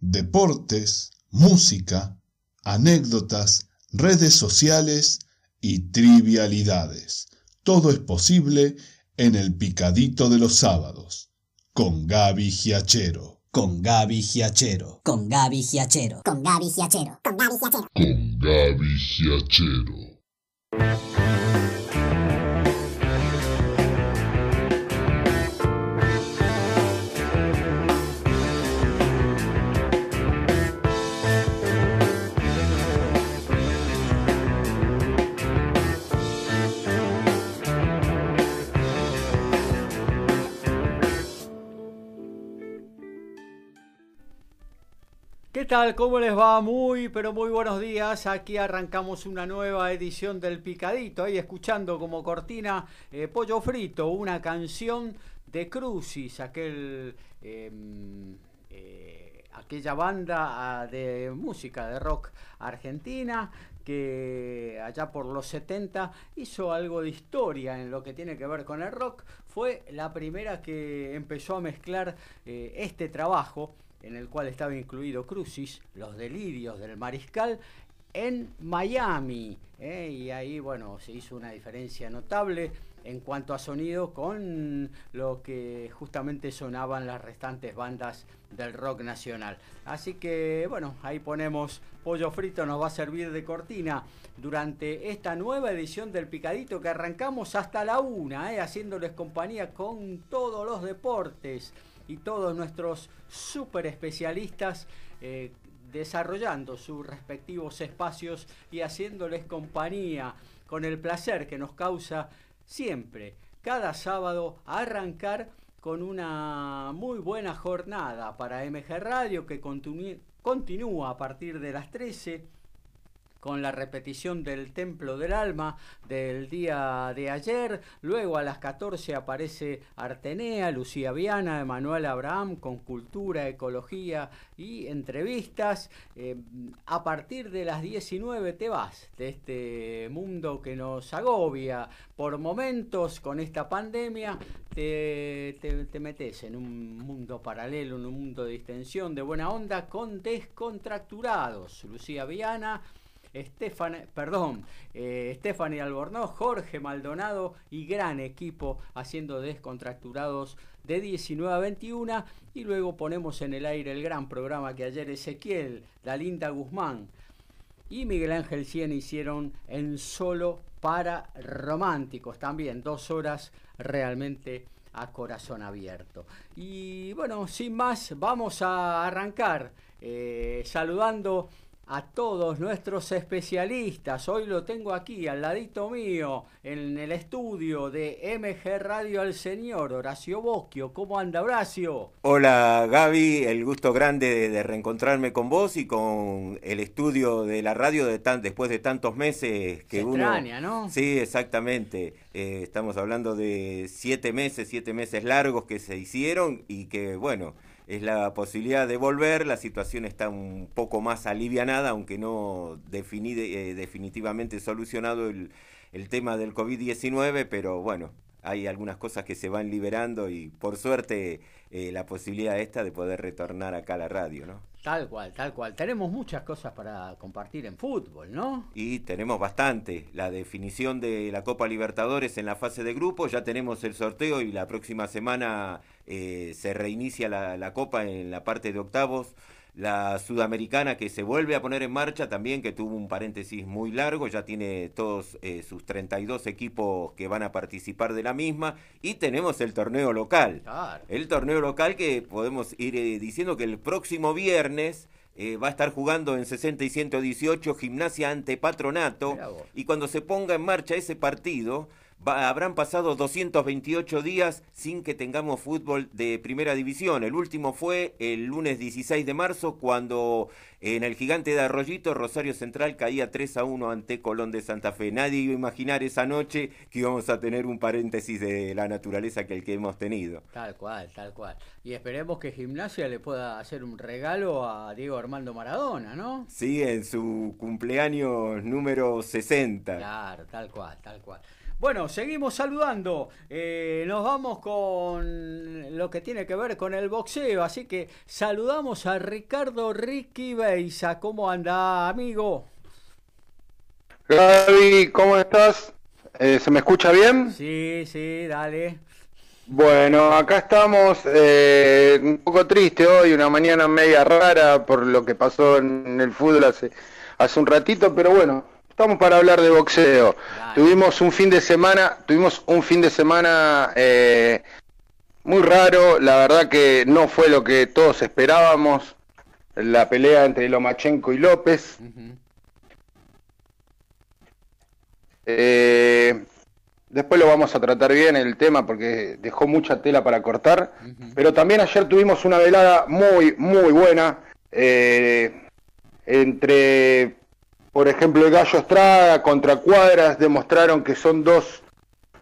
deportes, música, anécdotas, redes sociales y trivialidades. Todo es posible en el picadito de los sábados, con Gaby Giachero. Con Gaby Giachero. Con Gaby Giachero. Con Gaby Giachero. Con Gaby Giachero. Con Gaby Giachero. ¿Qué tal? ¿Cómo les va? Muy, pero muy buenos días. Aquí arrancamos una nueva edición del Picadito. Ahí escuchando como cortina eh, Pollo Frito, una canción de Crucis, aquel, em, eh, aquella banda ah, de música de rock argentina que allá por los 70 hizo algo de historia en lo que tiene que ver con el rock. Fue la primera que empezó a mezclar eh, este trabajo en el cual estaba incluido Crucis, Los Delirios del Mariscal, en Miami. ¿eh? Y ahí, bueno, se hizo una diferencia notable en cuanto a sonido con lo que justamente sonaban las restantes bandas del rock nacional. Así que, bueno, ahí ponemos pollo frito, nos va a servir de cortina durante esta nueva edición del Picadito que arrancamos hasta la una, ¿eh? haciéndoles compañía con todos los deportes y todos nuestros super especialistas eh, desarrollando sus respectivos espacios y haciéndoles compañía con el placer que nos causa siempre, cada sábado, arrancar con una muy buena jornada para MG Radio que continúa a partir de las 13 con la repetición del Templo del Alma del día de ayer. Luego a las 14 aparece Artenea, Lucía Viana, Emanuel Abraham con cultura, ecología y entrevistas. Eh, a partir de las 19 te vas de este mundo que nos agobia por momentos con esta pandemia. Te, te, te metes en un mundo paralelo, en un mundo de distensión, de buena onda, con descontracturados. Lucía Viana Estefan, perdón, eh, Albornoz, Jorge Maldonado y gran equipo haciendo descontracturados de 19 a 21 y luego ponemos en el aire el gran programa que ayer Ezequiel, la linda Guzmán y Miguel Ángel Cien hicieron en solo para románticos también, dos horas realmente a corazón abierto. Y bueno, sin más, vamos a arrancar eh, saludando a todos nuestros especialistas. Hoy lo tengo aquí al ladito mío en el estudio de MG Radio al señor Horacio Bosquio. ¿Cómo anda Horacio? Hola Gaby, el gusto grande de, reencontrarme con vos y con el estudio de la radio de tan, después de tantos meses que Se uno... extraña, ¿no? Sí, exactamente. Eh, estamos hablando de siete meses, siete meses largos que se hicieron y que bueno es la posibilidad de volver, la situación está un poco más alivianada, aunque no eh, definitivamente solucionado el, el tema del COVID-19, pero bueno, hay algunas cosas que se van liberando y por suerte eh, la posibilidad esta de poder retornar acá a la radio, ¿no? Tal cual, tal cual. Tenemos muchas cosas para compartir en fútbol, ¿no? Y tenemos bastante. La definición de la Copa Libertadores en la fase de grupo, ya tenemos el sorteo y la próxima semana eh, se reinicia la, la Copa en la parte de octavos la sudamericana que se vuelve a poner en marcha también, que tuvo un paréntesis muy largo, ya tiene todos eh, sus 32 equipos que van a participar de la misma, y tenemos el torneo local. El torneo local que podemos ir eh, diciendo que el próximo viernes... Eh, va a estar jugando en 60 y 118 gimnasia ante patronato y cuando se ponga en marcha ese partido habrán pasado 228 días sin que tengamos fútbol de primera división. El último fue el lunes 16 de marzo cuando en el gigante de Arroyito Rosario Central caía 3 a 1 ante Colón de Santa Fe. Nadie iba a imaginar esa noche que íbamos a tener un paréntesis de la naturaleza que el que hemos tenido. Tal cual, tal cual. Y esperemos que Gimnasia le pueda hacer un regalo a Diego Armando Maradona, ¿no? Sí, en su cumpleaños número 60. Claro, tal cual, tal cual. Bueno, seguimos saludando. Eh, nos vamos con lo que tiene que ver con el boxeo. Así que saludamos a Ricardo Ricky Beisa. ¿Cómo anda, amigo? Gaby, ¿cómo estás? Eh, ¿Se me escucha bien? Sí, sí, dale. Bueno, acá estamos eh, un poco triste hoy, una mañana media rara por lo que pasó en el fútbol hace, hace un ratito, pero bueno, estamos para hablar de boxeo. Tuvimos un fin de semana, tuvimos un fin de semana eh, muy raro, la verdad que no fue lo que todos esperábamos, la pelea entre Lomachenko y López. eh, Después lo vamos a tratar bien el tema porque dejó mucha tela para cortar. Pero también ayer tuvimos una velada muy, muy buena. Eh, entre, por ejemplo, el Gallo Estrada contra Cuadras demostraron que son dos,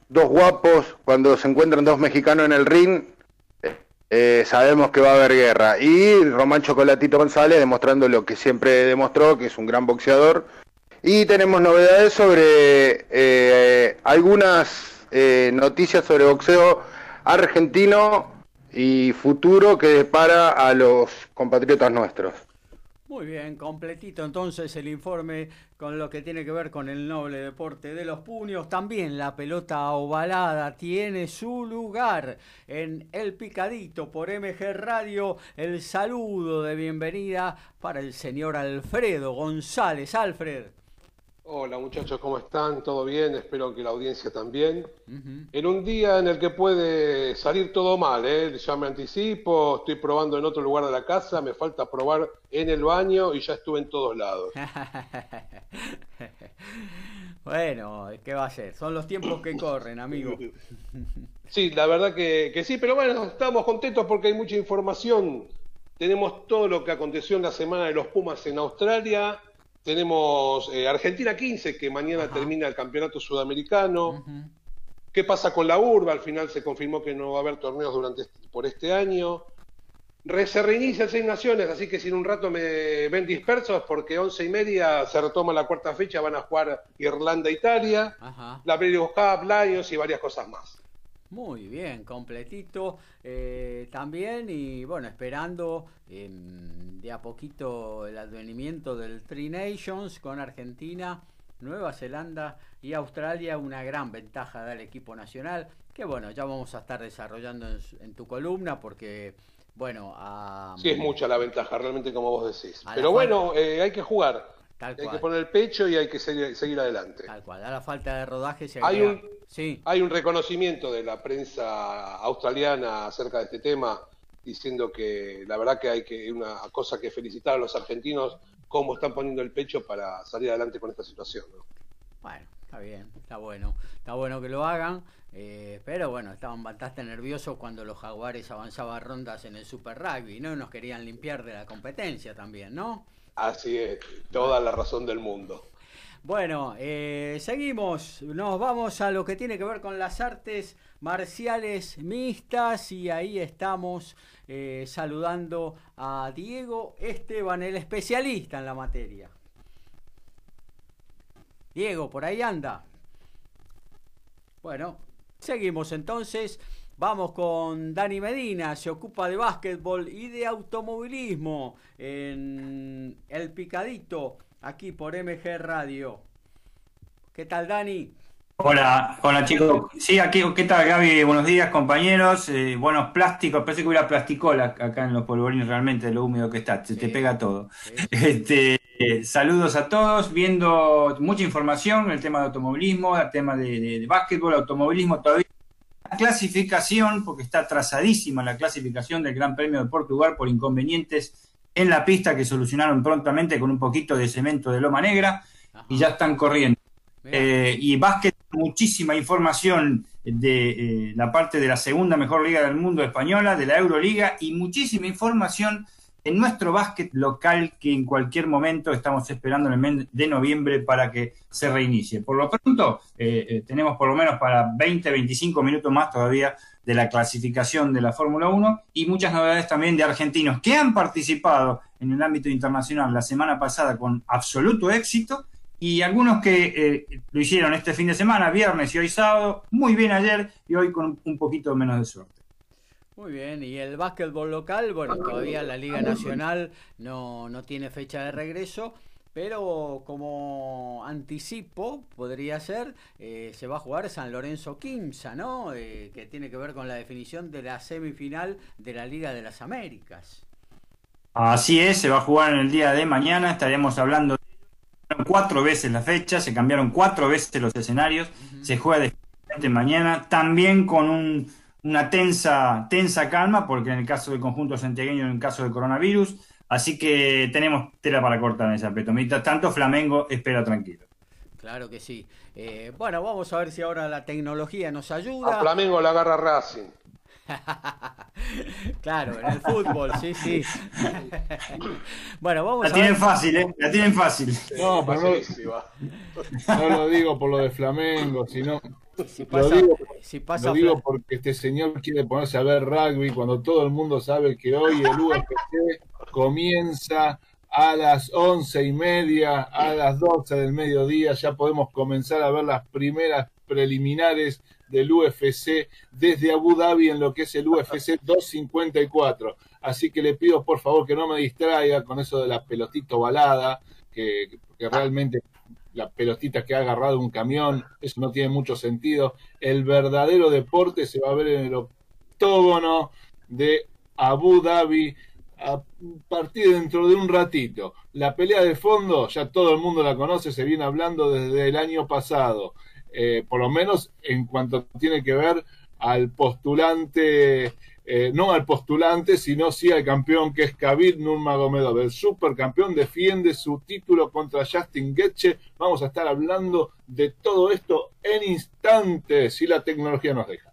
dos guapos. Cuando se encuentran dos mexicanos en el ring, eh, sabemos que va a haber guerra. Y Román Chocolatito González demostrando lo que siempre demostró, que es un gran boxeador y tenemos novedades sobre eh, algunas eh, noticias sobre boxeo argentino y futuro que depara a los compatriotas nuestros. Muy bien, completito entonces el informe con lo que tiene que ver con el noble deporte de los puños. También la pelota ovalada tiene su lugar en el picadito por MG Radio. El saludo de bienvenida para el señor Alfredo González. Alfred. Hola muchachos, ¿cómo están? ¿Todo bien? Espero que la audiencia también. En un día en el que puede salir todo mal, ¿eh? ya me anticipo, estoy probando en otro lugar de la casa, me falta probar en el baño y ya estuve en todos lados. bueno, ¿qué va a ser? Son los tiempos que corren, amigo. sí, la verdad que, que sí, pero bueno, estamos contentos porque hay mucha información. Tenemos todo lo que aconteció en la semana de los Pumas en Australia, tenemos eh, Argentina 15, que mañana termina el campeonato sudamericano. ¿Qué pasa con la urba? Al final se confirmó que no va a haber torneos durante este, por este año. se reinicia Seis Naciones, así que si en un rato me ven dispersos, porque once y media se retoma la cuarta fecha, van a jugar Irlanda-Italia, la Breeders' Cup, Lions y varias cosas más. Muy bien, completito eh, también y bueno, esperando em, de a poquito el advenimiento del Three Nations con Argentina, Nueva Zelanda y Australia, una gran ventaja del equipo nacional, que bueno, ya vamos a estar desarrollando en, tu columna porque bueno... A, sí, es mucha la ventaja, realmente como vos decís. Pero bueno, eh, hay que jugar. Hay que poner el pecho y hay que seguir, adelante. Tal cual, a la falta de rodaje se hay un, sí. hay un reconocimiento de la prensa australiana acerca de este tema, diciendo que la verdad que hay que una cosa que felicitar a los argentinos cómo están poniendo el pecho para salir adelante con esta situación. Bueno, está bien, está bueno, está bueno que lo hagan. Eh, pero bueno, estaban bastante nerviosos cuando los jaguares avanzaban rondas en el Super Rugby, ¿no? Nos querían limpiar de la competencia también, ¿no? Así es, toda la razón del mundo. Bueno, eh, seguimos, nos vamos a lo que tiene que ver con las artes marciales mixtas y ahí estamos eh, saludando a Diego Esteban, el especialista en la materia. Diego, por ahí anda. Bueno, seguimos entonces. Vamos con Dani Medina, se ocupa de básquetbol y de automovilismo en El Picadito, aquí por MG Radio. ¿Qué tal, Dani? Hola, hola chicos. Sí, aquí, ¿qué tal Gaby? Buenos días compañeros. Eh, buenos plásticos, parece que hubiera plasticola acá en los polvorines realmente, lo húmedo que está, se te pega todo. Este, saludos a todos, viendo mucha información, el tema de automovilismo, el tema de, de básquetbol, automovilismo todavía clasificación, porque está trazadísima la clasificación del Gran Premio de Portugal por inconvenientes en la pista que solucionaron prontamente con un poquito de cemento de loma negra y ya están corriendo. Eh, y básquet, muchísima información de eh, la parte de la segunda mejor liga del mundo española, de la Euroliga y muchísima información en nuestro básquet local que en cualquier momento estamos esperando en el mes de noviembre para que se reinicie. Por lo pronto, eh, eh, tenemos por lo menos para 20, 25 minutos más todavía de la clasificación de la Fórmula 1 y muchas novedades también de argentinos que han participado en el ámbito internacional la semana pasada con absoluto éxito y algunos que eh, lo hicieron este fin de semana, viernes y hoy sábado, muy bien ayer y hoy con un poquito menos de suerte. Muy bien, y el básquetbol local, bueno, todavía la Liga Nacional no, no tiene fecha de regreso, pero como anticipo, podría ser, eh, se va a jugar San Lorenzo Quimsa, ¿no? Eh, que tiene que ver con la definición de la semifinal de la Liga de las Américas. Así es, se va a jugar en el día de mañana, estaremos hablando cuatro veces la fecha, se cambiaron cuatro veces los escenarios, se juega definitivamente mañana, también con una tensa, tensa calma, porque en el caso del conjunto santiagueño, en el caso del coronavirus, Así que tenemos tela para cortar en esa petomita. Tanto Flamengo espera tranquilo. Claro que sí. Eh, bueno, vamos a ver si ahora la tecnología nos ayuda. A Flamengo la agarra Racing. claro, en el fútbol, sí, sí. bueno, vamos la tienen fácil, ¿eh? La tienen fácil. No, pero no, no lo digo por lo de Flamengo, sino lo digo, lo digo porque este señor quiere ponerse a ver rugby cuando todo el mundo sabe que hoy el UFC comienza a las once y media, a las doce del mediodía, ya podemos comenzar a ver las primeras preliminares del UFC desde Abu Dhabi en lo que es el UFC 254. Así que le pido por favor que no me distraiga con eso de la pelotito balada, que, que realmente la pelotita que ha agarrado un camión, eso no tiene mucho sentido. El verdadero deporte se va a ver en el octógono de Abu Dhabi a partir dentro de un ratito. La pelea de fondo, ya todo el mundo la conoce, se viene hablando desde el año pasado, eh, por lo menos en cuanto tiene que ver al postulante eh, no al postulante, sino sí al campeón que es Khabib Nurmagomedov. El supercampeón defiende su título contra Justin Getche. Vamos a estar hablando de todo esto en instantes, si la tecnología nos deja.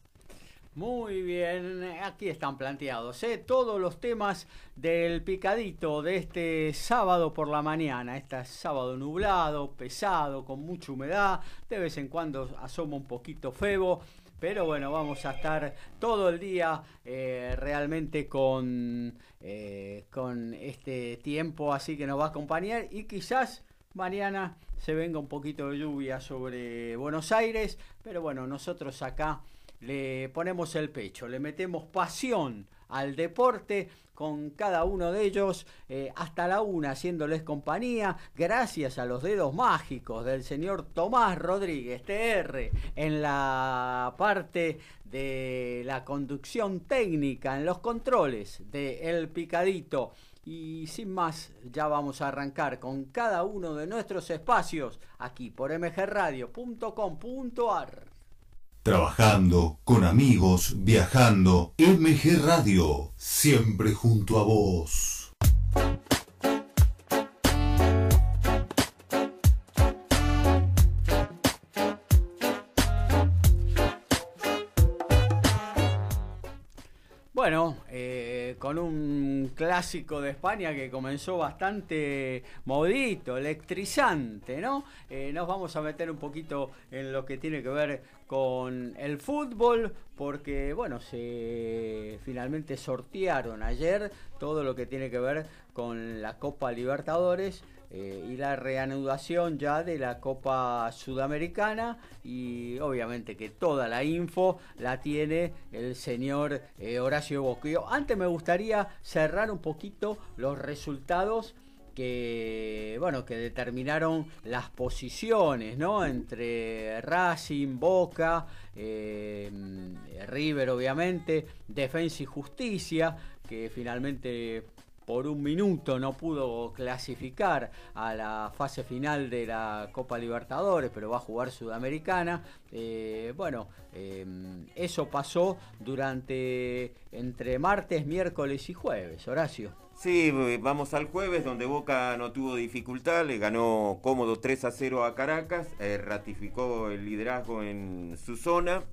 Muy bien, aquí están planteados ¿eh? todos los temas del picadito de este sábado por la mañana. Este sábado nublado, pesado, con mucha humedad, de vez en cuando asoma un poquito febo pero bueno, vamos a estar todo el día eh, realmente con, eh, con este tiempo así que nos va a acompañar. Y quizás mañana se venga un poquito de lluvia sobre Buenos Aires, pero bueno, nosotros acá le ponemos el pecho, le metemos pasión al deporte con cada uno de ellos eh, hasta la una haciéndoles compañía gracias a los dedos mágicos del señor Tomás Rodríguez TR en la parte de la conducción técnica en los controles de El Picadito. Y sin más ya vamos a arrancar con cada uno de nuestros espacios aquí por mgradio.com.ar Trabajando, con amigos, viajando. MG Radio, siempre junto a vos. Bueno, eh, con un clásico de España que comenzó bastante modito, electrizante, ¿no? Eh, nos vamos a meter un poquito en lo que tiene que ver con el fútbol, porque, bueno, se finalmente sortearon ayer todo lo que tiene que ver con la Copa Libertadores eh, y la reanudación ya de la Copa Sudamericana y obviamente que toda la info la tiene el señor eh, Horacio Bosquio. Antes me gustaría cerrar un poquito los resultados que bueno que determinaron las posiciones ¿no? entre Racing, Boca, eh, River obviamente, Defensa y Justicia, que finalmente por un minuto no pudo clasificar a la fase final de la Copa Libertadores, pero va a jugar Sudamericana. Eh, bueno, eh, eso pasó durante entre martes, miércoles y jueves, Horacio. Sí, vamos al jueves donde Boca no tuvo dificultad, le ganó cómodo 3 a 0 a Caracas, eh, ratificó el liderazgo en su zona.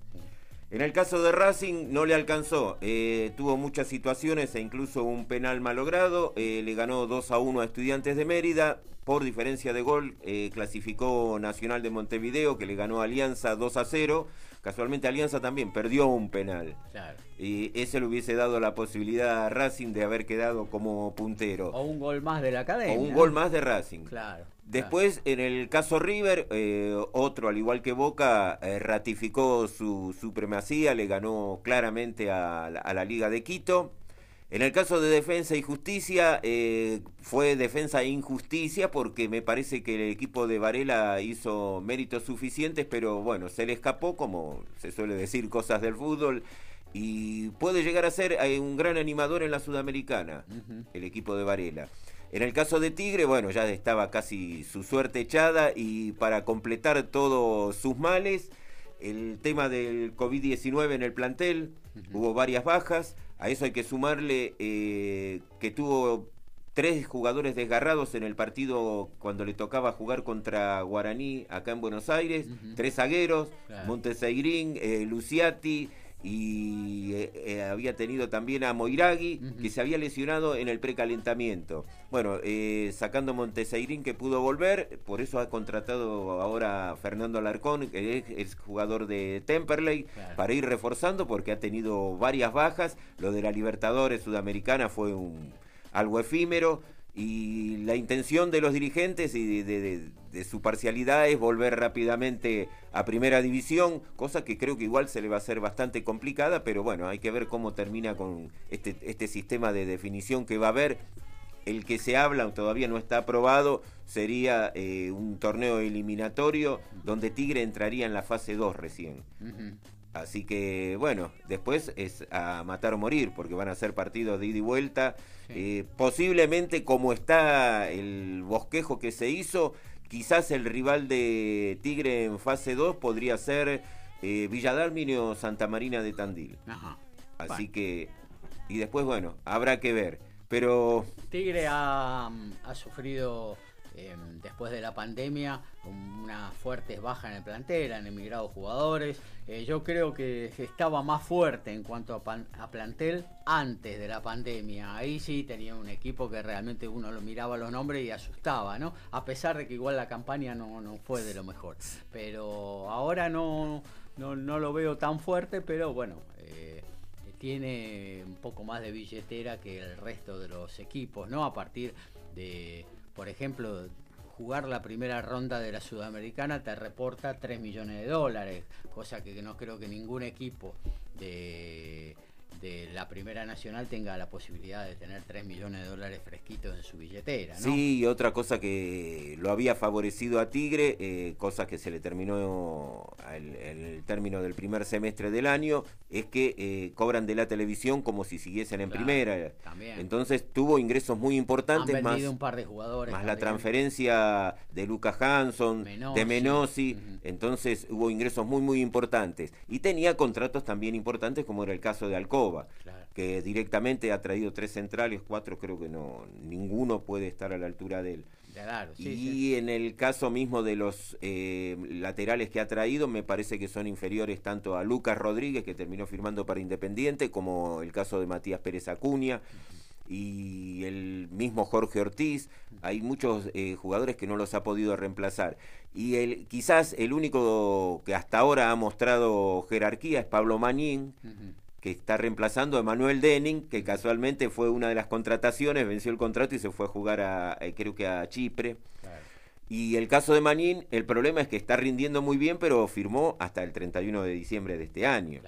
En el caso de Racing no le alcanzó, eh, tuvo muchas situaciones e incluso un penal malogrado, eh, le ganó 2 a 1 a Estudiantes de Mérida, por diferencia de gol eh, clasificó Nacional de Montevideo que le ganó a Alianza 2 a 0, casualmente Alianza también perdió un penal. Y ese le hubiese dado la posibilidad a Racing de haber quedado como puntero. O un gol más de la academia. O un gol más de Racing. Claro. Después, en el caso River, eh, otro, al igual que Boca, eh, ratificó su supremacía, le ganó claramente a, la Liga de Quito. En el caso de defensa y justicia, eh, fue defensa e injusticia porque me parece que el equipo de Varela hizo méritos suficientes, pero bueno, se le escapó, como se suele decir, cosas del fútbol. Y puede llegar a ser un gran animador en la Sudamericana, el equipo de Varela. En el caso de Tigre, bueno, ya estaba casi su suerte echada y para completar todos sus males, el tema del COVID-19 en el plantel, hubo varias bajas, a eso hay que sumarle eh, que tuvo tres jugadores desgarrados en el partido cuando le tocaba jugar contra Guaraní acá en Buenos Aires, tres zagueros, Montesegrín, eh, Luciati, y eh, eh, había tenido también a Moiragui, que se había lesionado en el precalentamiento. Bueno, eh, sacando Monteseirín que pudo volver, por eso ha contratado ahora a Fernando Alarcón, que es, jugador de Temperley, para ir reforzando porque ha tenido varias bajas. Lo de la Libertadores Sudamericana fue un algo efímero y la intención de los dirigentes y de, su parcialidad es volver rápidamente a primera división, cosa que creo que igual se le va a hacer bastante complicada, pero bueno, hay que ver cómo termina con este, este sistema de definición que va a haber. El que se habla, todavía no está aprobado, sería eh, un torneo eliminatorio donde Tigre entraría en la fase 2 recién. Así que bueno, después es a matar o morir, porque van a ser partidos de ida y vuelta. Eh, posiblemente como está el bosquejo que se hizo, quizás el rival de Tigre en fase 2 podría ser eh, o Santa Marina de Tandil. Así que, y después bueno, habrá que ver. Pero... Tigre ha, ha sufrido Em, después de la pandemia, una fuertes bajas en el plantel, han emigrado jugadores. Eh, yo creo que estaba más fuerte en cuanto a, plantel antes de la pandemia. Ahí sí tenía un equipo que realmente uno lo miraba los nombres y asustaba, ¿no? A pesar de que igual la campaña no, no fue de lo mejor. Pero ahora no, no, lo veo tan fuerte, pero bueno. Eh, tiene un poco más de billetera que el resto de los equipos, ¿no? A partir de por ejemplo, jugar la primera ronda de la Sudamericana te reporta 3 millones de dólares, cosa que no creo que ningún equipo de de la Primera Nacional tenga la posibilidad de tener 3 millones de dólares fresquitos en su billetera. ¿no? Sí, otra cosa que lo había favorecido a Tigre, eh, cosa que se le terminó en el término del primer semestre del año, es que eh, cobran de la televisión como si siguiesen en primera. Entonces tuvo ingresos muy importantes. más, un par de jugadores. Más la transferencia de Lucas Hanson, de Menosi. Entonces hubo ingresos muy, muy importantes. Y tenía contratos también importantes, como era el caso de Alcoba que directamente ha traído tres centrales, cuatro creo que no, ninguno puede estar a la altura de él. y en el caso mismo de los eh, laterales que ha traído, me parece que son inferiores tanto a Lucas Rodríguez, que terminó firmando para Independiente, como el caso de Matías Pérez Acuña y el mismo Jorge Ortiz. Hay muchos eh, jugadores que no los ha podido reemplazar. Y el, quizás el único que hasta ahora ha mostrado jerarquía es Pablo Manín, que está reemplazando a Manuel Denning, que casualmente fue una de las contrataciones, venció el contrato y se fue a jugar a, eh, creo que a Chipre. Y el caso de Manín, el problema es que está rindiendo muy bien, pero firmó hasta el 31 de diciembre de este año.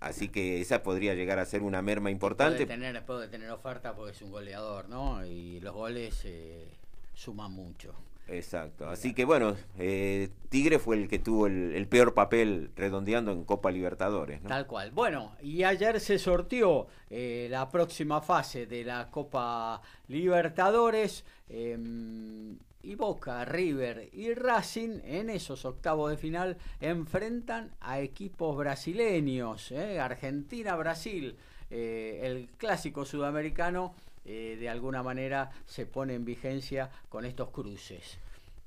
Así que esa podría llegar a ser una merma importante. Puede tener, puede tener oferta porque es un goleador, ¿no? Y los goles eh, suman mucho. Exacto. Así que bueno, eh, Tigre fue el que tuvo el, peor papel redondeando en Copa Libertadores. Tal cual. Bueno, y ayer se sortió eh, la próxima fase de la Copa Libertadores. Em, y Boca, River y Racing en esos octavos de final enfrentan a equipos brasileños. ¿eh? Argentina-Brasil, el clásico sudamericano eh, de alguna manera se pone en vigencia con estos cruces.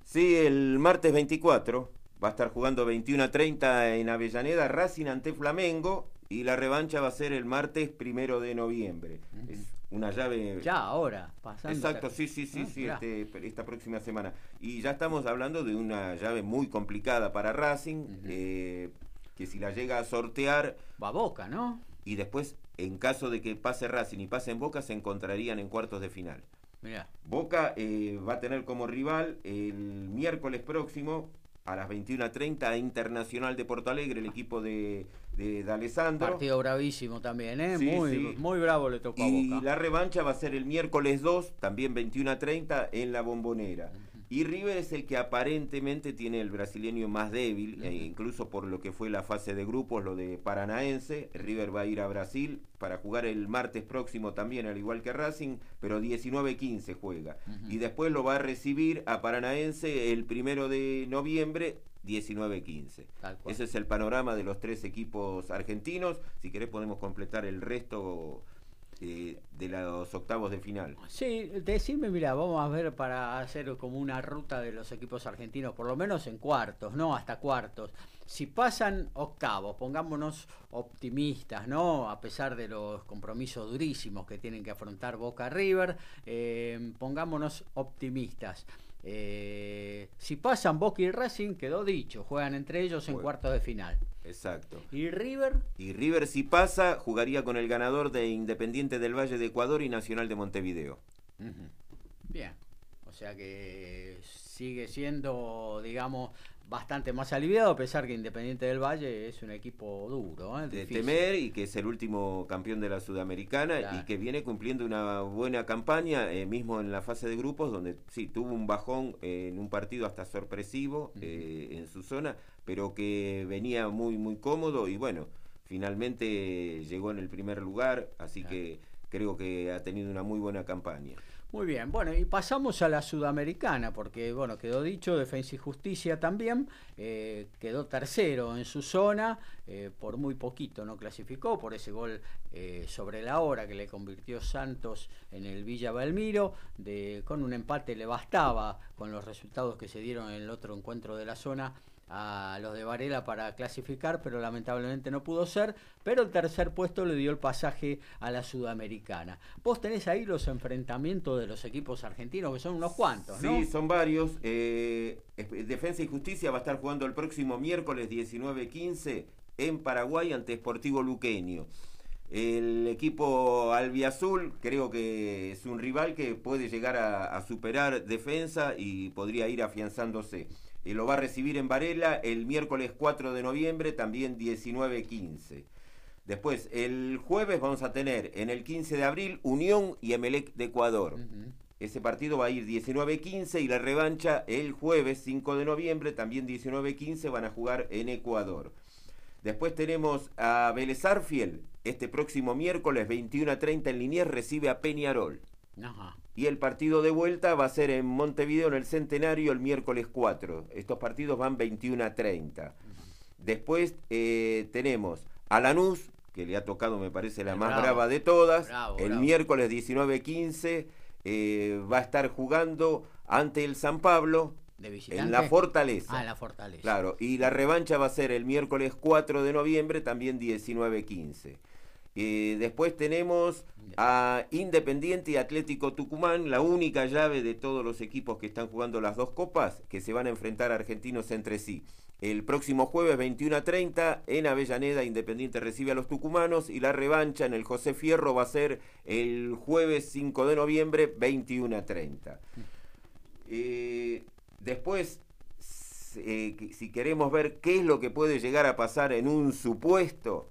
Sí, el martes 24 va a estar jugando 21 a 30 en Avellaneda, Racing ante Flamengo y la revancha va a ser el martes primero de noviembre. Es una llave. Ya, ahora, pasando. Exacto, sí, sí, sí, ah, sí, este, esta próxima semana. Y ya estamos hablando de una llave muy complicada para Racing. que si la llega a sortear... Va a Boca, ¿no? Y después, en caso de que pase Racing y pase en Boca, se encontrarían en cuartos de final. Mira. Boca eh, va a tener como rival el miércoles próximo a las 21.30 a Internacional de Porto Alegre, el equipo de, de, Alessandro. Partido bravísimo también, ¿eh? muy, muy bravo le tocó a Boca. Y la revancha va a ser el miércoles 2, también 21.30 en la Bombonera. Y River es el que aparentemente tiene el brasileño más débil, e incluso por lo que fue la fase de grupos, lo de Paranaense. River va a ir a Brasil para jugar el martes próximo también, al igual que Racing, pero 19-15 juega. Y después lo va a recibir a Paranaense el primero de noviembre 19-15. Ese es el panorama de los tres equipos argentinos. Si querés podemos completar el resto eh, de los octavos de final. Sí, decime, mira, vamos a ver para hacer como una ruta de los equipos argentinos, por lo menos en cuartos, ¿no? Hasta cuartos. Si pasan octavos, pongámonos optimistas, ¿no? A pesar de los compromisos durísimos que tienen que afrontar Boca River, eh, pongámonos optimistas. Eh, si pasan Boca y Racing, quedó dicho, juegan entre ellos en cuartos de final. Exacto. ¿Y River? Y River si pasa, jugaría con el ganador de Independiente del Valle de Ecuador y Nacional de Montevideo. Bien. O sea que sigue siendo, digamos, bastante más aliviado, a pesar que Independiente del Valle es un equipo duro. ¿eh? De temer y que es el último campeón de la Sudamericana y que viene cumpliendo una buena campaña, eh, mismo en la fase de grupos, donde sí, tuvo un bajón en un partido hasta sorpresivo eh, en su zona, pero que venía muy, muy cómodo y bueno, finalmente llegó en el primer lugar, así que creo que ha tenido una muy buena campaña. Muy bien, bueno, y pasamos a la sudamericana, porque, bueno, quedó dicho, Defensa y Justicia también, eh, quedó tercero en su zona, eh, por muy poquito no clasificó, por ese gol eh, sobre la hora que le convirtió Santos en el Villa Belmiro, de, con un empate le bastaba con los resultados que se dieron en el otro encuentro de la zona a los de Varela para clasificar, pero lamentablemente no pudo ser. Pero el tercer puesto le dio el pasaje a la Sudamericana. Vos tenés ahí los enfrentamientos de los equipos argentinos, que son unos cuantos, ¿no? Sí, son varios. Eh, Defensa y Justicia va a estar jugando el próximo miércoles 19-15 en Paraguay ante Sportivo Luqueño. El equipo albiazul creo que es un rival que puede llegar a superar defensa y podría ir afianzándose y lo va a recibir en Varela el miércoles 4 de noviembre, también 19.15. Después, el jueves vamos a tener en el 15 de abril Unión y Emelec de Ecuador. Ese partido va a ir 19.15 y la revancha el jueves 5 de noviembre, también 19.15, van a jugar en Ecuador. Después tenemos a Vélez Arfiel, este próximo miércoles 21.30 en Liniers recibe a Peñarol. Y el partido de vuelta va a ser en Montevideo en el Centenario el miércoles 4. Estos partidos van 21 a 30. Después eh, tenemos a Lanús, que le ha tocado, me parece, la más brava de todas. el miércoles 19-15 eh, va a estar jugando ante el San Pablo. en la Fortaleza. Ah, en la Fortaleza. Claro, y la revancha va a ser el miércoles 4 de noviembre, también 19-15. Eh, después tenemos a Independiente y Atlético Tucumán, la única llave de todos los equipos que están jugando las dos copas, que se van a enfrentar argentinos entre sí. El próximo jueves 21 a 30 en Avellaneda Independiente recibe a los tucumanos y la revancha en el José Fierro va a ser el jueves 5 de noviembre 21 a 30. Eh, después, eh, si queremos ver qué es lo que puede llegar a pasar en un supuesto,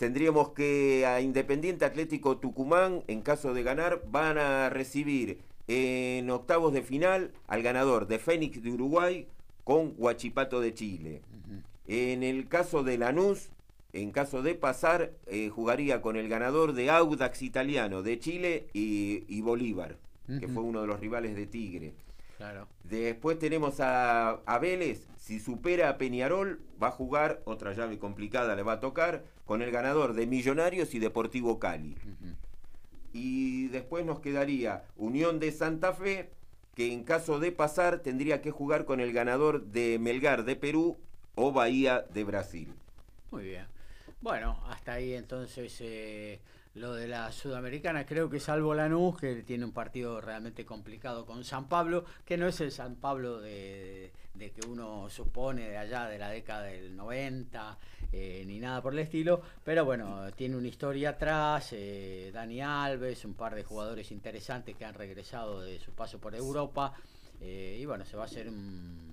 tendríamos que a Independiente Atlético Tucumán, en caso de ganar, van a recibir en octavos de final al ganador de Fénix de Uruguay con Huachipato de Chile. En el caso de Lanús, en caso de pasar, eh, jugaría con el ganador de Audax Italiano de Chile y, Bolívar, que fue uno de los rivales de Tigre. Después tenemos a, a, Vélez, si supera a Peñarol, va a jugar, otra llave complicada le va a tocar, con el ganador de Millonarios y Deportivo Cali. Y después nos quedaría Unión de Santa Fe, que en caso de pasar tendría que jugar con el ganador de Melgar de Perú o Bahía de Brasil. Muy bien. Bueno, hasta ahí entonces eh, lo de la Sudamericana, creo que salvo Lanús, que tiene un partido realmente complicado con San Pablo, que no es el San Pablo de, que uno supone de allá de la década del 90, eh, ni nada por el estilo, pero bueno, tiene una historia atrás, eh, Dani Alves, un par de jugadores interesantes que han regresado de su paso por Europa, eh, y bueno, se va a hacer un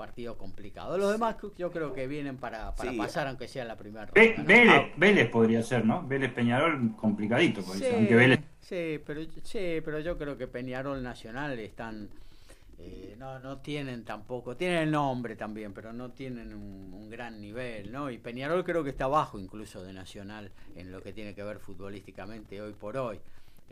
partido complicado. Los demás yo creo que vienen para, pasar, aunque sea la primera ronda. Ah. Vélez, podría ser, ¿no? Vélez Peñarol complicadito, sí, aunque Vélez... sí, pero, sí, pero yo creo que Peñarol Nacional están... Eh, no, no tienen tampoco, tienen el nombre también, pero no tienen un, un, gran nivel, ¿no? Y Peñarol creo que está abajo incluso de Nacional en lo que tiene que ver futbolísticamente hoy por hoy.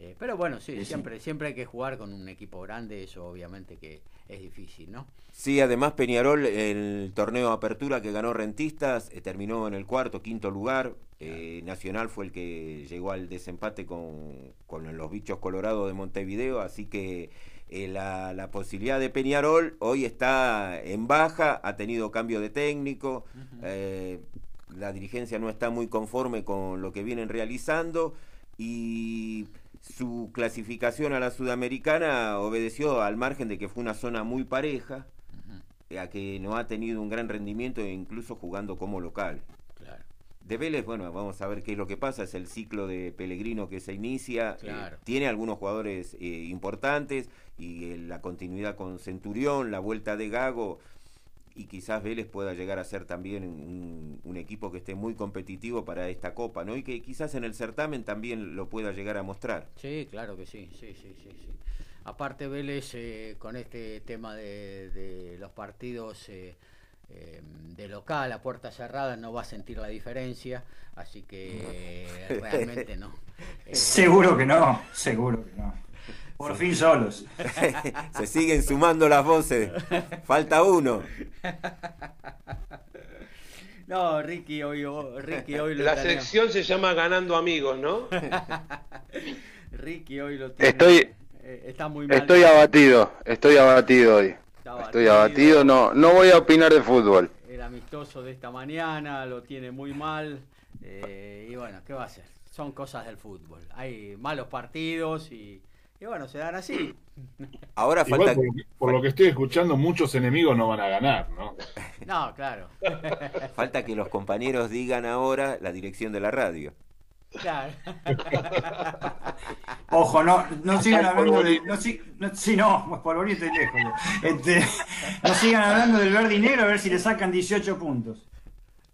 Eh, pero bueno, sí, siempre, siempre hay que jugar con un equipo grande, eso obviamente que es difícil, ¿no? Sí, además Peñarol, el torneo de apertura que ganó Rentistas, eh, terminó en el cuarto, quinto lugar. Eh, Nacional fue el que llegó al desempate con, los bichos colorados de Montevideo, así que la, posibilidad de Peñarol hoy está en baja, ha tenido cambio de técnico, la dirigencia no está muy conforme con lo que vienen realizando y su clasificación a la sudamericana obedeció al margen de que fue una zona muy pareja, a que no ha tenido un gran rendimiento incluso jugando como local. De Vélez, bueno, vamos a ver qué es lo que pasa, es el ciclo de Pellegrino que se inicia, eh, tiene algunos jugadores eh, importantes y eh, la continuidad con Centurión, la vuelta de Gago, y quizás Vélez pueda llegar a ser también un, equipo que esté muy competitivo para esta Copa, ¿no? Y que quizás en el certamen también lo pueda llegar a mostrar. Sí, claro que sí, sí, sí, sí. sí. Aparte Vélez eh, con este tema de, los partidos eh, eh, de local a puerta cerrada no va a sentir la diferencia, así que realmente no. seguro que no, seguro que no. Por fin solos. Se siguen sumando las voces. Falta uno. No, Ricky hoy, Ricky hoy lo La sección se llama Ganando Amigos, ¿no? Ricky hoy lo tiene. Estoy, eh, está muy mal. Estoy abatido, estoy abatido hoy. Estoy abatido, no, no voy a opinar de fútbol. El amistoso de esta mañana lo tiene muy mal. Eh, y bueno, ¿qué va a hacer? Son cosas del fútbol. Hay malos partidos y y bueno, se dan así. Ahora falta. Por, lo que estoy escuchando, muchos enemigos no van a ganar, ¿no? No, claro. Falta que los compañeros digan ahora la dirección de la radio. Claro. Ojo, no, no sigan hablando de. No, si, no, sí, no, por lejos. Este, no sigan hablando del verde y negro a ver si le sacan 18 puntos.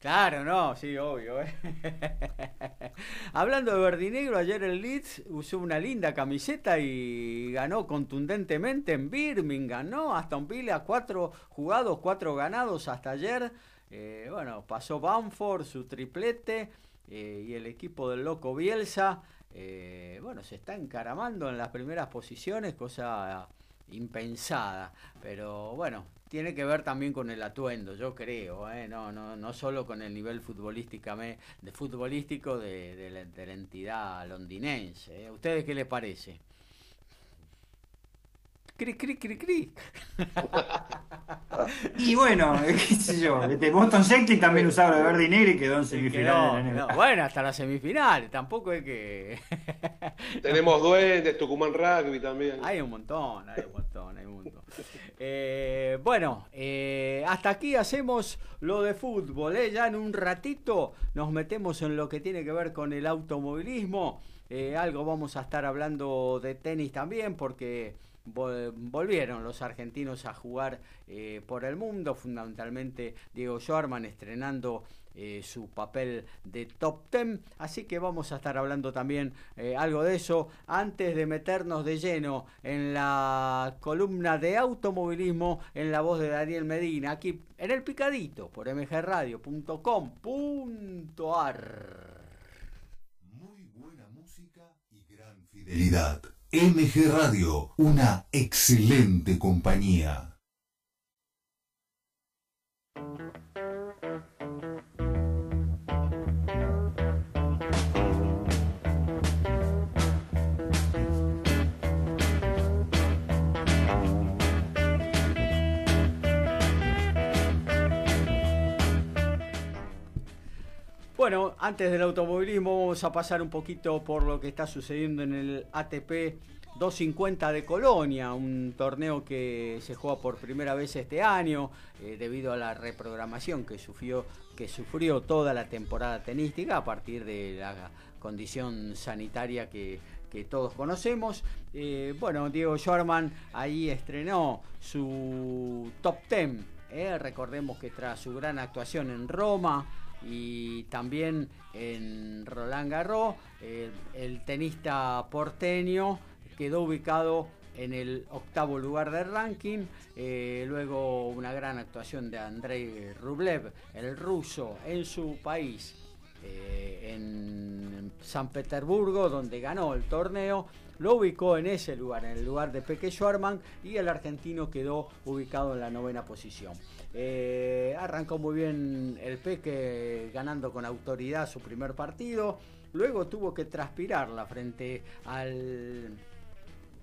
Claro, no, sí, obvio. ¿eh? Hablando de verdinegro, ayer el Leeds usó una linda camiseta y ganó contundentemente en Birmingham, ¿no? Hasta un Villa, cuatro jugados, cuatro ganados hasta ayer. Eh, bueno, pasó Bamford, su triplete, eh, y el equipo del loco Bielsa, bueno, se está encaramando en las primeras posiciones, cosa impensada. Pero bueno, tiene que ver también con el atuendo, yo creo, ¿eh? no, no, no solo con el nivel de, futbolístico de, la, entidad londinense. ¿eh? ¿Ustedes qué les parece? Cri, cri, cri, cri. y bueno, qué sé yo, este Boston Celtic también usaba de verde y negro y quedó en semifinal. bueno, hasta la semifinal, tampoco es que... Tenemos duendes, Tucumán Rugby también. Hay un montón, hay un montón, hay un montón. Eh, bueno, eh, hasta aquí hacemos lo de fútbol. ¿eh? Ya en un ratito nos metemos en lo que tiene que ver con el automovilismo. algo vamos a estar hablando de tenis también porque volvieron los argentinos a jugar por el mundo, fundamentalmente Diego Schwarman estrenando eh, su papel de top ten. Así que vamos a estar hablando también eh, algo de eso antes de meternos de lleno en la columna de automovilismo en la voz de Daniel Medina, aquí en el picadito por mgradio.com.ar. Muy buena música y gran fidelidad. MG Radio, una excelente compañía. Bueno, antes del automovilismo vamos a pasar un poquito por lo que está sucediendo en el ATP 250 de Colonia, un torneo que se juega por primera vez este año eh, debido a la reprogramación que sufrió, que sufrió toda la temporada tenística a partir de la condición sanitaria que, todos conocemos. Eh, bueno, Diego Schwarman ahí estrenó su top 10. Eh, recordemos que tras su gran actuación en Roma, y también en Roland Garros, el tenista porteño quedó ubicado en el octavo lugar del ranking. Eh, luego una gran actuación de Andrei Rublev, el ruso, en su país, eh, en San Petersburgo, donde ganó el torneo. Lo ubicó en ese lugar, en el lugar de Peque Schwarman, y el argentino quedó ubicado en la novena posición. Eh, arrancó muy bien el Peque ganando con autoridad su primer partido. Luego tuvo que transpirarla frente al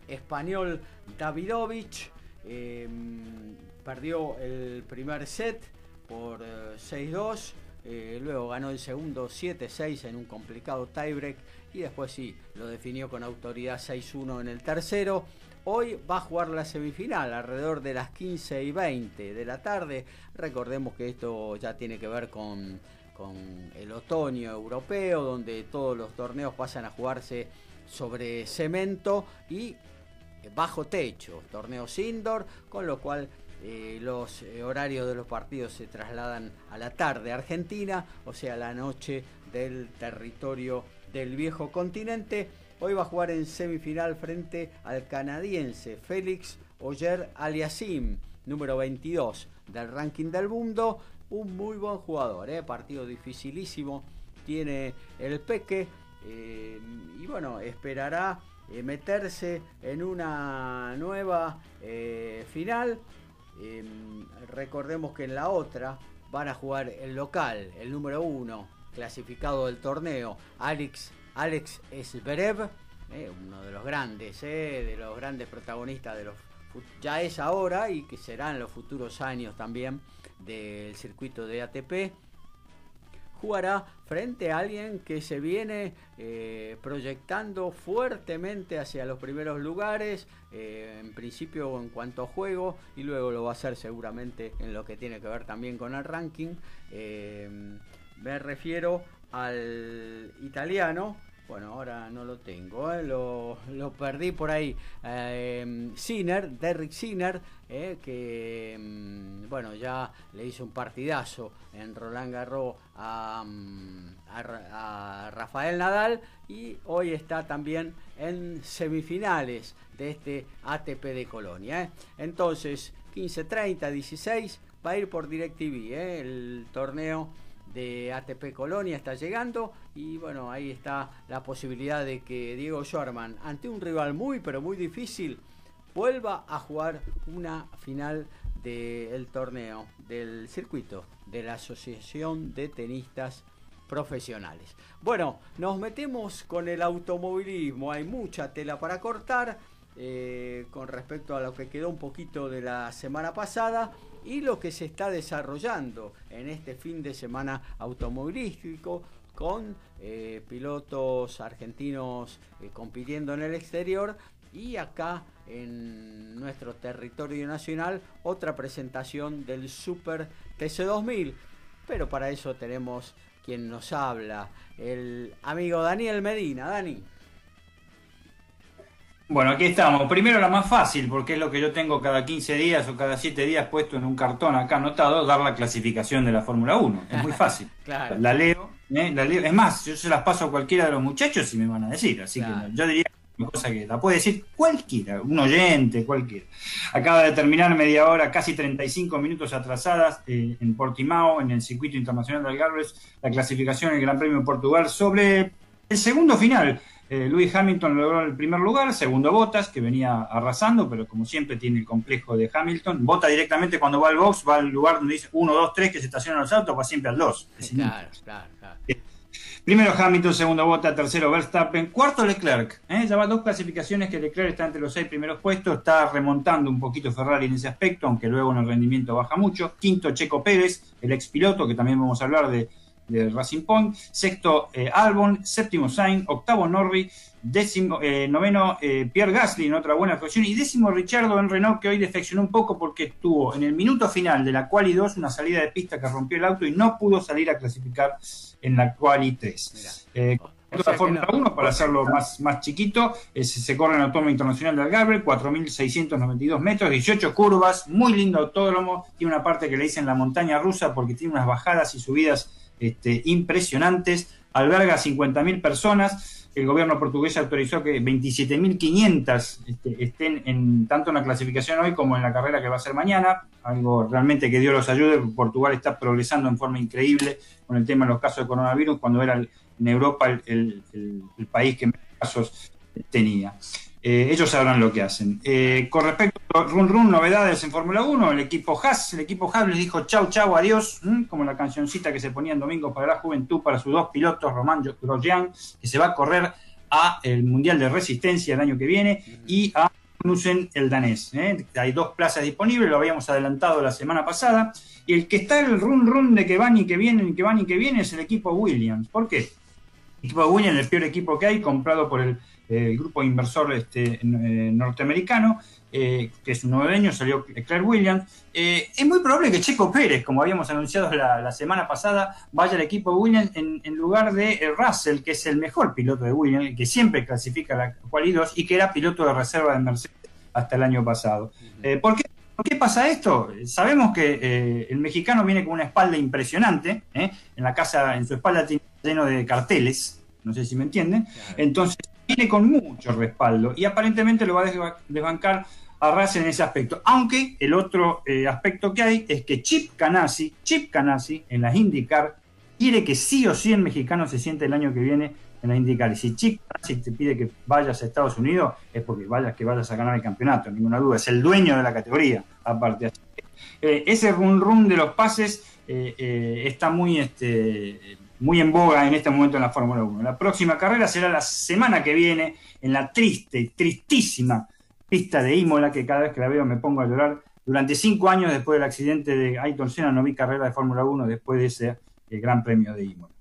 español Davidovich. Em, perdió el primer set por 6-2. Eh, eh, luego ganó el segundo 7-6 en un complicado tiebreak. Y después sí, lo definió con autoridad 6-1 en el tercero. Hoy va a jugar la semifinal alrededor de las 15 y 20 de la tarde. Recordemos que esto ya tiene que ver con, con el otoño europeo, donde todos los torneos pasan a jugarse sobre cemento y bajo techo, torneos indoor, con lo cual eh, los eh, horarios de los partidos se trasladan a la tarde Argentina, o sea, la noche del territorio del viejo continente. Hoy va a jugar en semifinal frente al canadiense Félix Oyer Aliasim, número 22 del ranking del mundo. Un muy buen jugador, ¿eh? partido dificilísimo. Tiene el peque. y bueno, esperará eh, meterse en una nueva eh, final. Em, recordemos que en la otra van a jugar el local, el número uno clasificado del torneo, Alex, Alex eh, uno de los grandes, de los grandes protagonistas de los ya es ahora y que será en los futuros años también del circuito de ATP jugará frente a alguien que se viene eh, proyectando fuertemente hacia los primeros lugares, eh, en principio en cuanto a juego, y luego lo va a hacer seguramente en lo que tiene que ver también con el ranking. Eh, me refiero al italiano bueno, ahora no lo tengo, ¿eh? lo, perdí por ahí. Eh, Sinner, Derrick Sinner, eh, que mm, bueno, ya le hizo un partidazo en Roland Garros a, mm, Rafael Nadal y hoy está también en semifinales de este ATP de Colonia. Entonces, 15-30, 16, va a ir por DirecTV, el torneo de ATP Colonia está llegando y bueno, ahí está la posibilidad de que Diego Schwarman, ante un rival muy pero muy difícil, vuelva a jugar una final del torneo, del circuito de la Asociación de Tenistas Profesionales. Bueno, nos metemos con el automovilismo, hay mucha tela para cortar. Eh, con respecto a lo que quedó un poquito de la semana pasada y lo que se está desarrollando en este fin de semana automovilístico con eh, pilotos argentinos eh, compitiendo en el exterior y acá en nuestro territorio nacional otra presentación del Super TC2000. Pero para eso tenemos quien nos habla, el amigo Daniel Medina. Dani. Bueno, aquí estamos. Primero la más fácil, porque es lo que yo tengo cada 15 días o cada 7 días puesto en un cartón acá anotado, dar la clasificación de la Fórmula 1. Es muy fácil. la, leo, ¿eh? la, leo, Es más, yo se las paso a cualquiera de los muchachos y me van a decir. Así que yo diría una cosa que la puede decir cualquiera, un oyente, cualquiera. Acaba de terminar media hora, casi 35 minutos atrasadas eh, en Portimao, en el circuito internacional de Algarves, la clasificación del Gran Premio de Portugal sobre el segundo final eh, Lewis Hamilton logró el primer lugar, segundo Bottas, que venía arrasando, pero como siempre tiene el complejo de Hamilton. Bota directamente cuando va al box, va al lugar donde dice 1, 2, 3, que se estacionan los autos, va siempre al 2. Claro, claro, claro. Primero Hamilton, segundo Bottas, tercero Verstappen, cuarto Leclerc. ¿eh? Ya va dos clasificaciones que Leclerc está entre los seis primeros puestos, está remontando un poquito Ferrari en ese aspecto, aunque luego en el rendimiento baja mucho. Quinto Checo Pérez, el ex piloto, que también vamos a hablar de de Racing Point, sexto eh, Albon, séptimo Sainz, octavo Norri, décimo, eh, noveno eh, Pierre Gasly en otra buena actuación. Y décimo Richardo en Renault que hoy defeccionó un poco porque estuvo en el minuto final de la quali 2 una salida de pista que rompió el auto y no pudo salir a clasificar en la quali 3. La Fórmula 1, para hacerlo más, más chiquito, se corre en el Autódromo Internacional de Algarve, 4.692 metros, 18 curvas, muy lindo autódromo, tiene una parte que le dicen la montaña rusa porque tiene unas bajadas y subidas este, impresionantes, alberga 50.000 personas, el gobierno portugués autorizó que 27.500 este, estén en, tanto en la clasificación hoy como en la carrera que va a ser mañana, algo realmente que Dios los ayude, Portugal está progresando en forma increíble con el tema de los casos de coronavirus, cuando era en Europa el, país que más casos tenía. Eh, ellos sabrán lo que hacen. Eh, con respecto a Run Run, novedades en Fórmula 1, el equipo Haas, el equipo Haas les dijo chau, chau, adiós, como la cancioncita que se ponía en domingo para la juventud para sus dos pilotos, Román Grosjean, que se va a correr a el Mundial de Resistencia el año que viene, y a Knudsen el danés. ¿eh? Hay dos plazas disponibles, lo habíamos adelantado la semana pasada, y el que está el run run de que van y que vienen, que van y que vienen es el equipo Williams. ¿Por qué? El equipo Williams, el peor equipo que hay, comprado por el, grupo inversor este, eh, norteamericano, eh, que es un nuevo salió Claire Williams. Eh, es muy probable que Checo Pérez, como habíamos anunciado la, semana pasada, vaya al equipo Williams en, lugar de Russell, que es el mejor piloto de Williams, que siempre clasifica la quali 2 y que era piloto de reserva de Mercedes hasta el año pasado. ¿por, qué, ¿por, qué, pasa esto? Sabemos que el mexicano viene con una espalda impresionante, en la casa, en su espalda tiene lleno de carteles, no sé si me entienden, entonces viene con mucho respaldo y aparentemente lo va a desbancar a Russell en ese aspecto. Aunque el otro eh, aspecto que hay es que Chip Canasi, Chip Canasi en las IndyCar quiere que sí o sí el mexicano se siente el año que viene en la IndyCar. Y si Chip Canasi te pide que vayas a Estados Unidos es porque vayas que vayas a ganar el campeonato, ninguna duda. Es el dueño de la categoría, aparte. Eh, ese run run de los pases eh, está muy este, muy en boga en este momento en la Fórmula 1. La próxima carrera será la semana que viene en la triste, tristísima pista de Imola, que cada vez que la veo me pongo a llorar. Durante cinco años después del accidente de Ayrton Senna no vi carrera de Fórmula 1 después de ese eh, Gran Premio de Imola.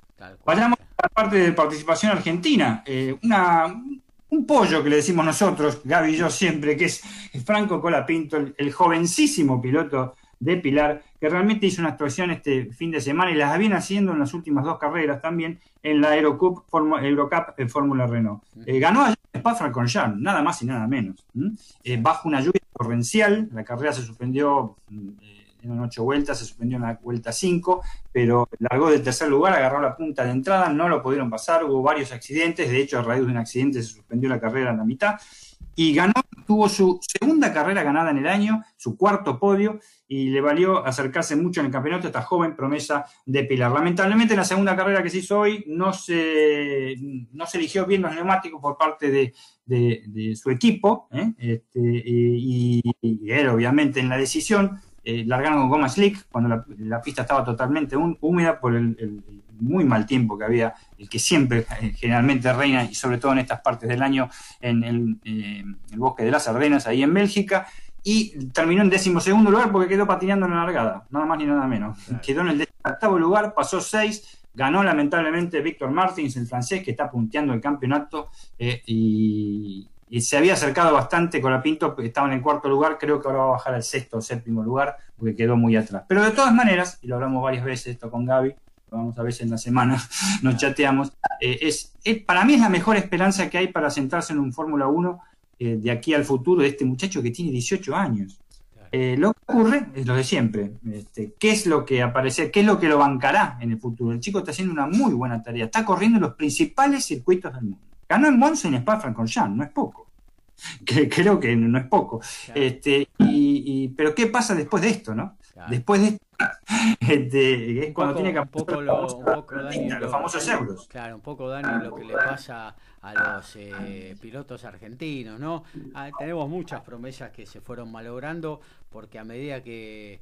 Vayamos a la parte de participación argentina. Eh, una, un pollo que le decimos nosotros, Gaby y yo siempre, que es Franco Colapinto, el jovencísimo piloto de Pilar, que realmente hizo una actuación este fin de semana y las viene haciendo en las últimas dos carreras también en la Eurocup, Eurocup en Fórmula Renault. Eh, ganó allá en Spa nada más y nada menos. Eh, bajo una lluvia torrencial, la carrera se suspendió eh, en ocho vueltas, se suspendió en la vuelta 5, pero largó del tercer lugar, agarró la punta de entrada, no lo pudieron pasar, hubo varios accidentes, de hecho a raíz de un accidente se suspendió la carrera en la mitad, y ganó, tuvo su segunda carrera ganada en el año, su cuarto podio, y le valió acercarse mucho en el campeonato esta joven promesa de Pilar. Lamentablemente en la segunda carrera que se hizo hoy no se, no se eligió bien los neumáticos por parte de, su equipo ¿eh? este, y, él obviamente en la decisión eh, largaron con goma slick cuando la, pista estaba totalmente húmeda por el, muy mal tiempo que había, el que siempre eh, generalmente reina y sobre todo en estas partes del año en el, el bosque de las Ardenas ahí en Bélgica y terminó en décimo segundo lugar porque quedó patinando en la largada, nada más ni nada menos. Quedó en el octavo lugar, pasó seis, ganó lamentablemente Víctor Martins, el francés, que está punteando el campeonato eh, y, se había acercado bastante con la Pinto, estaba en el cuarto lugar, creo que ahora va a bajar al sexto o séptimo lugar porque quedó muy atrás. Pero de todas maneras, y lo hablamos varias veces esto con Gaby, vamos a veces en la semana, nos chateamos, eh, es, para mí es la mejor esperanza que hay para sentarse en un Fórmula 1 eh, de aquí al futuro de este muchacho que tiene 18 años. Eh, lo que ocurre es lo de siempre. Este, ¿Qué es lo que aparece? ¿Qué es lo que lo bancará en el futuro? El chico está haciendo una muy buena tarea. Está corriendo los principales circuitos del mundo. Ganó en Monza y en Spa-Francorchamps, no es poco. Que, creo que no es poco. Este, y, pero ¿qué pasa después de esto, no? Después de esto, este, es cuando tiene que un poco, los famosos euros. Claro, un poco Dani lo que le pasa a los eh, pilotos argentinos, ¿no? Ah, tenemos muchas promesas que se fueron malogrando porque a medida que,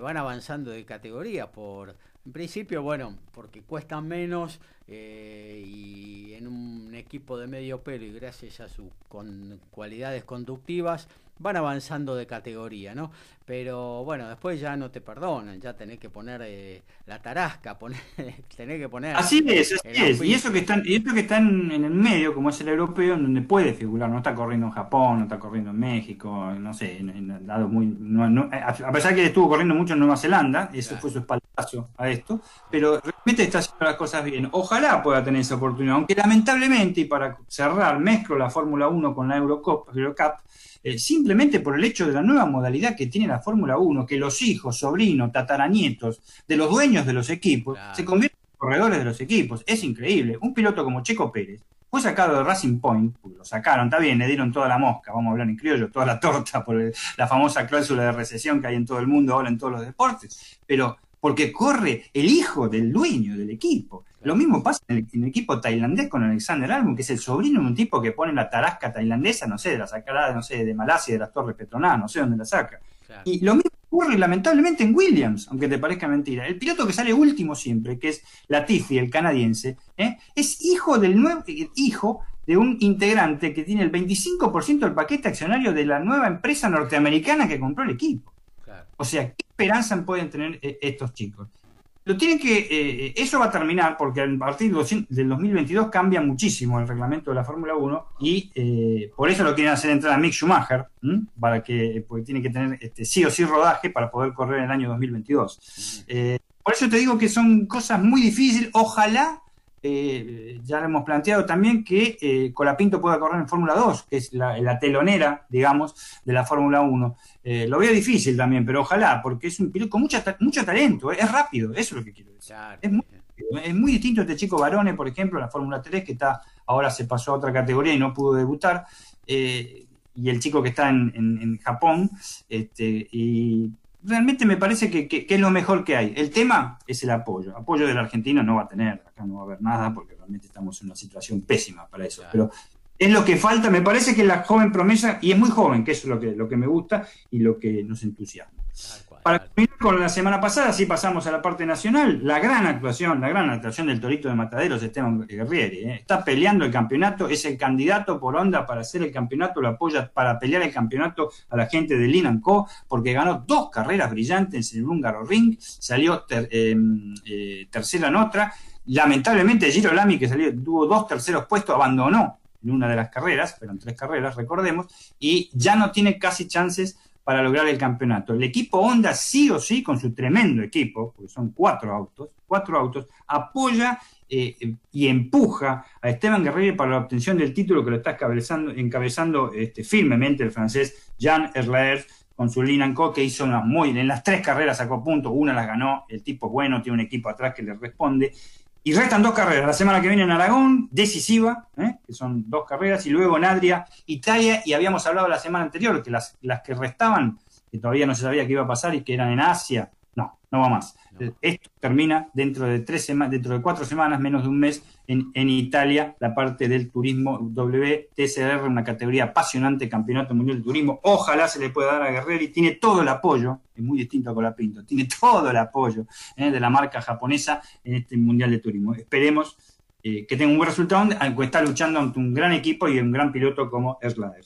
van avanzando de categoría, por en principio, bueno, porque cuestan menos eh, y en un equipo de medio pelo y gracias a sus cualidades conductivas van avanzando de categoría, ¿no? Pero bueno, después ya no te perdonan, ya tenés que poner eh, la tarasca, poner, tenés que poner... Así es, así es. Y eso que están, y que están en el medio, como es el europeo, en donde puede figurar, no está corriendo en Japón, no está corriendo en México, no sé, en, dado muy, a pesar que estuvo corriendo mucho en Nueva Zelanda, eso fue su espaldazo a esto, pero realmente está haciendo las cosas bien. Ojalá pueda tener esa oportunidad, aunque lamentablemente, y para cerrar, mezclo la Fórmula 1 con la Eurocup, Eurocup eh, simplemente por el hecho de la nueva modalidad que tiene la Fórmula 1, que los hijos, sobrinos, tataranietos de los dueños de los equipos se convierten en corredores de los equipos. Es increíble. Un piloto como Checo Pérez fue sacado de Racing Point, lo sacaron, está bien, le dieron toda la mosca, vamos a hablar en criollo, toda la torta por la famosa cláusula de recesión que hay en todo el mundo ahora en todos los deportes, pero porque corre el hijo del dueño del equipo. Lo mismo pasa en el, equipo tailandés con Alexander Albon, que es el sobrino de un tipo que pone la tarasca tailandesa, no sé, de la sacará, no sé, de Malasia, de las Torres Petronas, no sé dónde la saca. Y lo mismo ocurre lamentablemente en Williams, aunque te parezca mentira. El piloto que sale último siempre, que es Latifi, el canadiense, ¿eh? es hijo del nuevo hijo de un integrante que tiene el 25% del paquete accionario de la nueva empresa norteamericana que compró el equipo. O sea, ¿qué esperanza pueden tener eh, estos chicos? Lo tienen que, eh, eso va a terminar porque a partir del 2022 cambia muchísimo el reglamento de la Fórmula 1 y eh, por eso lo quieren hacer entrar a Mick Schumacher, para que, porque tiene que tener este, sí o sí rodaje para poder correr en el año 2022. Eh, por eso te digo que son cosas muy difíciles, ojalá eh, ya lo hemos planteado también que eh, Colapinto pueda correr en Fórmula 2, que es la, telonera, digamos, de la Fórmula 1. Eh, lo veo difícil también, pero ojalá, porque es un piloto con mucho talento, es rápido, eso es lo que quiero decir. Es, muy, distinto este chico Barone, por ejemplo, en la Fórmula 3, que está ahora se pasó a otra categoría y no pudo debutar. y el chico que está en, en Japón, este, y realmente me parece que, es lo mejor que hay. El tema es el apoyo. Apoyo de la Argentina no va a tener, acá no va a haber nada porque realmente estamos en una situación pésima para eso. Pero es lo que falta, me parece que la joven promesa, y es muy joven, que eso es lo que, lo que me gusta y lo que nos entusiasma. Para terminar con la semana pasada, sí pasamos a la parte nacional, la gran actuación, la gran actuación del Torito de Mataderos, Esteban Guerrieri. ¿eh? Está peleando el campeonato, es el candidato por onda para hacer el campeonato, lo apoya para pelear el campeonato a la gente de Linan Co, porque ganó dos carreras brillantes en el húngaro ring, salió em, eh, tercera en otra. Lamentablemente, Giro Lamy, que salió, tuvo dos terceros puestos, abandonó en una de las carreras, pero en tres carreras, recordemos, y ya no tiene casi chances para lograr el campeonato. El equipo Honda sí o sí, con su tremendo equipo, porque son cuatro autos, cuatro autos, apoya eh, y empuja a Esteban Guerrero para la obtención del título que lo está encabezando, este, firmemente el francés Jean Erlaer con su Linan Co, que hizo una muy en las tres carreras sacó puntos, una las ganó, el tipo bueno, tiene un equipo atrás que le responde, y restan dos carreras. La semana que viene en Aragón, decisiva, ¿eh? que son dos carreras, y luego en Adria, Italia, y habíamos hablado la semana anterior que las, las que restaban, que todavía no se sabía qué iba a pasar y que eran en Asia, no, no va más. Esto termina dentro de tres semanas, dentro de cuatro semanas, menos de un mes, en, en, Italia, la parte del turismo WTCR, una categoría apasionante, Campeonato Mundial de Turismo. Ojalá se le pueda dar a Guerrero y tiene todo el apoyo, es muy distinto a Colapinto, tiene todo el apoyo eh, de la marca japonesa en este Mundial de Turismo. Esperemos eh, que tenga un buen resultado, aunque está luchando ante un gran equipo y un gran piloto como Erlader.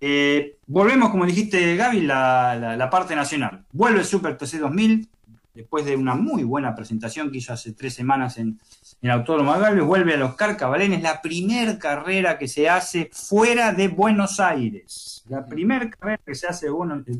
Eh, volvemos, como dijiste, Gaby, la, la, parte nacional. Vuelve el Super TC 2000, después de una muy buena presentación que hizo hace tres semanas en, en Autódromo Galvez, vuelve a los Carcabalenes, la primera carrera que se hace fuera de Buenos Aires. La primera carrera que se hace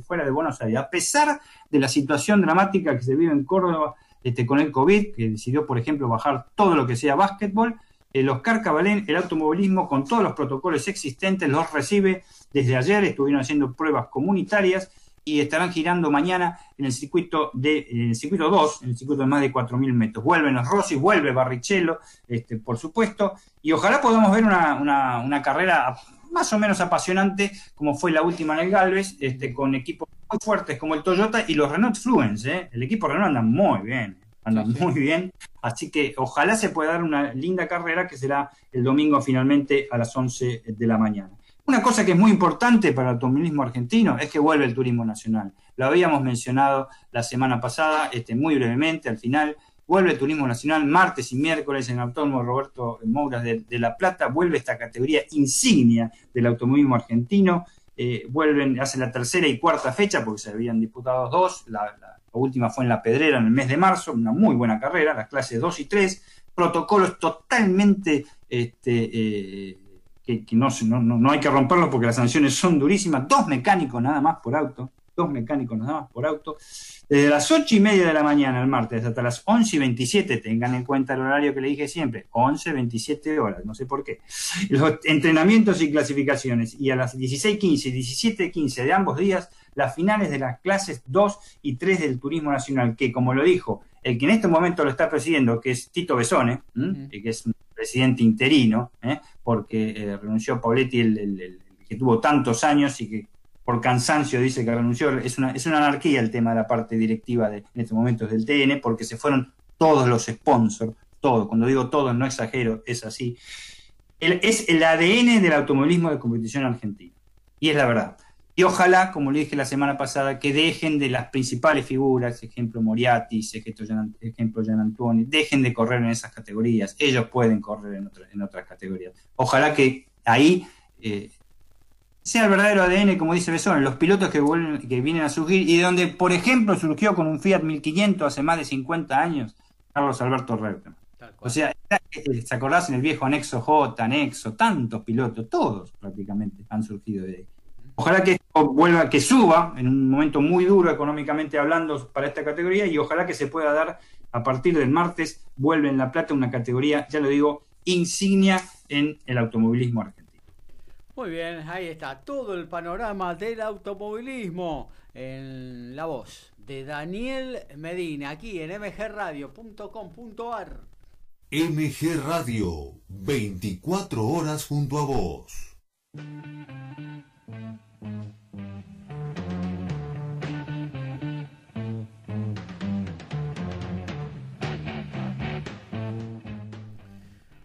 fuera de Buenos Aires. A pesar de la situación dramática que se vive en Córdoba este, con el COVID, que decidió, por ejemplo, bajar todo lo que sea básquetbol, el Oscar Cabalén, el automovilismo, con todos los protocolos existentes, los recibe desde ayer, estuvieron haciendo pruebas comunitarias y estarán girando mañana en el circuito de en el circuito 2, en el circuito de más de 4.000 metros. Vuelven los Rossi, vuelve Barrichello, este, por supuesto, y ojalá podamos ver una, una, carrera más o menos apasionante como fue la última en el Galvez, este, con equipos muy fuertes como el Toyota y los Renault Fluence. ¿eh? El equipo Renault anda muy bien, anda muy bien, así que ojalá se pueda dar una linda carrera que será el domingo finalmente a las 11 de la mañana. Una cosa que es muy importante para el automovilismo argentino es que vuelve el turismo nacional. Lo habíamos mencionado la semana pasada, este, muy brevemente, al final. Vuelve el turismo nacional martes y miércoles en el Autónomo Roberto Mouras de, La Plata. Vuelve esta categoría insignia del automovilismo argentino. eh, vuelven, hacen la tercera y cuarta fecha, porque se habían disputado dos, la, última fue en La Pedrera en el mes de marzo, una muy buena carrera, las clases 2 y 3, protocolos totalmente este, eh, que, no, no, no, hay que romperlos porque las sanciones son durísimas, dos mecánicos nada más por auto, dos mecánicos nada más por auto, desde las ocho y media de la mañana el martes hasta las 11 y 27, tengan en cuenta el horario que le dije siempre, 11, 27 horas, no sé por qué, los entrenamientos y clasificaciones, y a las 16.15 y 17.15 de ambos días, las finales de las clases 2 y 3 del Turismo Nacional, que como lo dijo el que en este momento lo está presidiendo, que es Tito Besone, que es un presidente interino, ¿eh? porque eh, renunció Pauletti, el, que tuvo tantos años y que por cansancio dice que renunció. Es una, es una anarquía el tema de la parte directiva de, en estos momentos del TN, porque se fueron todos los sponsors, todos. Cuando digo todos, no exagero, es así. es el ADN del automovilismo de competición argentina. Y es la verdad. Y ojalá, como le dije la semana pasada, que dejen de las principales figuras, ejemplo Moriarty, ejemplo Gian Antuoni, dejen de correr en esas categorías. Ellos pueden correr en, en otras categorías. Ojalá que ahí eh, sea el verdadero ADN, como dice Besón, los pilotos que, vuelven, que vienen a surgir y de donde, por ejemplo, surgió con un Fiat 1500 hace más de 50 años, Carlos Alberto Reutemann. O sea, ¿se acordás en el viejo anexo J, anexo, tantos pilotos, todos prácticamente han surgido de ahí. Ojalá que esto vuelva, que suba en un momento muy duro económicamente hablando para esta categoría y ojalá que se pueda dar a partir del martes, vuelve en La Plata una categoría, ya lo digo, insignia en el automovilismo argentino. Muy bien, ahí está todo el panorama del automovilismo en la voz de Daniel Medina, aquí en mgradio.com.ar. MG Radio, 24 horas junto a vos.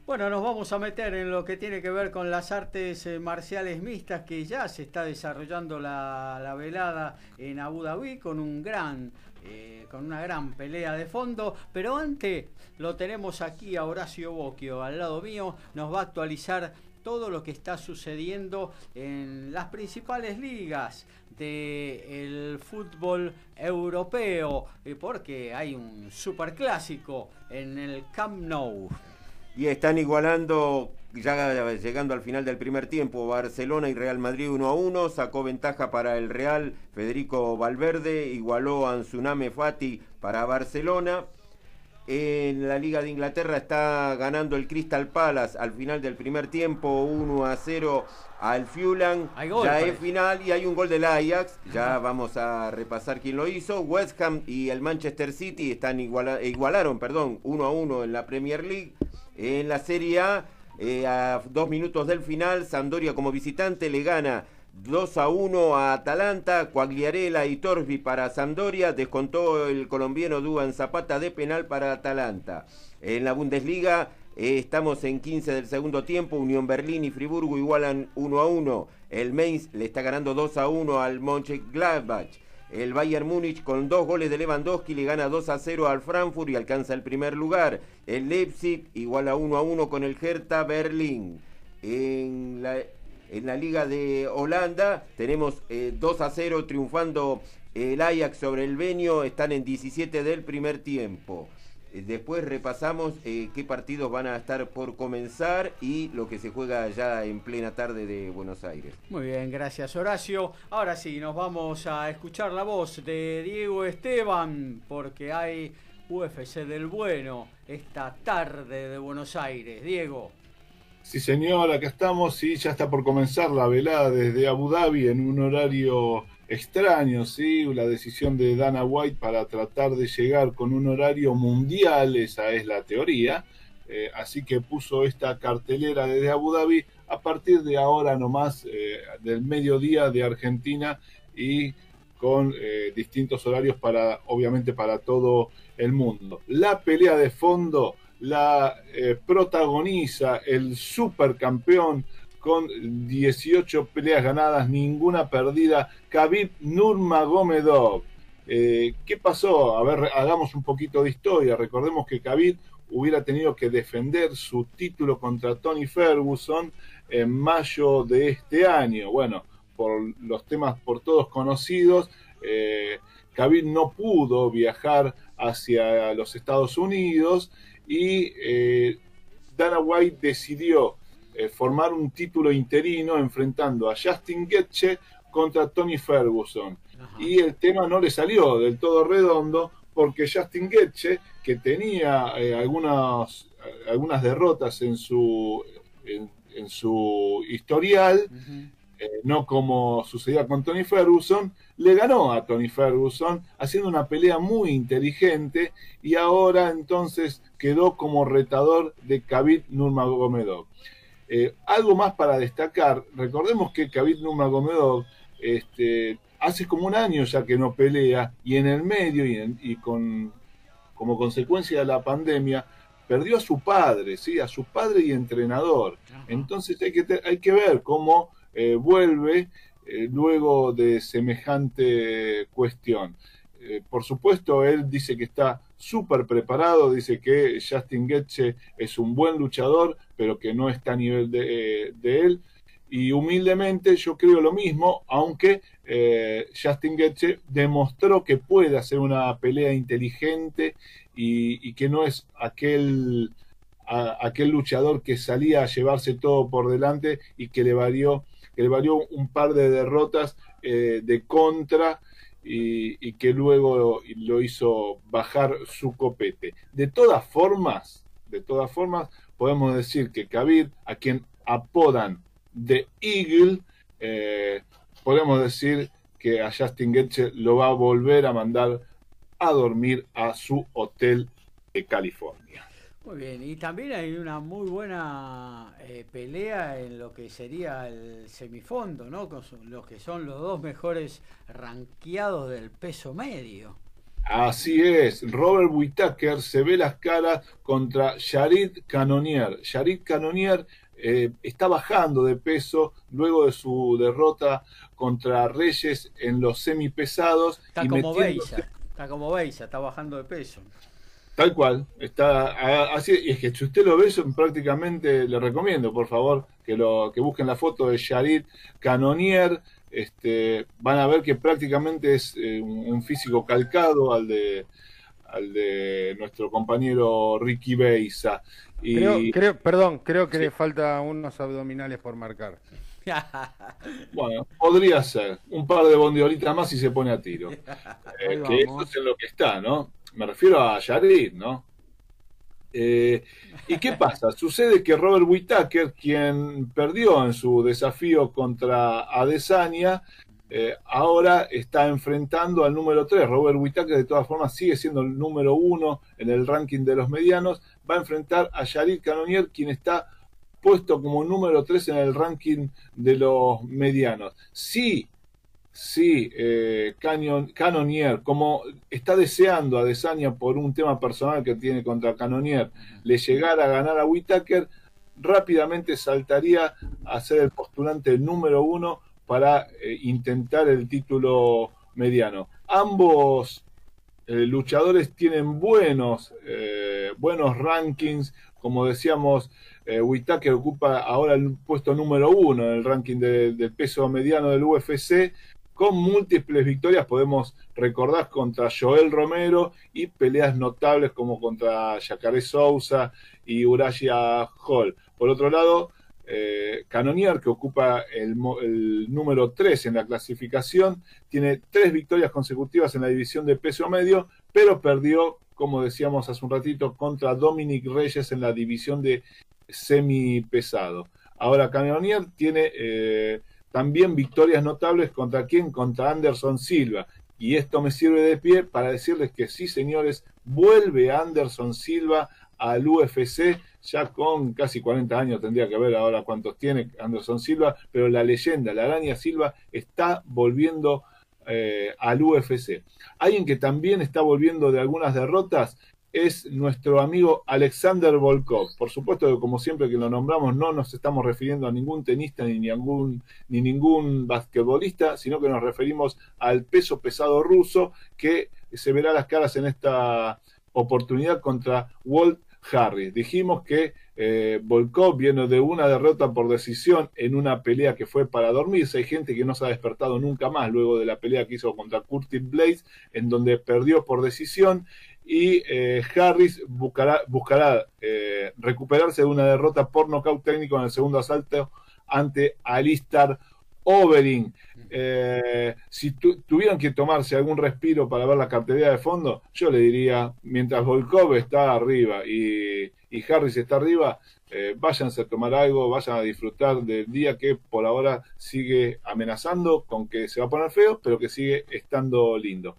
Bueno, nos vamos a meter en lo que tiene que ver con las artes eh, marciales mixtas que ya se está desarrollando la, velada en Abu Dhabi con un gran eh, con una gran pelea de fondo, pero antes lo tenemos aquí a Horacio Bocchio al lado mío, nos va a actualizar todo lo que está sucediendo en las principales ligas del fútbol europeo, eh, porque hay un superclásico en el Camp Nou. Y están igualando, ya llegando al final del primer tiempo, Barcelona y Real Madrid 1 a 1. Sacó ventaja para el Real Federico Valverde, igualó a Anzuname Fati para Barcelona. En la Liga de Inglaterra está ganando el Crystal Palace al final del primer tiempo 1 a 0 al Fulham. ya es final y hay un gol del Ajax. Ya vamos a repasar quién lo hizo. West Ham y el Manchester City están igualaron, perdón, 1 a 1 en la Premier League. En la Serie A, eh, a dos minutos del final, Sampdoria como visitante le gana 2 a 1 a Atalanta, Coagliarella y Torbi para Sampdoria, descontó el colombiano Duan Zapata de penal para Atalanta. En la Bundesliga eh, estamos en 15 del segundo tiempo, Unión Berlín y Friburgo igualan 1 a 1. El Mainz le está ganando 2 a 1 al Mönchengladbach. El Bayern Múnich con dos goles de Lewandowski le gana 2 a 0 al Frankfurt y alcanza el primer lugar. El Leipzig igual a 1 a 1 con el Hertha Berlín. En la, en la Liga de Holanda tenemos 2 eh, a 0 triunfando el Ajax sobre el Benio. Están en 17 del primer tiempo. Eh, después repasamos eh, qué partidos van a estar por comenzar y lo que se juega ya en plena tarde de Buenos Aires. Muy bien, gracias Horacio. Ahora sí, nos vamos a escuchar la voz de Diego Esteban porque hay UFC del Bueno esta tarde de Buenos Aires. Diego. Sí, señor, acá estamos y ya está por comenzar la velada desde Abu Dhabi en un horario extraño, ¿sí? La decisión de Dana White para tratar de llegar con un horario mundial, esa es la teoría. Eh, así que puso esta cartelera desde Abu Dhabi a partir de ahora nomás eh, del mediodía de Argentina y con eh, distintos horarios para, obviamente, para todo el mundo. La pelea de fondo la protagoniza el supercampeón con 18 peleas ganadas, ninguna perdida, Khabib Nurmagomedov. Eh, ¿Qué pasó? A ver, hagamos un poquito de historia. Recordemos que Khabib hubiera tenido que defender su título contra Tony Ferguson en mayo de este año. Bueno, por los temas por todos conocidos, eh, Khabib no pudo viajar hacia los Estados Unidos y eh, Dana White decidió eh, formar un título interino enfrentando a Justin Getche contra Tony Ferguson. Y el tema no le salió del todo redondo porque Justin Getche, que tenía eh, algunas, algunas derrotas en su, en, su historial, eh, no como sucedía con Tony Ferguson, le ganó a Tony Ferguson haciendo una pelea muy inteligente y ahora entonces quedó como retador de Khabib Nurmagomedov. Eh, algo más para destacar, recordemos que Khabib Nurmagomedov este, hace como un año ya que no pelea y en el medio y, con, como consecuencia de la pandemia perdió a su padre, ¿sí? a su padre y entrenador. Entonces hay que, hay que ver cómo eh, vuelve eh, luego de semejante cuestión. Eh, por supuesto, él dice que está súper preparado, dice que Justin Getche es un buen luchador, pero que no está a nivel de, él. Y humildemente yo creo lo mismo, aunque Justin Getche demostró que puede hacer una pelea inteligente y, que no es aquel, aquel luchador que salía a llevarse todo por delante y que le valió que le valió un par de derrotas eh, de contra y, que luego lo hizo bajar su copete. De todas formas, de todas formas, podemos decir que Khabib, a quien apodan The Eagle, eh, podemos decir que a Justin Getche lo va a volver a mandar a dormir a su hotel de California. Muy bien, y también hay una muy buena eh, pelea en lo que sería el semifondo, ¿no? Con los que son los dos mejores ranqueados del peso medio. Así es, Robert Whittaker se ve las caras contra Yarid Canonier. Yarid Canonier eh, está bajando de peso luego de su derrota contra Reyes en los semipesados. Está como Beisa, está como Beisa, está bajando de peso. Tal cual, está así, y es que si usted lo ve, prácticamente le recomiendo, por favor, que lo que busquen la foto de Sharit Canonier, este, van a ver que prácticamente es eh, un físico calcado al de al de nuestro compañero Ricky Beisa. Y... Creo, perdón, creo que le falta unos abdominales por marcar. bueno, podría ser. Un par de bondiolitas más y se pone a tiro. Eh, que eso es en lo que está, ¿no? Me refiero a Yarid, ¿no? Eh, ¿Y qué pasa? Sucede que Robert Whittaker, quien perdió en su desafío contra Adesanya, eh, ahora está enfrentando al número 3. Robert Whittaker, de todas formas, sigue siendo el número 1 en el ranking de los medianos. Va a enfrentar a Yarid Canonier, quien está puesto como número 3 en el ranking de los medianos. Sí, Sí, eh, Canonier, como está deseando a Desania por un tema personal que tiene contra Canonier, le llegara a ganar a Whitaker, rápidamente saltaría a ser el postulante número uno para eh, intentar el título mediano. Ambos eh, luchadores tienen buenos, eh, buenos rankings, como decíamos, Whitaker ocupa ahora el puesto número uno en el ranking del peso mediano del UFC con múltiples victorias, podemos recordar contra Joel Romero y peleas notables como contra Jacare Sousa y Uraya Hall. Por otro lado, eh, Canonier, que ocupa el, número 3 en la clasificación, tiene tres victorias consecutivas en la división de peso medio, pero perdió, como decíamos hace un ratito, contra Dominic Reyes en la división de semi pesado. Ahora Canonier tiene eh, también victorias notables contra quién? Contra Anderson Silva. Y esto me sirve de pie para decirles que sí, señores, vuelve Anderson Silva al UFC, ya con casi 40 años tendría que ver ahora cuántos tiene Anderson Silva, pero la leyenda, la araña Silva, está volviendo eh, al UFC. Alguien que también está volviendo de algunas derrotas es nuestro amigo Alexander Volkov. Por supuesto que como siempre que lo nombramos no nos estamos refiriendo a ningún tenista ni ningún, ni ningún basquetbolista, sino que nos referimos al peso pesado ruso que se verá las caras en esta oportunidad contra Walt Harris. Dijimos que eh, Volkov viene de una derrota por decisión en una pelea que fue para dormirse. Hay gente que no se ha despertado nunca más luego de la pelea que hizo contra Curtis Blaze, en donde perdió por decisión. Y eh, Harris buscará, eh, recuperarse de una derrota por nocaut técnico en el segundo asalto ante Alistar Overing. Eh, si tuvieran que tomarse algún respiro para ver la cartelería de fondo, yo le diría, mientras Volkov está arriba y, Harris está arriba, váyanse a tomar algo, vayan a disfrutar del día que por ahora sigue amenazando con que se va a poner feo, pero que sigue estando lindo.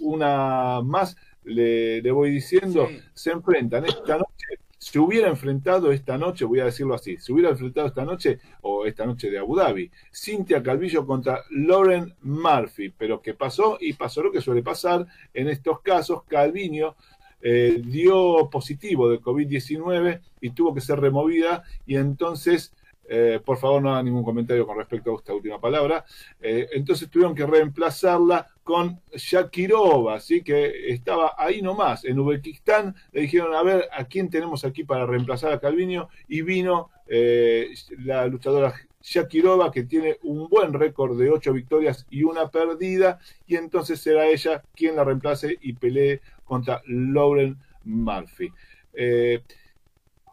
Una más le, voy diciendo, se enfrentan esta noche se hubiera enfrentado esta noche, voy a decirlo así, se hubiera enfrentado esta noche, o esta noche de Abu Dhabi, Cintia Calvillo contra Lauren Murphy. Pero ¿qué pasó? Y pasó lo que suele pasar en estos casos. Calviño eh, dio positivo de COVID-19 y tuvo que ser removida y entonces eh, por favor, no haga ningún comentario con respecto a esta última palabra. Eh, entonces tuvieron que reemplazarla con Shakirova, así que estaba ahí nomás, en Uzbekistán. Le dijeron, a ver, ¿a quién tenemos aquí para reemplazar a Calviño? Y vino eh, la luchadora Shakirova, que tiene un buen récord de ocho victorias y una perdida, y entonces será ella quien la reemplace y pelee contra Lauren Murphy.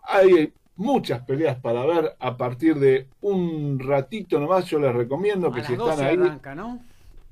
hay muchas peleas para ver a partir de un ratito nomás. Yo les recomiendo que si están ahí. Arranca, ¿no?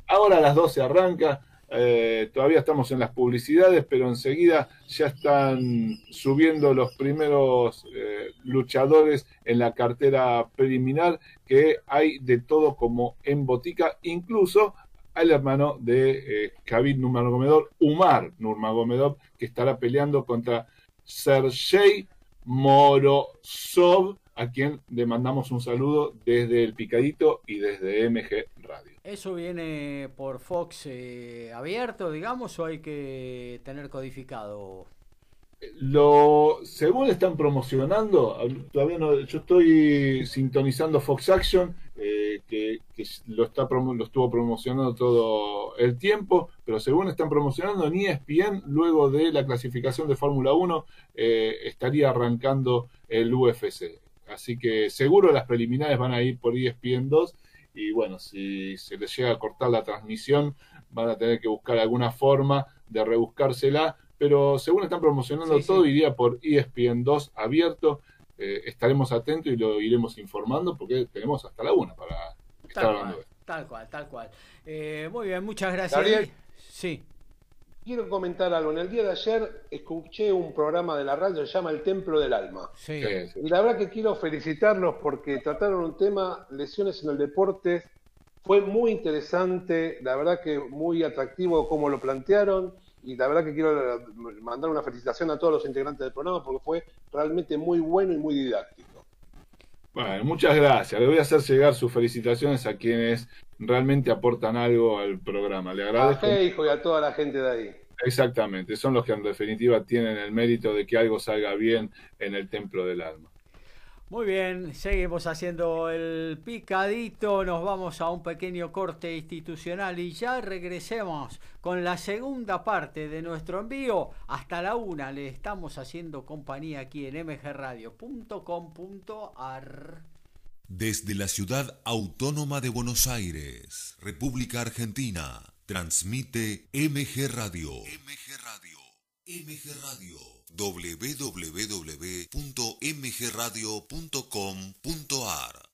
Ahora a las 12 arranca. Eh, todavía estamos en las publicidades, pero enseguida ya están subiendo los primeros eh, luchadores en la cartera preliminar, que hay de todo como en botica, incluso al hermano de eh, Khabib Nurmagomedov, Umar Nurmagomedov, que estará peleando contra Sergey Morozov, a quien le mandamos un saludo desde el Picadito y desde MG Radio. ¿Eso viene por Fox eh, abierto, digamos, o hay que tener codificado? Lo, según están promocionando, todavía no, yo estoy sintonizando Fox Action, eh, que, lo, está, lo estuvo promocionando todo el tiempo, pero según están promocionando, ni ESPN, luego de la clasificación de Fórmula 1, eh, estaría arrancando el UFC. Así que seguro las preliminares van a ir por ESPN 2 y bueno, si se les llega a cortar la transmisión, van a tener que buscar alguna forma de rebuscársela pero según están promocionando todo, iría por ESPN 2 abierto. Eh, estaremos atentos y lo iremos informando porque tenemos hasta la una para estar hablando de Tal cual, tal cual. Eh, muy bien, muchas gracias. sí. Quiero comentar algo. En el día de ayer escuché un programa de la radio que se llama El Templo del Alma. Sí. Y la verdad que quiero felicitarlos porque trataron un tema, lesiones en el deporte. Fue muy interesante, la verdad que muy atractivo como lo plantearon y la verdad que quiero mandar una felicitación a todos los integrantes del programa porque fue realmente muy bueno y muy didáctico. Bueno, muchas gracias. Le voy a hacer llegar sus felicitaciones a quienes realmente aportan algo al programa. Le agradezco. A hijo y a toda la gente de ahí. Exactamente, son los que en definitiva tienen el mérito de que algo salga bien en el templo del alma. Muy bien, seguimos haciendo el picadito, nos vamos a un pequeño corte institucional y ya regresemos con la segunda parte de nuestro envío. Hasta la una le estamos haciendo compañía aquí en mgradio.com.ar. Desde la ciudad autónoma de Buenos Aires, República Argentina, transmite MG Radio. MG Radio. MG Radio www.mgradio.com.ar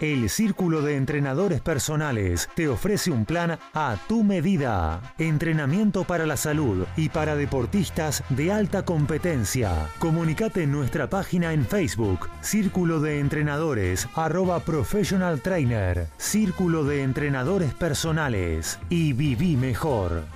el Círculo de Entrenadores Personales te ofrece un plan a tu medida. Entrenamiento para la salud y para deportistas de alta competencia. Comunicate en nuestra página en Facebook, Círculo de Entrenadores, arroba Professional Trainer, Círculo de Entrenadores Personales y viví mejor.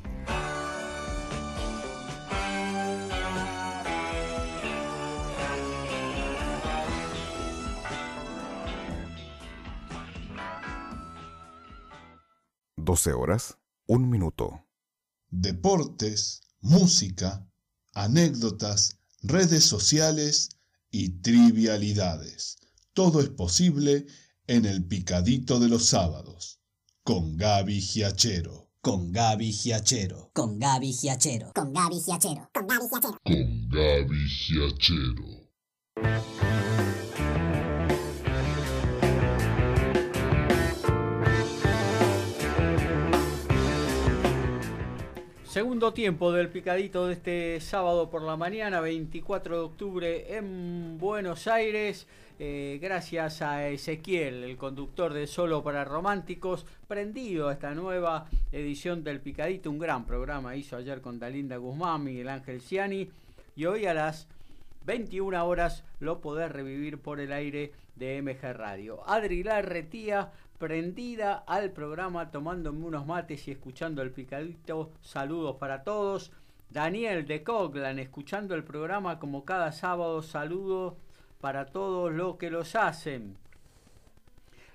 12 horas, un minuto. Deportes, música, anécdotas, redes sociales y trivialidades. Todo es posible en el picadito de los sábados. Con Gaby Giachero. Con Gaby Giachero. Con Gaby Giachero. Con Gaby Giachero. Con Gaby Giachero. Con Gaby Giachero. Segundo tiempo del picadito de este sábado por la mañana, 24 de octubre en Buenos Aires. Eh, gracias a Ezequiel, el conductor de Solo para Románticos, prendido a esta nueva edición del picadito. Un gran programa hizo ayer con Dalinda Guzmán, Miguel Ángel Ciani. Y hoy a las 21 horas lo podés revivir por el aire de MG Radio. Adri Larretía prendida al programa tomándome unos mates y escuchando el picadito. Saludos para todos. Daniel de Coglan escuchando el programa como cada sábado. Saludos para todos los que los hacen.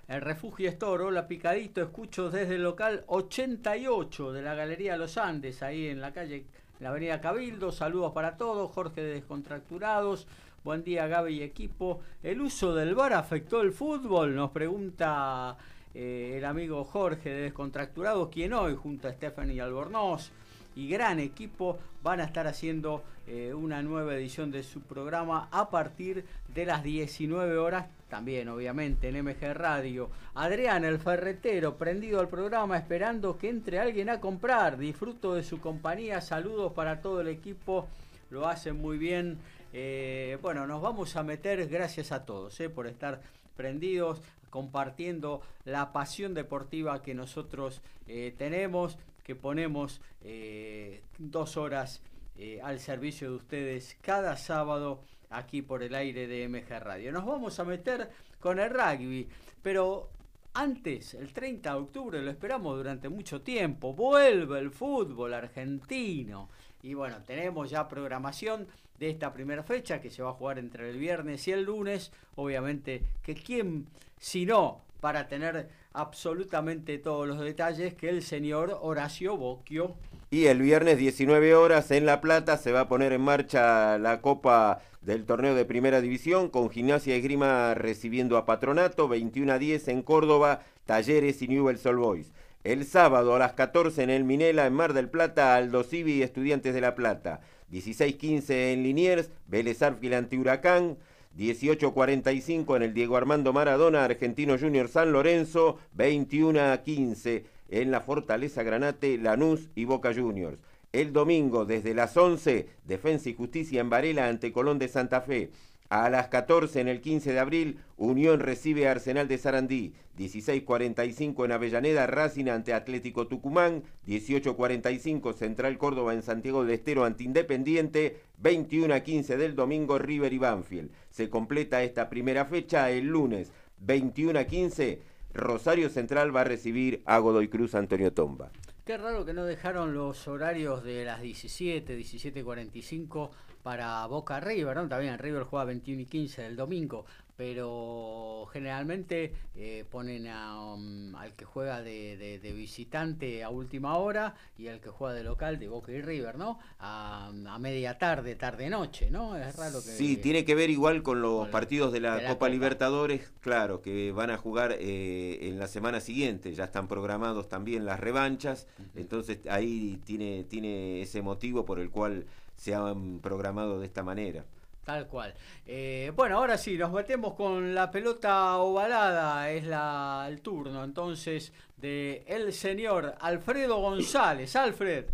El Refugio Store, hola Picadito, escucho desde el local 88 de la Galería Los Andes, ahí en la calle, la Avenida Cabildo. Saludos para todos, Jorge de Descontracturados. Buen día Gaby y equipo. ¿El uso del bar afectó el fútbol? Nos pregunta eh, el amigo Jorge de Descontracturados, quien hoy junto a Stephanie Albornoz y gran equipo van a estar haciendo eh, una nueva edición de su programa a partir de las 19 horas, también obviamente en MG Radio. Adrián, el ferretero, prendido al programa esperando que entre alguien a comprar. Disfruto de su compañía, saludos para todo el equipo, lo hacen muy bien. Eh, bueno, nos vamos a meter, gracias a todos por estar prendidos, compartiendo la pasión deportiva que nosotros eh, tenemos, que ponemos eh, dos horas eh, al servicio de ustedes cada sábado aquí por el aire de MG Radio. Nos vamos a meter con el rugby, pero antes, el 30 de octubre, lo esperamos durante mucho tiempo, vuelve el fútbol argentino. Y bueno, tenemos ya programación de esta primera fecha que se va a jugar entre el viernes y el lunes. Obviamente que quién, si no, para tener absolutamente todos los detalles que el señor Horacio Bocchio. Y el viernes 19 horas en La Plata se va a poner en marcha la Copa del torneo de Primera División con Gimnasia y Grima recibiendo a Patronato, 21 a 10 en Córdoba, Talleres y Newell's Old Boys. El sábado a las 14 en el Minela, en Mar del Plata, Aldo Civi y Estudiantes de La Plata. 16-15 en Liniers, Vélez Arfil Huracán. 18-45 en el Diego Armando Maradona, Argentino Junior San Lorenzo. 21 15 en la Fortaleza Granate, Lanús y Boca Juniors. El domingo, desde las 11, Defensa y Justicia en Varela ante Colón de Santa Fe. A las 14 en el 15 de abril, Unión recibe a Arsenal de Sarandí. 16.45 en Avellaneda, Racing ante Atlético Tucumán. 18.45 Central Córdoba en Santiago del Estero ante Independiente. 21 a 15 del domingo, River y Banfield. Se completa esta primera fecha el lunes. 21 a 15, Rosario Central va a recibir a Godoy Cruz Antonio Tomba. Qué raro que no dejaron los horarios de las 17, 17.45 para Boca River, ¿no? También River juega 21 y 15 del domingo, pero generalmente eh, ponen um, al que juega de, visitante a última hora y al que juega de local de Boca y River, ¿no? A, media tarde, tarde-noche, ¿no? Es raro que... Sí, tiene que ver igual con los partidos de la, Copa, Libertadores, claro, que van a jugar eh, en la semana siguiente, ya están programados también las revanchas, entonces ahí tiene, tiene ese motivo por el cual se han programado de esta manera. Tal cual. Eh, bueno, ahora sí, nos metemos con la pelota ovalada, es la, el turno entonces de el señor Alfredo González. Alfred.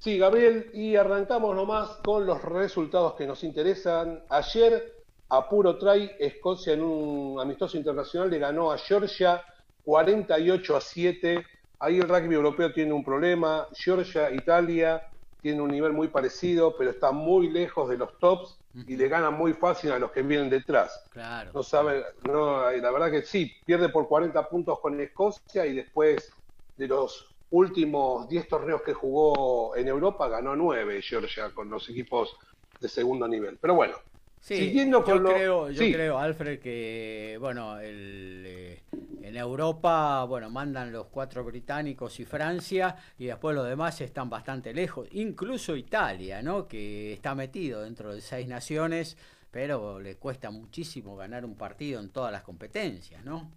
Sí, Gabriel, y arrancamos nomás con los resultados que nos interesan. Ayer, a puro try, Escocia en un amistoso internacional le ganó a Georgia 48 a 7. Ahí el rugby europeo tiene un problema. Georgia, Italia, tiene un nivel muy parecido, pero está muy lejos de los tops y le gana muy fácil a los que vienen detrás. Claro. No sabe, no, la verdad que sí, pierde por 40 puntos con Escocia y después de los últimos 10 torneos que jugó en Europa ganó 9 Georgia con los equipos de segundo nivel. Pero bueno, Sí, yo creo, yo creo, Alfred, que bueno, eh, en Europa, bueno, mandan los cuatro británicos y Francia y después los demás están bastante lejos, incluso Italia, ¿no? Que está metido dentro de seis naciones, pero le cuesta muchísimo ganar un partido en todas las competencias, ¿no?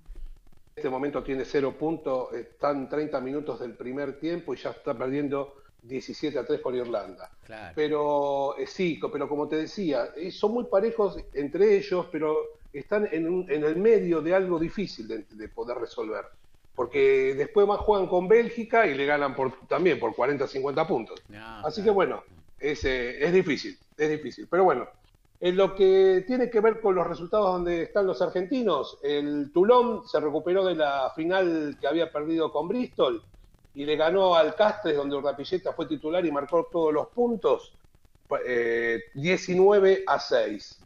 En este momento tiene cero puntos, están 30 minutos del primer tiempo y ya está perdiendo 17 a 3 por Irlanda. Pero eh, sí, pero como te decía, eh, son muy parejos entre ellos, pero están en, en el medio de algo difícil de, poder resolver. Porque después más juegan con Bélgica y le ganan por, también por 40 50 puntos. Así que bueno, es, eh, es difícil, es difícil. Pero bueno, en lo que tiene que ver con los resultados donde están los argentinos, el Toulon se recuperó de la final que había perdido con Bristol y le ganó al Castres, donde Urdapilleta fue titular y marcó todos los puntos, 19 eh, a 6.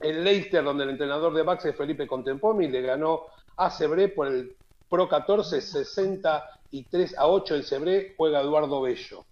El Leicester, donde el entrenador de Bax es Felipe Contempomi, le ganó a Cebré por el Pro 14, 63 a 8 en Cebré, juega Eduardo Bello.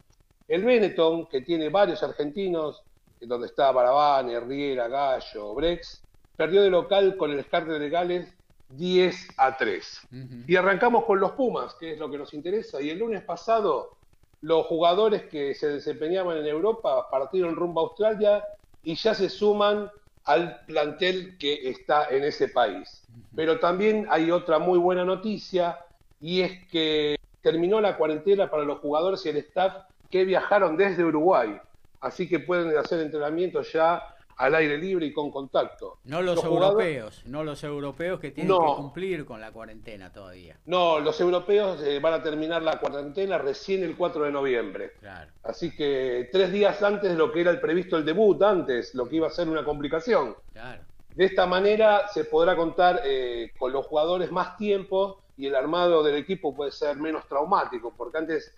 El Benetton, que tiene varios argentinos, donde está Barabane, Riera, Gallo, Brex, perdió de local con el Escarte de Gales 10 a 3. Y arrancamos con los Pumas, que es lo que nos interesa. Y el lunes pasado, los jugadores que se desempeñaban en Europa partieron rumbo a Australia y ya se suman al plantel que está en ese país. Pero también hay otra muy buena noticia y es que terminó la cuarentena para los jugadores y el staff que viajaron desde Uruguay. Así que pueden hacer entrenamientos ya al aire libre y con contacto. No los, europeos, no los europeos que tienen que cumplir con la cuarentena todavía. No, los europeos eh, van a terminar la cuarentena recién el 4 de noviembre. Claro. Así que tres días antes de lo que era el previsto el debut, antes, lo que iba a ser una complicación. Claro. De esta manera se podrá contar eh, con los jugadores más tiempo y el armado del equipo puede ser menos traumático, porque antes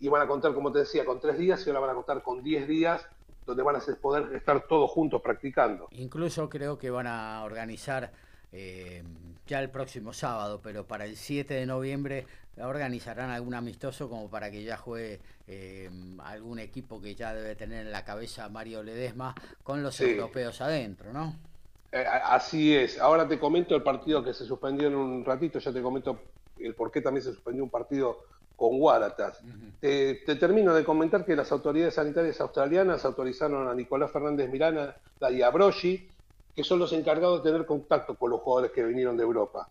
iban a contar, como te decía, con tres días y ahora van a contar con diez días donde van a poder estar todos juntos practicando. Incluso creo que van a organizar eh, ya el próximo sábado, pero para el 7 de noviembre organizarán algún amistoso como para que ya juegue eh, algún equipo que ya debe tener en la cabeza Mario Ledesma con los europeos adentro, ¿no? Eh, así es. Ahora te comento el partido que se suspendió en un ratito, ya te comento el por qué también se suspendió un partido con Waratahs. te, termino de comentar que las autoridades sanitarias australianas autorizaron a Nicolás Fernández Miranda y a Broggi, que son los encargados de tener contacto con los jugadores que vinieron de Europa.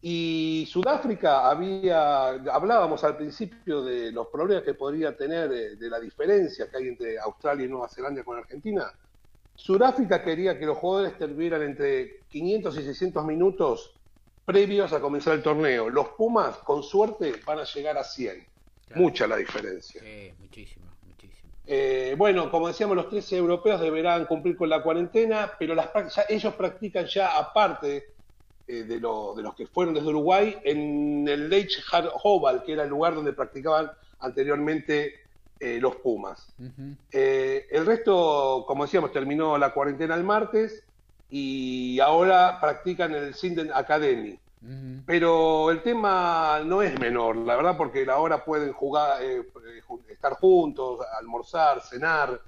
Y Sudáfrica había, hablábamos al principio de los problemas que podría tener, de, de la diferencia que hay entre Australia y Nueva Zelanda con Argentina. Sudáfrica quería que los jugadores tuvieran entre 500 y 600 minutos previos a comenzar el torneo. Los Pumas, con suerte, van a llegar a 100. Mucha la diferencia. Sí, muchísimo, muchísimo. Eh, bueno, como decíamos, los 13 europeos deberán cumplir con la cuarentena, pero las, ellos practican ya aparte eh, de, lo, de, los que fueron desde Uruguay en el Lake Hobal, que era el lugar donde practicaban anteriormente eh, los Pumas. Eh, el resto, como decíamos, terminó la cuarentena el martes y ahora practican el Sinden Academy. Pero el tema no es menor, la verdad, porque ahora pueden jugar, eh, estar juntos, almorzar, cenar.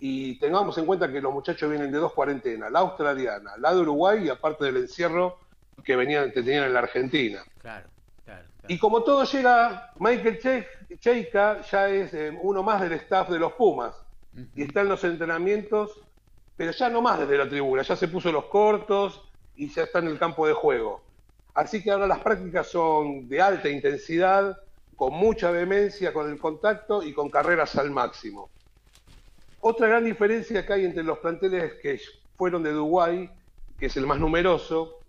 Y tengamos en cuenta que los muchachos vienen de dos cuarentenas, la australiana, la de Uruguay y aparte del encierro que venían, que tenían en la Argentina. Claro. Y como todo llega, Michael Cheika ya es eh, uno más del staff de los Pumas. Y está en los entrenamientos, pero ya no más desde la tribuna, ya se puso los cortos y ya está en el campo de juego. Así que ahora las prácticas son de alta intensidad, con mucha vehemencia con el contacto y con carreras al máximo. Otra gran diferencia que hay entre los planteles que fueron de Uruguay, que es el más numeroso,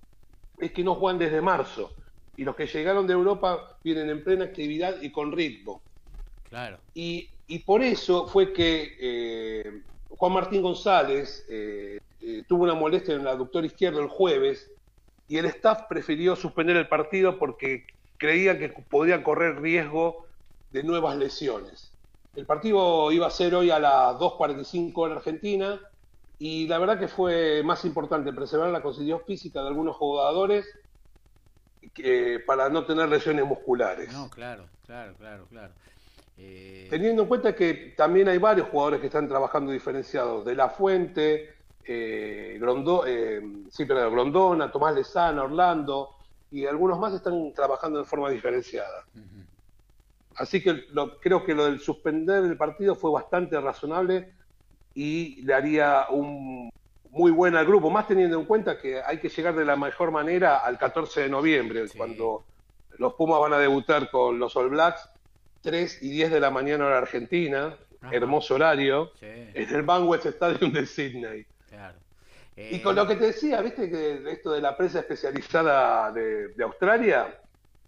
es que no juegan desde marzo y los que llegaron de Europa vienen en plena actividad y con ritmo. Claro. Y, por eso fue que eh, Juan Martín González eh, eh, tuvo una molestia en el aductor izquierdo el jueves y el staff prefirió suspender el partido porque creía que podía correr riesgo de nuevas lesiones. El partido iba a ser hoy a las 2.45 en Argentina y la verdad que fue más importante preservar la condición física de algunos jugadores para no tener lesiones musculares. No, claro, claro, claro, claro. Eh, Teniendo en cuenta que también hay varios jugadores que están trabajando diferenciados, De La Fuente, eh, eh sí, Grondona, Tomás Lezana, Orlando, y algunos más están trabajando de forma diferenciada. Así que creo que lo del suspender el partido fue bastante razonable y le haría un muy buena al grupo, más teniendo en cuenta que hay que llegar de la mejor manera al 14 de noviembre, cuando los Pumas van a debutar con los All Blacks, 3 y 10 de la mañana hora Argentina, hermoso horario, en el Banwest Stadium de Sydney. Y con lo que te decía, viste que esto de la prensa especializada de, Australia,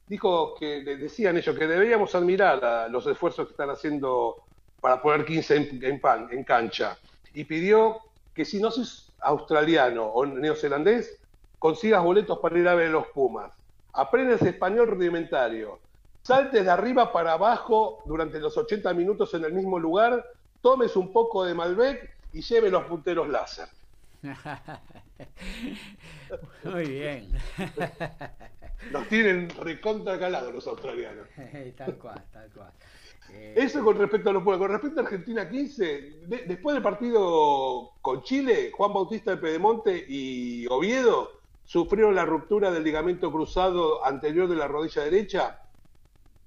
dijo que decían ellos que deberíamos admirar los esfuerzos que están haciendo para poner 15 en, pan, en cancha. Y pidió que si no se australiano o neozelandés, consigas boletos para ir a ver los Pumas. Aprendes español rudimentario. Saltes de arriba para abajo durante los 80 minutos en el mismo lugar, tomes un poco de Malbec y lleve los punteros láser. Muy bien. Los tienen recontra calados los australianos. tal cual, tal cual. Eh, Eso con respecto a los pueblos. Con respecto a Argentina 15, después del partido con Chile, Juan Bautista de Pedemonte y Oviedo sufrieron la ruptura del ligamento cruzado anterior de la rodilla derecha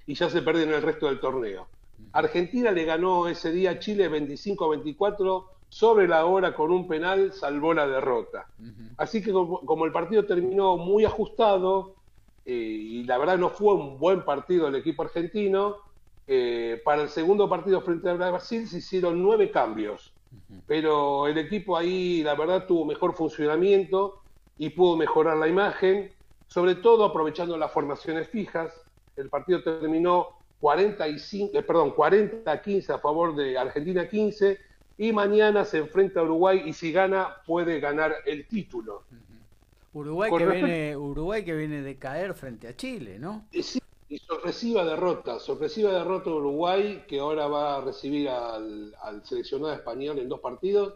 y ya se perdieron el resto del torneo. Argentina le ganó ese día a Chile 25-24 sobre la hora con un penal, salvó la derrota. Así que como, el partido terminó muy ajustado eh, y la verdad no fue un buen partido del equipo argentino, eh, para el segundo partido frente a Brasil se hicieron nueve cambios, pero el equipo ahí, la verdad, tuvo mejor funcionamiento y pudo mejorar la imagen, sobre todo aprovechando las formaciones fijas. El partido terminó 45, eh, perdón, 40-15 a favor de Argentina 15 y mañana se enfrenta a Uruguay y si gana puede ganar el título. Uruguay que, viene, Uruguay que viene de caer frente a Chile, ¿no? Sí, y sorpresiva derrota, sorpresiva derrota de Uruguay, que ahora va a recibir al, seleccionado español en dos partidos.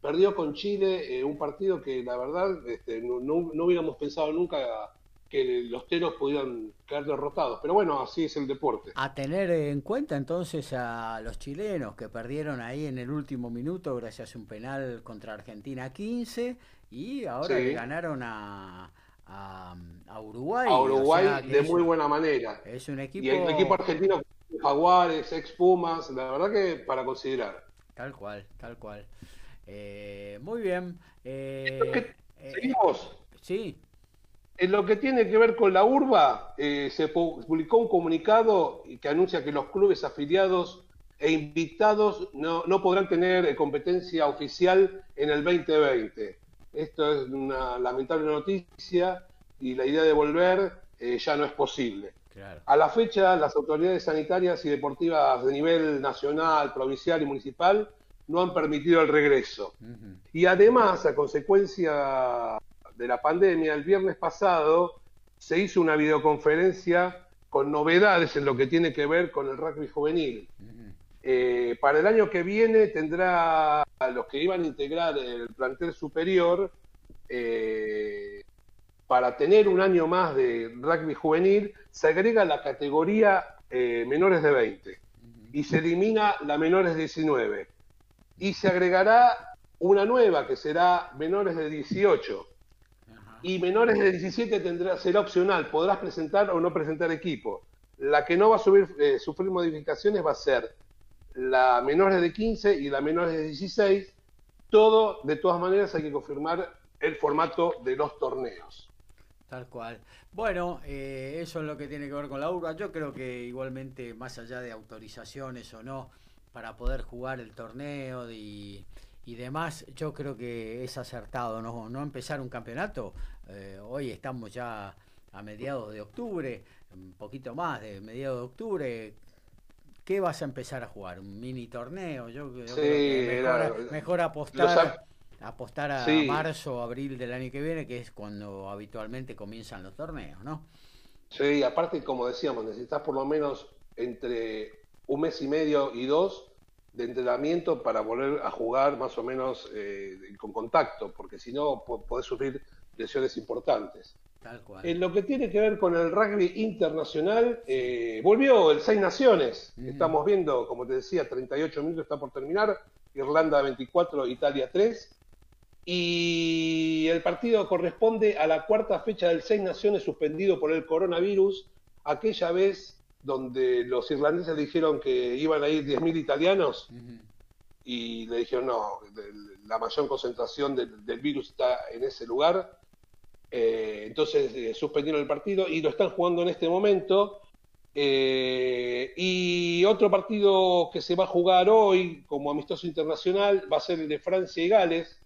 Perdió con Chile eh, un partido que la verdad este, no, hubiéramos pensado nunca que los teros pudieran quedar derrotados. Pero bueno, así es el deporte. A tener en cuenta entonces a los chilenos que perdieron ahí en el último minuto gracias a un penal contra Argentina 15 y ahora ganaron a, a, Uruguay. A Uruguay de muy buena manera. Es un equipo... Y el equipo argentino, Jaguares, ex Pumas, la verdad que para considerar. Tal cual, tal cual. Eh, muy bien. Eh, eh, ¿Seguimos? Sí. En lo que tiene que ver con la urba, eh, se publicó un comunicado que anuncia que los clubes afiliados e invitados no, podrán tener eh, competencia oficial en el 2020. Esto es una lamentable noticia y la idea de volver eh, ya no es posible. A la fecha, las autoridades sanitarias y deportivas de nivel nacional, provincial y municipal no han permitido el regreso. Y además, a consecuencia de la pandemia, el viernes pasado se hizo una videoconferencia con novedades en lo que tiene que ver con el rugby juvenil. Eh, para el año que viene tendrá a los que iban a integrar el plantel superior, eh, para tener un año más de rugby juvenil, se agrega la categoría eh, menores de 20 y se elimina la menores de 19. Y se agregará una nueva que será menores de 18 y menores de 17 tendrá, será opcional, podrás presentar o no presentar equipo. La que no va a subir, eh, sufrir modificaciones va a ser la menores de 15 y la menores de 16. Todo, de todas maneras, hay que confirmar el formato de los torneos. Tal cual. Bueno, eh, eso es lo que tiene que ver con la urba. Yo creo que igualmente, más allá de autorizaciones o no, para poder jugar el torneo y y demás, yo creo que es acertado no, no empezar un campeonato. Eh, hoy estamos ya a mediados de octubre, un poquito más de mediados de octubre. ¿Qué vas a empezar a jugar? ¿Un mini torneo? Yo, creo que mejor, apostar, apostar a marzo o abril del año que viene, que es cuando habitualmente comienzan los torneos, ¿no? Sí, aparte, como decíamos, necesitas por lo menos entre un mes y medio y dos de entrenamiento para volver a jugar más o menos eh, con contacto, porque si no podés sufrir lesiones importantes. En lo que tiene que ver con el rugby internacional, eh, volvió el Seis Naciones. Estamos viendo, como te decía, 38 minutos está por terminar. Irlanda 24, Italia 3. Y el partido corresponde a la cuarta fecha del Seis Naciones suspendido por el coronavirus. Aquella vez donde los irlandeses dijeron que iban a ir 10.000 italianos y le dijeron no, la mayor concentración del, virus está en ese lugar. Eh, entonces eh, suspendieron el partido y lo están jugando en este momento. Eh, y otro partido que se va a jugar hoy como amistoso internacional va a ser el de Francia y Gales,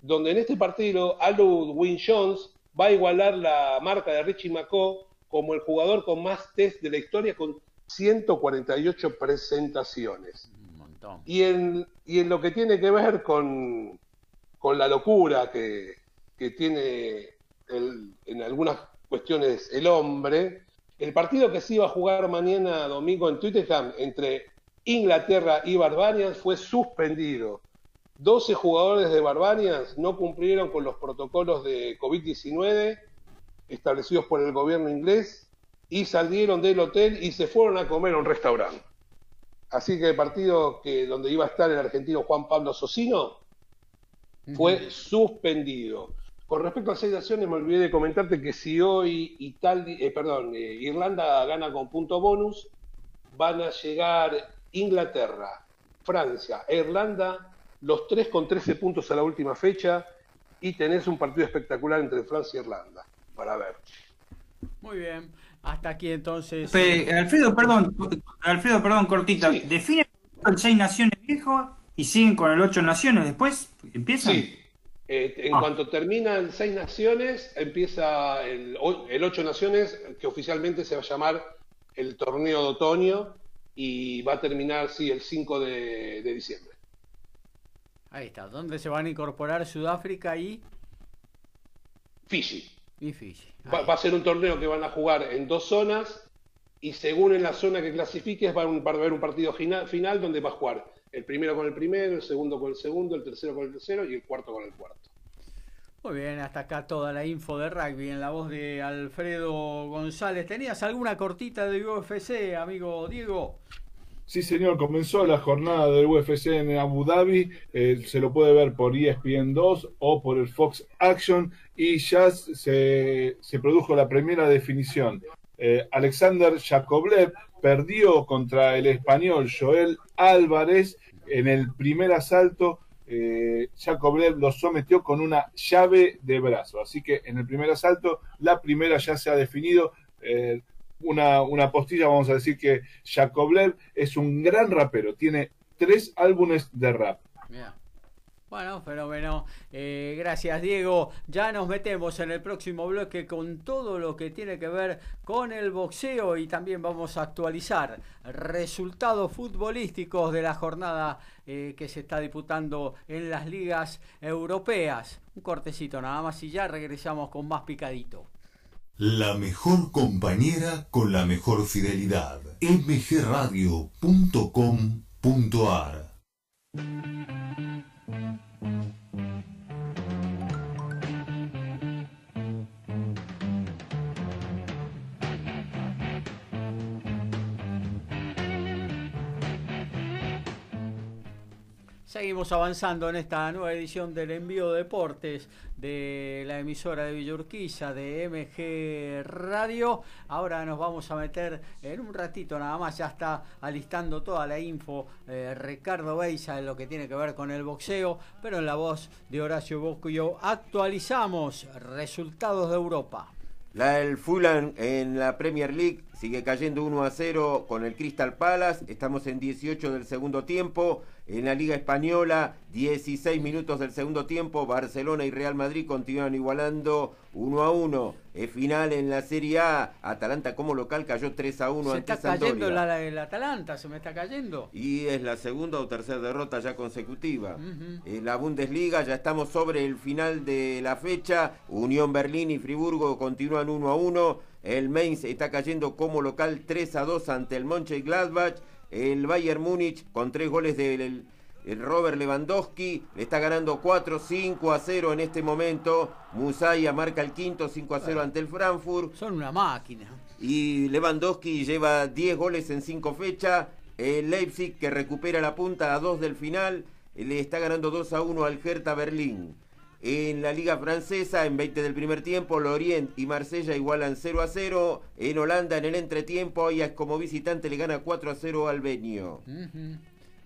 donde en este partido Alud Win Jones va a igualar la marca de Richie McCaw como el jugador con más test de la historia con 148 presentaciones. Un montón. Y en, y en lo que tiene que ver con, con la locura que, que tiene en algunas cuestiones el hombre, el partido que se iba a jugar mañana domingo en Twitterham entre Inglaterra y Barbarians fue suspendido. 12 jugadores de Barbarians no cumplieron con los protocolos de COVID-19 establecidos por el gobierno inglés y salieron del hotel y se fueron a comer a un restaurante. Así que el partido que donde iba a estar el argentino Juan Pablo Socino fue suspendido. Con respecto a seis naciones, me olvidé de comentarte que si hoy Italia, eh, perdón, eh, Irlanda gana con punto bonus, van a llegar Inglaterra, Francia e Irlanda, los tres con 13 puntos a la última fecha, y tenés un partido espectacular entre Francia e Irlanda para ver. Muy bien. Hasta aquí entonces. Alfredo, perdón, Alfredo, perdón, cortita. ¿Define el seis naciones viejo y siguen con el ocho naciones después? ¿Empiezan? Sí. Eh, en ah. cuanto termina el seis naciones, empieza el, el ocho naciones, que oficialmente se va a llamar el torneo de otoño y va a terminar, sí, el 5 de, de diciembre. Ahí está. ¿Dónde se van a incorporar Sudáfrica y? Fiji. Va, va, a ser un torneo que van a jugar en dos zonas y según en la zona que clasifiques va a, haber un partido final, donde va a jugar el primero con el primero, el segundo con el segundo, el tercero con el tercero y el cuarto con el cuarto. Muy bien, hasta acá toda la info de rugby en la voz de Alfredo González. ¿Tenías alguna cortita de UFC, amigo Diego? Sí, señor, comenzó la jornada del UFC en Abu Dhabi. Eh, se lo puede ver por ESPN 2 o por el Fox Action. Y ya se, produjo la primera definición. Eh, Alexander Yakovlev perdió contra el español Joel Álvarez en el primer asalto eh, Jakovlev lo sometió con una llave de brazo. Así que en el primer asalto, la primera ya se ha definido. Eh, una, una, postilla, vamos a decir que Jakovlev es un gran rapero, tiene tres álbumes de rap. Bueno, fenómeno. Eh, gracias, Diego. Ya nos metemos en el próximo bloque con todo lo que tiene que ver con el boxeo y también vamos a actualizar resultados futbolísticos de la jornada eh, que se está disputando en las ligas europeas. Un cortecito nada más y ya regresamos con más picadito. La mejor compañera con la mejor fidelidad. mgradio.com.ar Seguimos avanzando en esta nueva edición del envío de deportes de la emisora de Villurquiza de MG Radio. Ahora nos vamos a meter en un ratito nada más, ya está alistando toda la info eh, Ricardo Beisa en lo que tiene que ver con el boxeo, pero en la voz de Horacio Bosco actualizamos resultados de Europa. La el Fulham en la Premier League sigue cayendo 1 a 0 con el Crystal Palace. Estamos en 18 del segundo tiempo. En la Liga Española, 16 minutos del segundo tiempo, Barcelona y Real Madrid continúan igualando 1 a 1. Es final en la Serie A. Atalanta como local cayó 3 a 1 se está cayendo la, el Atalanta, se me está cayendo. Y es la segunda o tercera derrota ya consecutiva. En la Bundesliga ya estamos sobre el final de la fecha. Unión Berlín y Friburgo continúan 1 a 1. El Mainz está cayendo como local 3 a 2 ante el Mönchengladbach. El Bayern Múnich con tres goles del Robert Lewandowski le está ganando 4, 5 a 0 en este momento. Musaya marca el quinto 5 a 0 ante el Frankfurt. Son una máquina. Y Lewandowski lleva 10 goles en 5 fechas. El Leipzig que recupera la punta a 2 del final le está ganando 2 a 1 al Hertha Berlín. En la Liga Francesa, en 20 del primer tiempo, Lorient y Marsella igualan 0 a 0. En Holanda, en el entretiempo, Ajax como visitante le gana 4 a 0 al Benio.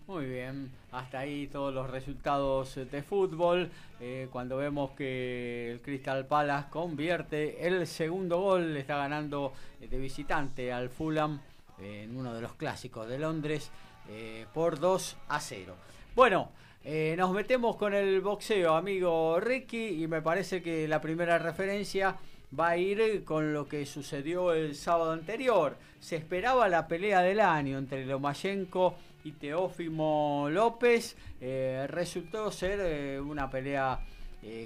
Muy bien, hasta ahí todos los resultados de fútbol. Eh, cuando vemos que el Crystal Palace convierte el segundo gol, le está ganando de visitante al Fulham en uno de los clásicos de Londres eh, por 2 a 0. Bueno, eh, nos metemos con el boxeo, amigo Ricky, y me parece que la primera referencia va a ir con lo que sucedió el sábado anterior. Se esperaba la pelea del año entre Lomachenko y Teófimo López. Eh, resultó ser eh, una pelea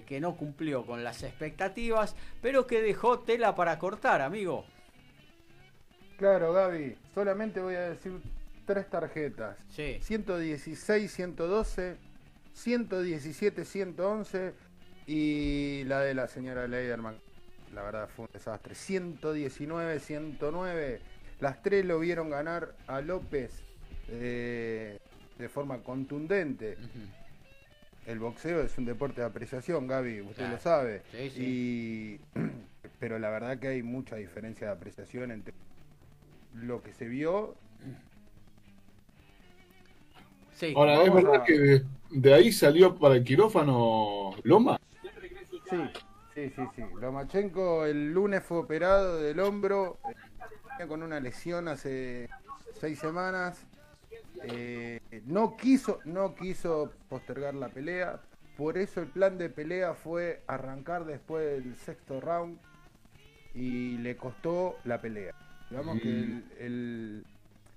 que no cumplió con las expectativas, pero que dejó tela para cortar, amigo. Claro, Gaby. Solamente voy a decir tres tarjetas. Sí. 116, 112 117, 111 y la de la señora Leiderman. La verdad fue un desastre. 119, 109. Las tres lo vieron ganar a López eh, de forma contundente. El boxeo es un deporte de apreciación, Gaby, usted lo sabe. Y, pero la verdad que hay mucha diferencia de apreciación entre lo que se vio Ahora, ¿es verdad que de, ahí salió para el quirófano Loma? Sí, sí, sí, sí. Lomachenko el lunes fue operado del hombro eh, con una lesión hace seis semanas. Eh, no quiso, no quiso postergar la pelea. Por eso el plan de pelea fue arrancar después del sexto round y le costó la pelea. Digamos que mm. el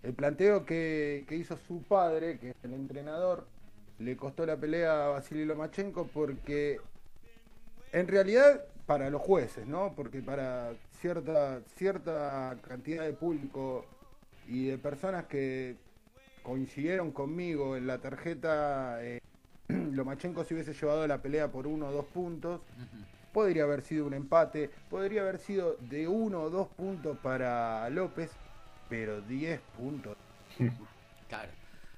el planteo que, hizo su padre, que es el entrenador, le costó la pelea a Vasily Lomachenko porque en realidad para los jueces, ¿no? Porque para cierta, cierta cantidad de público y de personas que coincidieron conmigo en la tarjeta, eh, Lomachenko se hubiese llevado la pelea por uno o dos puntos. Podría haber sido un empate, podría haber sido de uno o dos puntos para López, pero 10 puntos. Claro.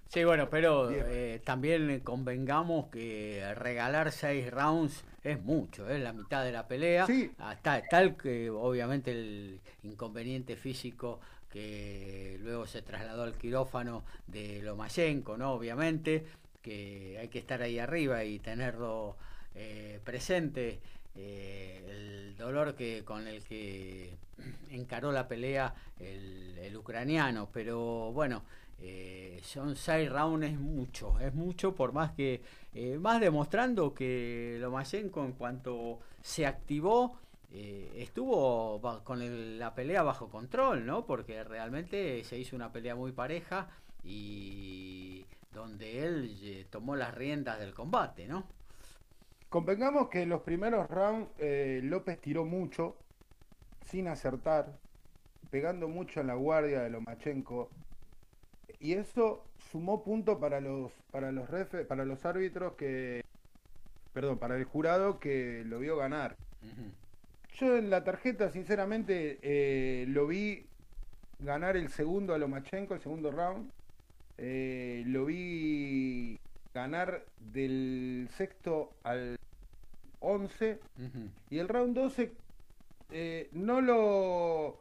Sí, bueno, pero eh, también convengamos que regalar seis rounds es mucho, es la mitad de la pelea. Sí. Está, tal que obviamente el inconveniente físico que luego se trasladó al quirófano de Lomachenko, ¿no? Obviamente, que hay que estar ahí arriba y tenerlo eh, presente. Eh, el dolor que con el que encaró la pelea el, el ucraniano, pero bueno, eh, son seis rounds es mucho, es mucho por más que, eh, más demostrando que Lomachenko en cuanto se activó, eh, estuvo con la pelea bajo control, ¿no? Porque realmente se hizo una pelea muy pareja y donde él tomó las riendas del combate, ¿no? Convengamos que en los primeros rounds López tiró mucho, sin acertar, pegando mucho en la guardia de Lomachenko. Y eso sumó punto para los para los para los árbitros que perdón para el jurado que lo vio ganar. Yo en la tarjeta sinceramente eh, lo vi ganar el segundo a Lomachenko el segundo round. Eh, lo vi ganar del sexto al 11 y el round 12 eh, no lo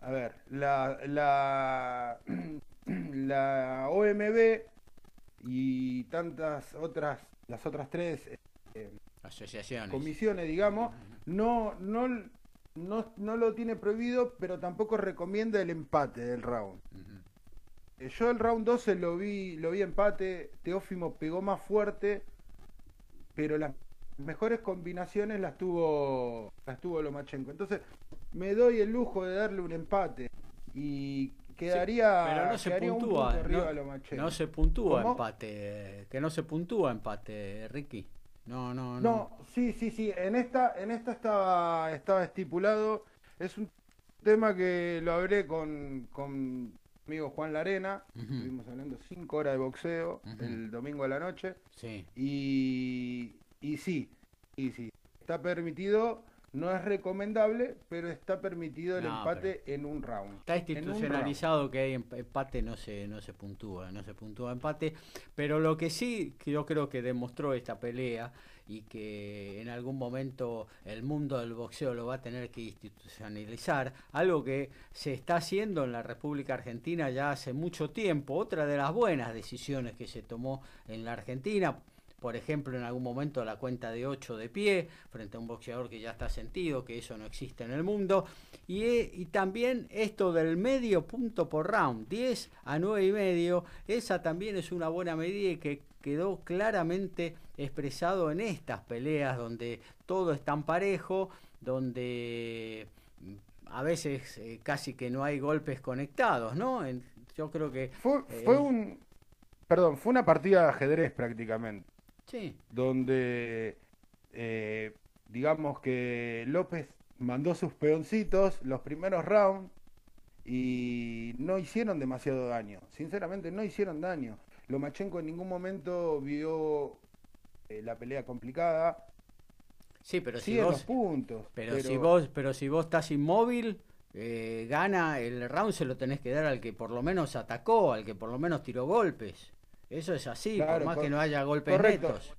a ver la, la la OMB y tantas otras, las otras tres eh, asociaciones, comisiones, digamos, no, no, no, no, lo tiene prohibido, pero tampoco recomienda el empate del round. Eh, yo el round 12 lo vi, lo vi empate, Teófimo pegó más fuerte, pero las mejores combinaciones las tuvo, las tuvo Lomachenko. Entonces, me doy el lujo de darle un empate. Y quedaría, pero no se puntúa, no, se puntúa empate, que no se puntúa empate, Ricky. No, no, no. No, sí, sí, sí, en esta en esta estaba estaba estipulado, es un tema que lo hablé con con amigo Juan Larena, estuvimos hablando cinco horas de boxeo el domingo a la noche. Sí. Y y sí, y sí, está permitido no es recomendable, pero está permitido el empate en un round. Está institucionalizado que hay empate, no se, no se puntúa, no se puntúa empate. Pero lo que sí, que yo creo que demostró esta pelea y que en algún momento el mundo del boxeo lo va a tener que institucionalizar, algo que se está haciendo en la República Argentina ya hace mucho tiempo, otra de las buenas decisiones que se tomó en la Argentina, por ejemplo, en algún momento la cuenta de 8 de pie frente a un boxeador que ya está sentido, que eso no existe en el mundo. Y, eh, y también esto del medio punto por round, 10 a 9 y medio, esa también es una buena medida y que quedó claramente expresado en estas peleas donde todo es tan parejo, donde mm, a veces eh, casi que no hay golpes conectados, ¿no? yo creo que... Fue, fue eh, un... Perdón, fue una partida de ajedrez prácticamente. Donde, eh, digamos que López mandó sus peoncitos los primeros rounds y no hicieron demasiado daño. Sinceramente, no hicieron daño. Lomachenko en ningún momento vio eh, la pelea complicada. Sí, pero si vos, puntos. Pero, si vos, pero si vos estás inmóvil, eh, gana el round se lo tenés que dar al que por lo menos atacó, al que por lo menos tiró golpes. Eso es así, por más que no haya golpes netos.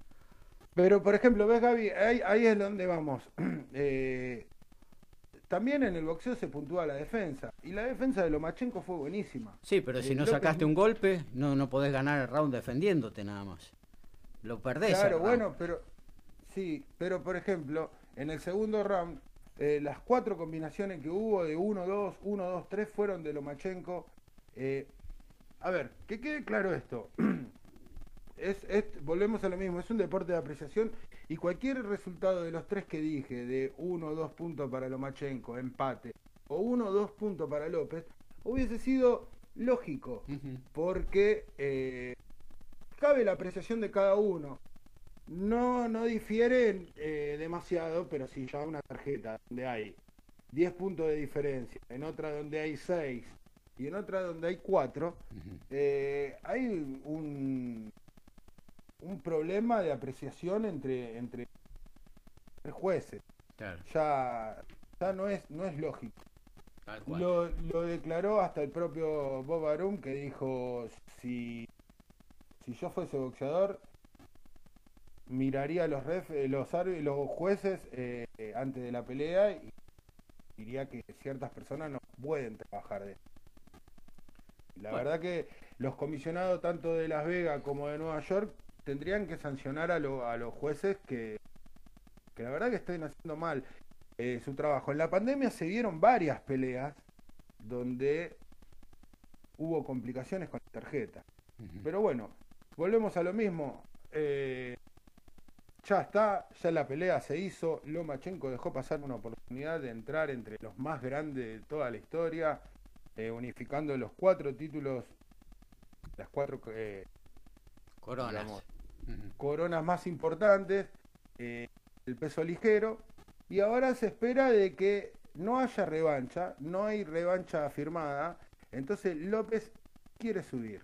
Pero, por ejemplo, ves, Gaby, ahí, es donde vamos. Eh, también en el boxeo se puntúa la defensa. Y la defensa de Lomachenko fue buenísima. Sí, pero si no sacaste un golpe, no, no podés ganar el round defendiéndote nada más. Lo perdés. Claro, bueno, pero. Sí, pero por ejemplo, en el segundo round, eh, las cuatro combinaciones que hubo de 1-2, 1-2-3 fueron de Lomachenko. Eh, a ver, que quede claro esto. Es, volvemos a lo mismo, es un deporte de apreciación y cualquier resultado de los tres que dije, de uno o dos puntos para Lomachenko, empate, o uno o dos puntos para López, hubiese sido lógico, porque eh, cabe la apreciación de cada uno. No, no difieren eh, demasiado, pero si ya una tarjeta donde hay 10 puntos de diferencia, en otra donde hay 6, y en otra donde hay cuatro, eh, hay un, un problema de apreciación entre, entre, jueces. Ya, ya no es, no es lógico. Lo, lo, declaró hasta el propio Bob Arum que dijo si, si yo fuese boxeador miraría los ref, eh, los, los jueces eh, antes de la pelea y diría que ciertas personas no pueden trabajar de La verdad que los comisionados tanto de Las Vegas como de Nueva York tendrían que sancionar a, a los jueces que, que la verdad que están haciendo mal eh, su trabajo. En la pandemia se dieron varias peleas donde hubo complicaciones con la tarjeta. Pero bueno, volvemos a lo mismo. Eh, ya está, ya la pelea se hizo. Lomachenko dejó pasar una oportunidad de entrar entre los más grandes de toda la historia, eh, unificando los cuatro títulos, las cuatro eh, coronas. coronas más importantes, eh, el peso ligero. Y ahora se espera de que no haya revancha, no hay revancha firmada. Entonces López quiere subir.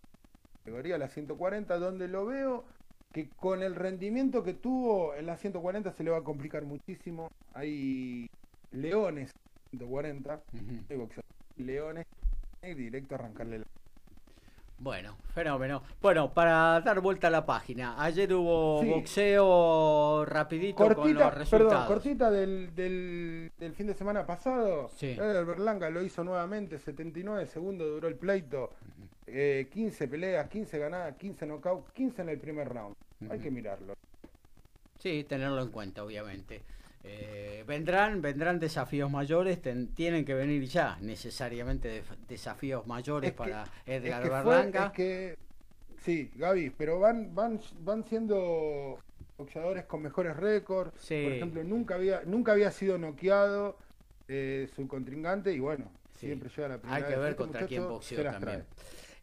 Categoría a la 140, donde lo veo que con el rendimiento que tuvo en la 140 se le va a complicar muchísimo. Hay leones 140, leones, y directo arrancarle la bueno, fenómeno. Bueno, para dar vuelta a la página, ayer hubo boxeo rapidito con los resultados. Perdón, cortita del, del, fin de semana pasado. Sí. El Berlanga lo hizo nuevamente, 79 segundos duró el pleito, 15 eh, peleas, 15 ganadas, 15 knockouts, 15 en el primer round. Hay que mirarlo. Sí, tenerlo en cuenta, obviamente. Eh, vendrán, vendrán desafíos mayores, tienen que venir ya necesariamente desafíos mayores para Edgar es que sí, Gaby, pero van, van, van siendo boxeadores con mejores récords. Por ejemplo, nunca había, nunca había sido noqueado eh, su contrincante y bueno, siempre llega la primera Hay que ver este contra quién boxeó también.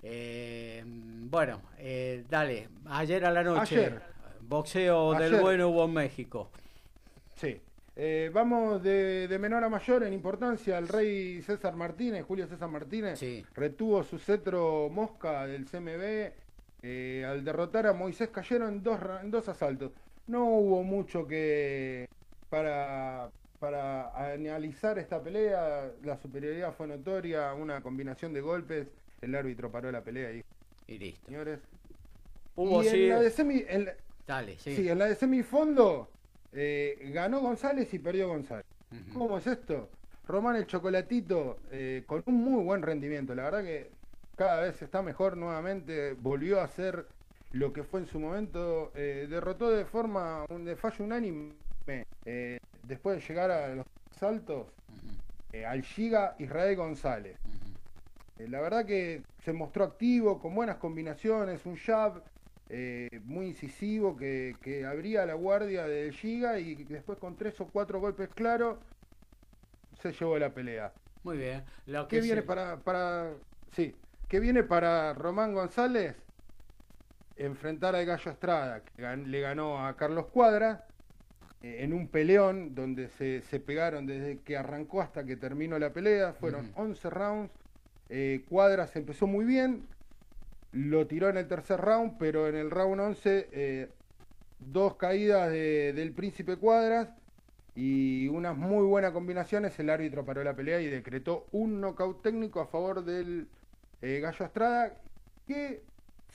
Eh, bueno, dale, ayer a la noche, boxeo del bueno hubo en México. Sí, eh, vamos de, menor a mayor en importancia. El rey César Martínez, Julio César Martínez, retuvo su cetro mosca del CMB. Eh, al derrotar a Moisés cayeron en dos, en dos asaltos. No hubo mucho que para, para analizar esta pelea. La superioridad fue notoria, una combinación de golpes. El árbitro paró la pelea y, y listo. Señores. Hubo y en la de semi, Dale, sí. sí, en la de semifondo eh, ganó González y perdió González. ¿Cómo es esto? Román el Chocolatito eh, con un muy buen rendimiento. La verdad que cada vez está mejor nuevamente. Volvió a ser lo que fue en su momento. Eh, derrotó de forma de fallo unánime después de llegar a los saltos al Giga Israel González. la verdad que se mostró activo, con buenas combinaciones, un jab, eh, muy incisivo que, que, abría la guardia del Giga y después con tres o cuatro golpes claros se llevó la pelea. Muy bien. Lo que ¿Qué viene para, para sí, qué viene para Román González? Enfrentar al Gallo Estrada, que le ganó a Carlos Cuadra eh, en un peleón donde se, se, pegaron desde que arrancó hasta que terminó la pelea. Fueron 11 rounds. Eh, Cuadra se empezó muy bien, lo tiró en el tercer round, pero en el round 11 eh, dos caídas del Príncipe Cuadras y unas muy buenas combinaciones. El árbitro paró la pelea y decretó un knockout técnico a favor del eh, Gallo Estrada, que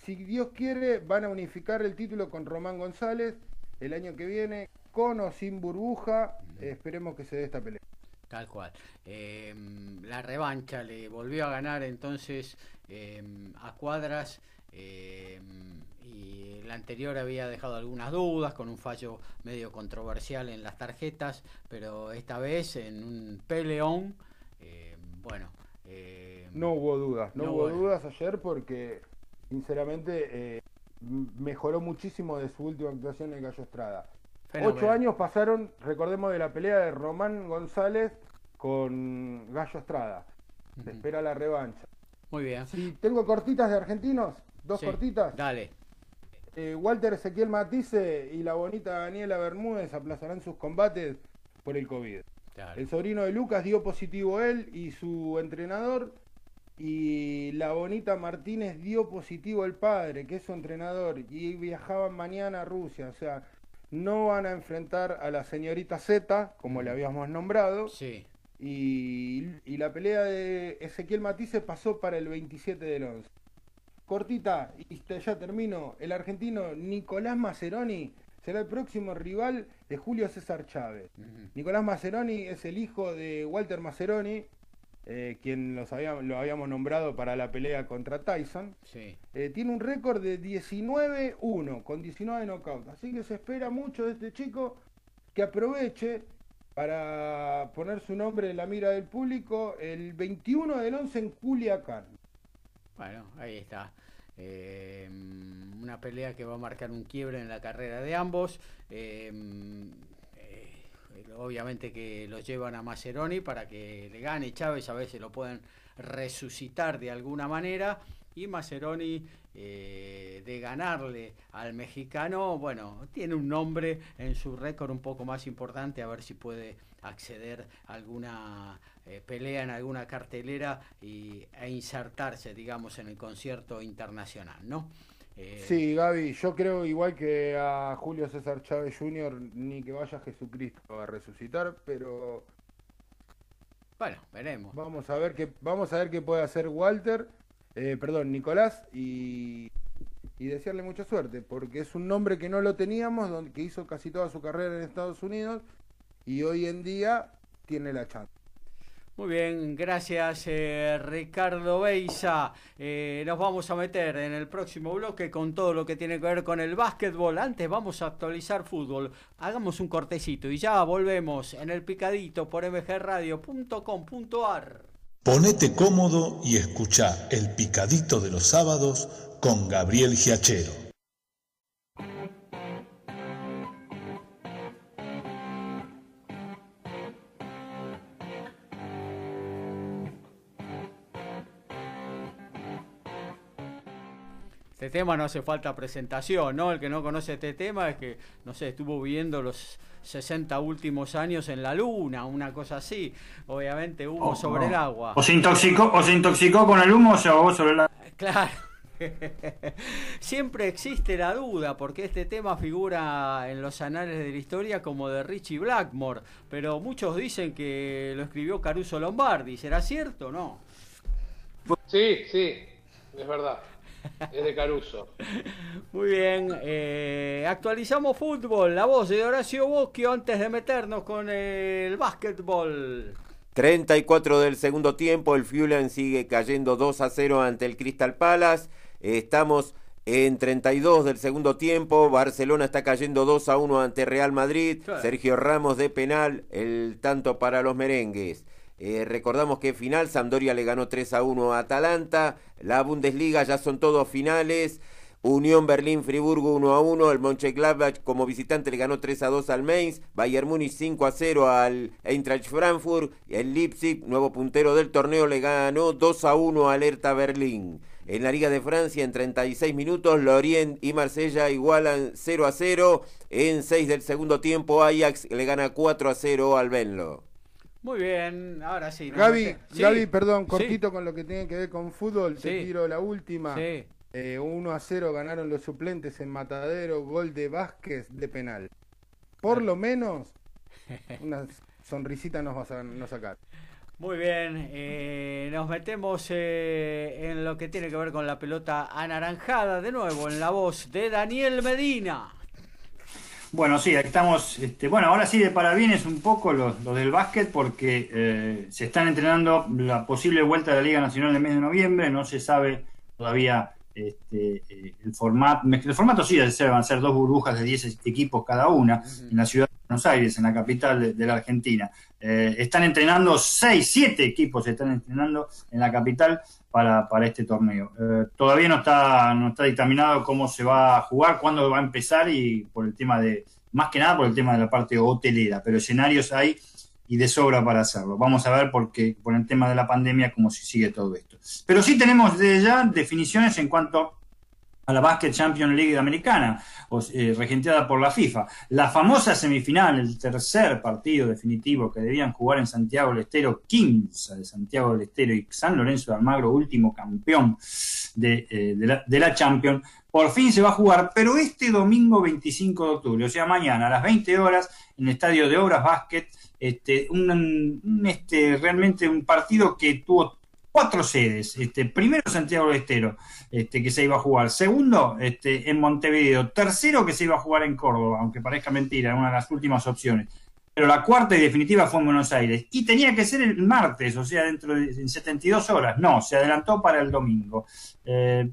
si Dios quiere van a unificar el título con Román González el año que viene, con o sin burbuja. esperemos que se dé esta pelea. Tal cual. Eh, la revancha le volvió a ganar entonces eh, a Cuadras eh, y la anterior había dejado algunas dudas con un fallo medio controversial en las tarjetas, pero esta vez en un peleón, bueno. no hubo dudas, no, hubo dudas ayer porque sinceramente mejoró muchísimo de su última actuación en Gallo Estrada. Ocho años pasaron, recordemos, de la pelea de Román González con Gallo Estrada. Se espera la revancha. Muy bien. Si tengo cortitas de argentinos, dos cortitas. Dale. Eh, Walter Ezequiel Matisse y la bonita Daniela Bermúdez aplazarán sus combates por el COVID. El sobrino de Lucas dio positivo él y su entrenador y la bonita Martínez dio positivo el padre, que es su entrenador, y viajaban mañana a Rusia, o sea, no van a enfrentar a la señorita Z, como le habíamos nombrado. Sí. Y, la pelea de Ezequiel Matisse pasó para el 27 del 11. Cortita, y ya termino. El argentino Nicolás Maceroni será el próximo rival de Julio César Chávez. Nicolás Maceroni es el hijo de Walter Maceroni, eh, quien los lo habíamos nombrado para la pelea contra Tyson. Sí. Eh, tiene un récord de 19-1, con 19 knockouts. Así que se espera mucho de este chico que aproveche para poner su nombre en la mira del público el 21 del 11 en Culiacán. Bueno, ahí está. Eh, una pelea que va a marcar un quiebre en la carrera de ambos. Eh, eh, obviamente que los llevan a Maceroni para que le gane Chávez, a veces lo pueden resucitar de alguna manera. Y Maceroni eh, de ganarle al mexicano, bueno, tiene un nombre en su récord un poco más importante, a ver si puede acceder a alguna eh, pelea en alguna cartelera y, e insertarse, digamos, en el concierto internacional, ¿no? Eh, sí, Gaby, yo creo igual que a Julio César Chávez Jr., ni que vaya Jesucristo a resucitar, pero... Bueno, veremos. Vamos a ver qué, vamos a ver qué puede hacer Walter eh, perdón, Nicolás, y, desearle mucha suerte, porque es un nombre que no lo teníamos, que hizo casi toda su carrera en Estados Unidos y hoy en día tiene la chance. Muy bien, gracias eh, Ricardo Beisa. Eh, nos vamos a meter en el próximo bloque con todo lo que tiene que ver con el básquetbol. Antes vamos a actualizar fútbol. Hagamos un cortecito y ya volvemos en el picadito por mgradio.com.ar. Ponete cómodo y escucha El Picadito de los Sábados con Gabriel Giachero. Este tema no hace falta presentación, ¿no? El que no conoce este tema es que, no sé, estuvo viendo los 60 últimos años en la luna, una cosa así. Obviamente humo oh, sobre el agua. O se intoxicó, o se intoxicó con el humo o se ahogó sobre el agua. Claro. Siempre existe la duda porque este tema figura en los anales de la historia como de Richie Blackmore, pero muchos dicen que lo escribió Caruso Lombardi. ¿Será cierto o no? Sí, sí, es verdad. Es de Caruso. Muy bien. Eh, actualizamos fútbol. La voz de Horacio Bosquio antes de meternos con el básquetbol. 34 del segundo tiempo. El Fulham sigue cayendo 2 a 0 ante el Crystal Palace. Estamos en 32 del segundo tiempo. Barcelona está cayendo 2 a 1 ante Real Madrid. Sergio Ramos de penal. El tanto para los merengues. Eh, recordamos que final Sampdoria le ganó 3 a 1 a Atalanta. La Bundesliga ya son todos finales. Unión Berlín Friburgo 1 a 1, el Mönchengladbach como visitante le ganó 3 a 2 al Mainz, Bayern Múnich 5 a 0 al Eintracht Frankfurt, el Leipzig, nuevo puntero del torneo, le ganó 2 a 1 al Hertha Berlín. En la Liga de Francia en 36 minutos Lorient y Marsella igualan 0 a 0, en 6 del segundo tiempo Ajax le gana 4 a 0 al Benlo. Muy bien, ahora sí. Gaby, Gaby, perdón, cortito con lo que tiene que ver con fútbol, te tiro la última. Sí. 1 eh, a 0 ganaron los suplentes en Matadero, gol de Vázquez de penal. Por lo menos una sonrisita nos vas a sacar. Muy bien, eh, nos metemos eh, en lo que tiene que ver con la pelota anaranjada de nuevo en la voz de Daniel Medina. Bueno, sí, estamos, este, bueno, ahora sí de parabienes un poco los, del básquet porque eh, se están entrenando la posible vuelta de la Liga Nacional en el mes de noviembre, no se sabe todavía este, eh, el formato, el formato sí van a ser dos burbujas de 10 equipos cada una en la ciudad de Buenos Aires, en la capital de, la Argentina. Eh, están entrenando 6, 7 equipos, están entrenando en la capital para, para este torneo. Eh, todavía no está, no está dictaminado cómo se va a jugar, cuándo va a empezar y por el tema de, más que nada por el tema de la parte hotelera, pero escenarios hay y de sobra para hacerlo. Vamos a ver porque por el tema de la pandemia cómo se sigue todo esto. Pero sí tenemos de ya definiciones en cuanto a la Basket Champions League Americana, eh, regenteada por la FIFA. La famosa semifinal, el tercer partido definitivo que debían jugar en Santiago del Estero, 15 de Santiago del Estero y San Lorenzo de Almagro, último campeón de, eh, la, Champions, por fin se va a jugar, pero este domingo 25 de octubre, o sea, mañana a las 20 horas, en el Estadio de Obras Basket, este, este, realmente un partido que tuvo cuatro sedes. Este, primero Santiago del Estero, este, que se iba a jugar. Segundo, este, en Montevideo. Tercero, que se iba a jugar en Córdoba, aunque parezca mentira, una de las últimas opciones. Pero la cuarta y definitiva fue en Buenos Aires. Y tenía que ser el martes, o sea, dentro de 72 horas. No, se adelantó para el domingo. Eh,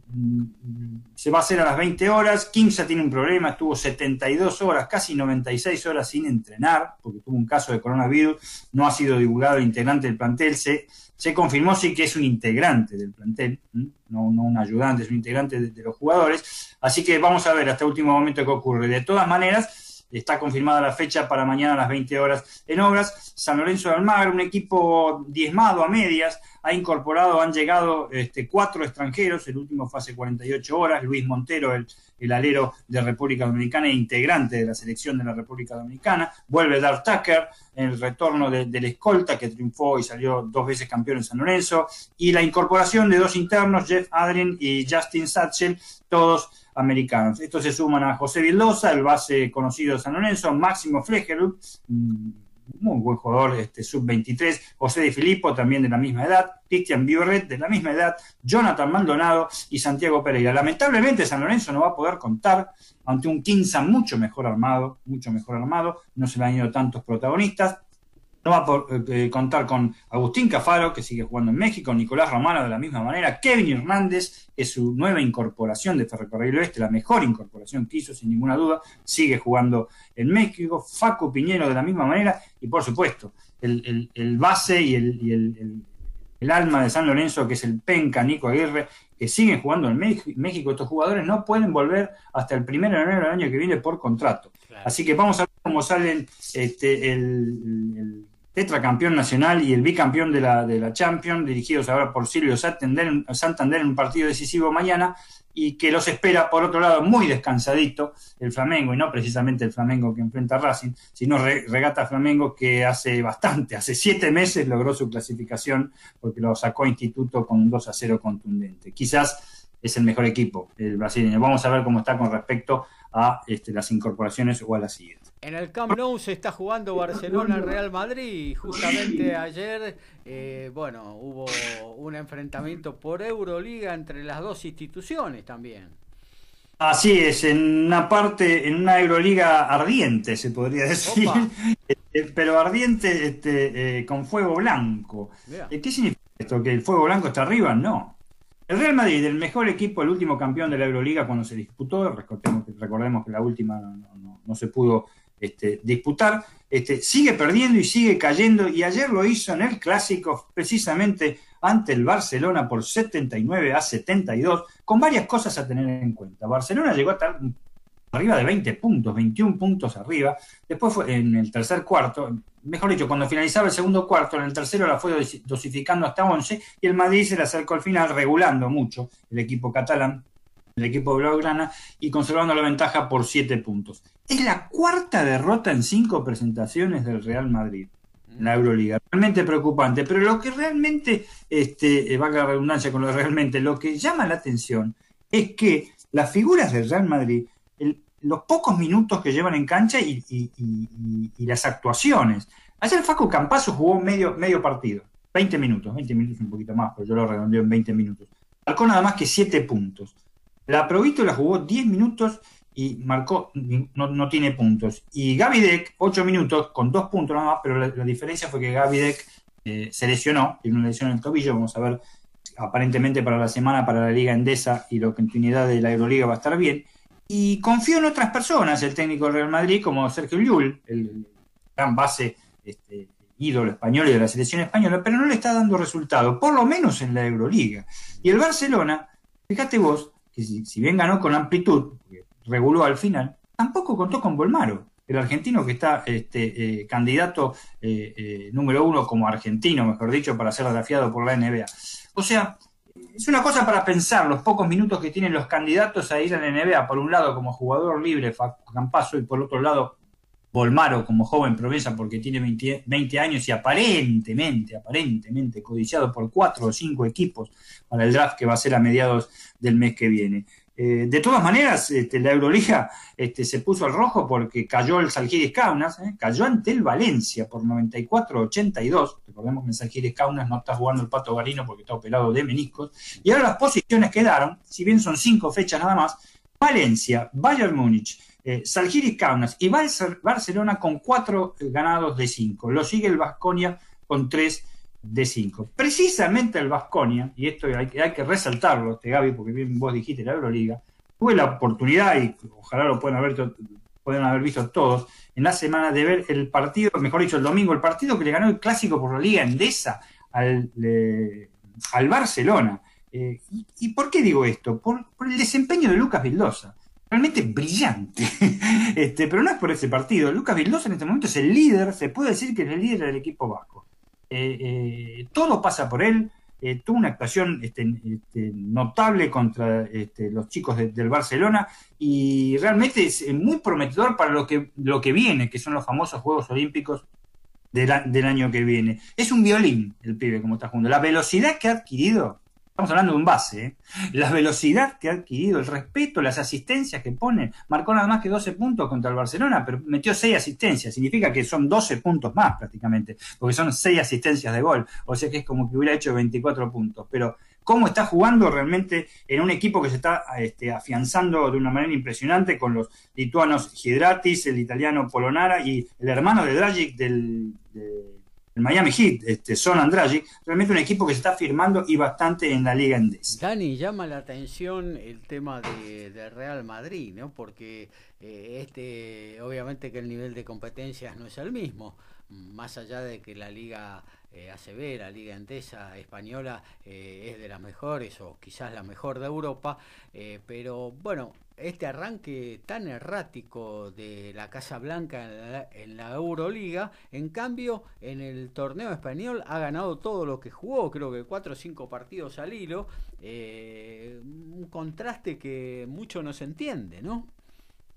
se va a hacer a las 20 horas. Kimsa tiene un problema, estuvo 72 horas, casi 96 horas sin entrenar, porque tuvo un caso de coronavirus. No ha sido divulgado el integrante del plantel. Se, se confirmó sí que es un integrante del plantel, no, un ayudante, es un integrante de, los jugadores. Así que vamos a ver hasta el último momento qué ocurre. De todas maneras, está confirmada la fecha para mañana a las 20 horas en Obras. San Lorenzo de Almagro, un equipo diezmado a medias, ha incorporado, han llegado este, cuatro extranjeros, el último fue hace 48 horas, Luis Montero, el el alero de República Dominicana e integrante de la selección de la República Dominicana. Vuelve Darth Tucker, el retorno del escolta que triunfó y salió dos veces campeón en San Lorenzo. Y la incorporación de dos internos, Jeff Adrien y Justin Satchel, todos americanos. Estos se suman a José Vildosa, el base conocido de San Lorenzo, Máximo Flegerup, muy buen jugador, este, sub-23, José de Filippo, también de la misma edad, Cristian Biorret, de la misma edad, Jonathan Maldonado y Santiago Pereira. Lamentablemente San Lorenzo no va a poder contar ante un Quinza mucho mejor armado, mucho mejor armado, no se le han ido tantos protagonistas, no va a eh, eh, contar con Agustín Cafaro, que sigue jugando en México, Nicolás Romano de la misma manera, Kevin Hernández, que es su nueva incorporación de Ferrocarril Oeste, la mejor incorporación que hizo, sin ninguna duda, sigue jugando en México, Faco Piñero de la misma manera, y por supuesto, el, base y, el, el, alma de San Lorenzo, que es el Penca, Nico Aguirre, que siguen jugando en México. Estos jugadores no pueden volver hasta el 1 de enero del año que viene por contrato. Así que vamos a ver cómo salen este, el tetracampeón nacional y el bicampeón de la, de la Champions, dirigidos ahora por Silvio Santander, en un partido decisivo mañana, y que los espera, por otro lado, muy descansadito el Flamengo, y no precisamente el Flamengo que enfrenta a Racing, sino Regata Flamengo que hace bastante, hace siete meses logró su clasificación porque lo sacó Instituto con un 2 a 0 contundente. Quizás es el mejor equipo, el brasileño. Vamos a ver cómo está con respecto a este, las incorporaciones o a las siguientes. En el Camp Nou se está jugando Barcelona-Real Madrid y justamente ayer, eh, bueno, hubo un enfrentamiento por Euroliga entre las dos instituciones también. Así es, en una parte, en una Euroliga ardiente, se podría decir, este, pero ardiente este, eh, con fuego blanco. Eh, ¿Qué significa esto? ¿Que el fuego blanco está arriba? No. El Real Madrid, el mejor equipo, el último campeón de la Euroliga cuando se disputó, recordemos, que la última no se pudo este, disputar, este, sigue perdiendo y sigue cayendo, y ayer lo hizo en el clásico, precisamente ante el Barcelona por 79 a 72, con varias cosas a tener en cuenta. Barcelona llegó a estar arriba de 20 puntos, 21 puntos arriba, después fue en el tercer cuarto, mejor dicho, cuando finalizaba el segundo cuarto, en el tercero la fue dosificando hasta 11, y el Madrid se le acercó al final regulando mucho el equipo catalán el equipo de Blaugrana y conservando la ventaja por siete puntos. Es la cuarta derrota en cinco presentaciones del Real Madrid en la Euroliga. Realmente preocupante, pero lo que realmente, este, eh, valga la redundancia con lo realmente, lo que llama la atención es que las figuras del Real Madrid, los pocos minutos que llevan en cancha y, las actuaciones. Ayer Faco Campazo jugó medio, medio partido, 20 minutos, 20 minutos un poquito más, pero yo lo redondeo en 20 minutos. Marcó nada más que 7 puntos. La la jugó 10 minutos y marcó, no, tiene puntos. Y Gavidec, 8 minutos con 2 puntos nada más, pero la, diferencia fue que Gavidec eh, se lesionó, tiene una lesión en el tobillo, vamos a ver, aparentemente para la semana, para la Liga Endesa y la continuidad de la Euroliga va a estar bien. Y confío en otras personas, el técnico del Real Madrid, como Sergio Llull, el gran base este, ídolo español y de la selección española, pero no le está dando resultado, por lo menos en la Euroliga. Y el Barcelona, fíjate vos, que si, bien ganó con amplitud, reguló al final, tampoco contó con Bolmaro, el argentino que está este, eh, candidato eh, eh, número uno como argentino, mejor dicho, para ser desafiado por la NBA. O sea, es una cosa para pensar los pocos minutos que tienen los candidatos a ir a la NBA, por un lado como jugador libre, Campaso, y por otro lado Volmaro como joven promesa porque tiene 20, años y aparentemente, aparentemente codiciado por cuatro o cinco equipos para el draft que va a ser a mediados del mes que viene. Eh, de todas maneras, este, la Euroliga este, se puso al rojo porque cayó el Salgiris Kaunas, eh, cayó ante el Valencia por 94-82. Recordemos que el Salgiris Kaunas no está jugando el Pato Garino porque está operado de meniscos. Y ahora las posiciones quedaron, si bien son cinco fechas nada más, Valencia, Bayern Múnich, eh, Salgiris Kaunas y Barcelona con cuatro ganados de cinco. Lo sigue el Vasconia con tres de 5. Precisamente el Vasconia, y esto hay, que resaltarlo, este Gaby, porque bien vos dijiste la Euroliga, tuve la oportunidad, y ojalá lo puedan haber, pueden haber visto todos, en la semana de ver el partido, mejor dicho, el domingo, el partido que le ganó el clásico por la Liga Endesa al, al Barcelona. Eh, y, por qué digo esto? Por, el desempeño de Lucas Vildosa. Realmente brillante. este, pero no es por ese partido. Lucas Vildosa en este momento es el líder, se puede decir que es el líder del equipo vasco. Eh, eh, todo pasa por él. Eh, tuvo una actuación este, este, notable contra este, los chicos del Barcelona y realmente es muy prometedor para lo que, lo que viene, que son los famosos Juegos Olímpicos del, del año que viene. Es un violín el pibe como está jugando. La velocidad que ha adquirido Estamos hablando de un base. ¿eh? La velocidad que ha adquirido, el respeto, las asistencias que pone. Marcó nada más que 12 puntos contra el Barcelona, pero metió 6 asistencias. Significa que son 12 puntos más prácticamente, porque son 6 asistencias de gol. O sea que es como que hubiera hecho 24 puntos. Pero cómo está jugando realmente en un equipo que se está este, afianzando de una manera impresionante con los lituanos Hidratis, el italiano Polonara y el hermano de Dragic del el Miami Heat, este, Son Andragi, realmente un equipo que se está firmando y bastante en la liga endesa. Dani, llama la atención el tema de, Real Madrid, ¿no? Porque eh, este, obviamente que el nivel de competencias no es el mismo, más allá de que la liga eh, ACB, la Liga Endesa Española, eh, es de las mejores o quizás la mejor de Europa, eh, pero bueno, este arranque tan errático de la Casa Blanca en la, Euroliga, en cambio en el torneo español ha ganado todo lo que jugó, creo que cuatro o cinco partidos al hilo, un contraste que mucho no se entiende, ¿no?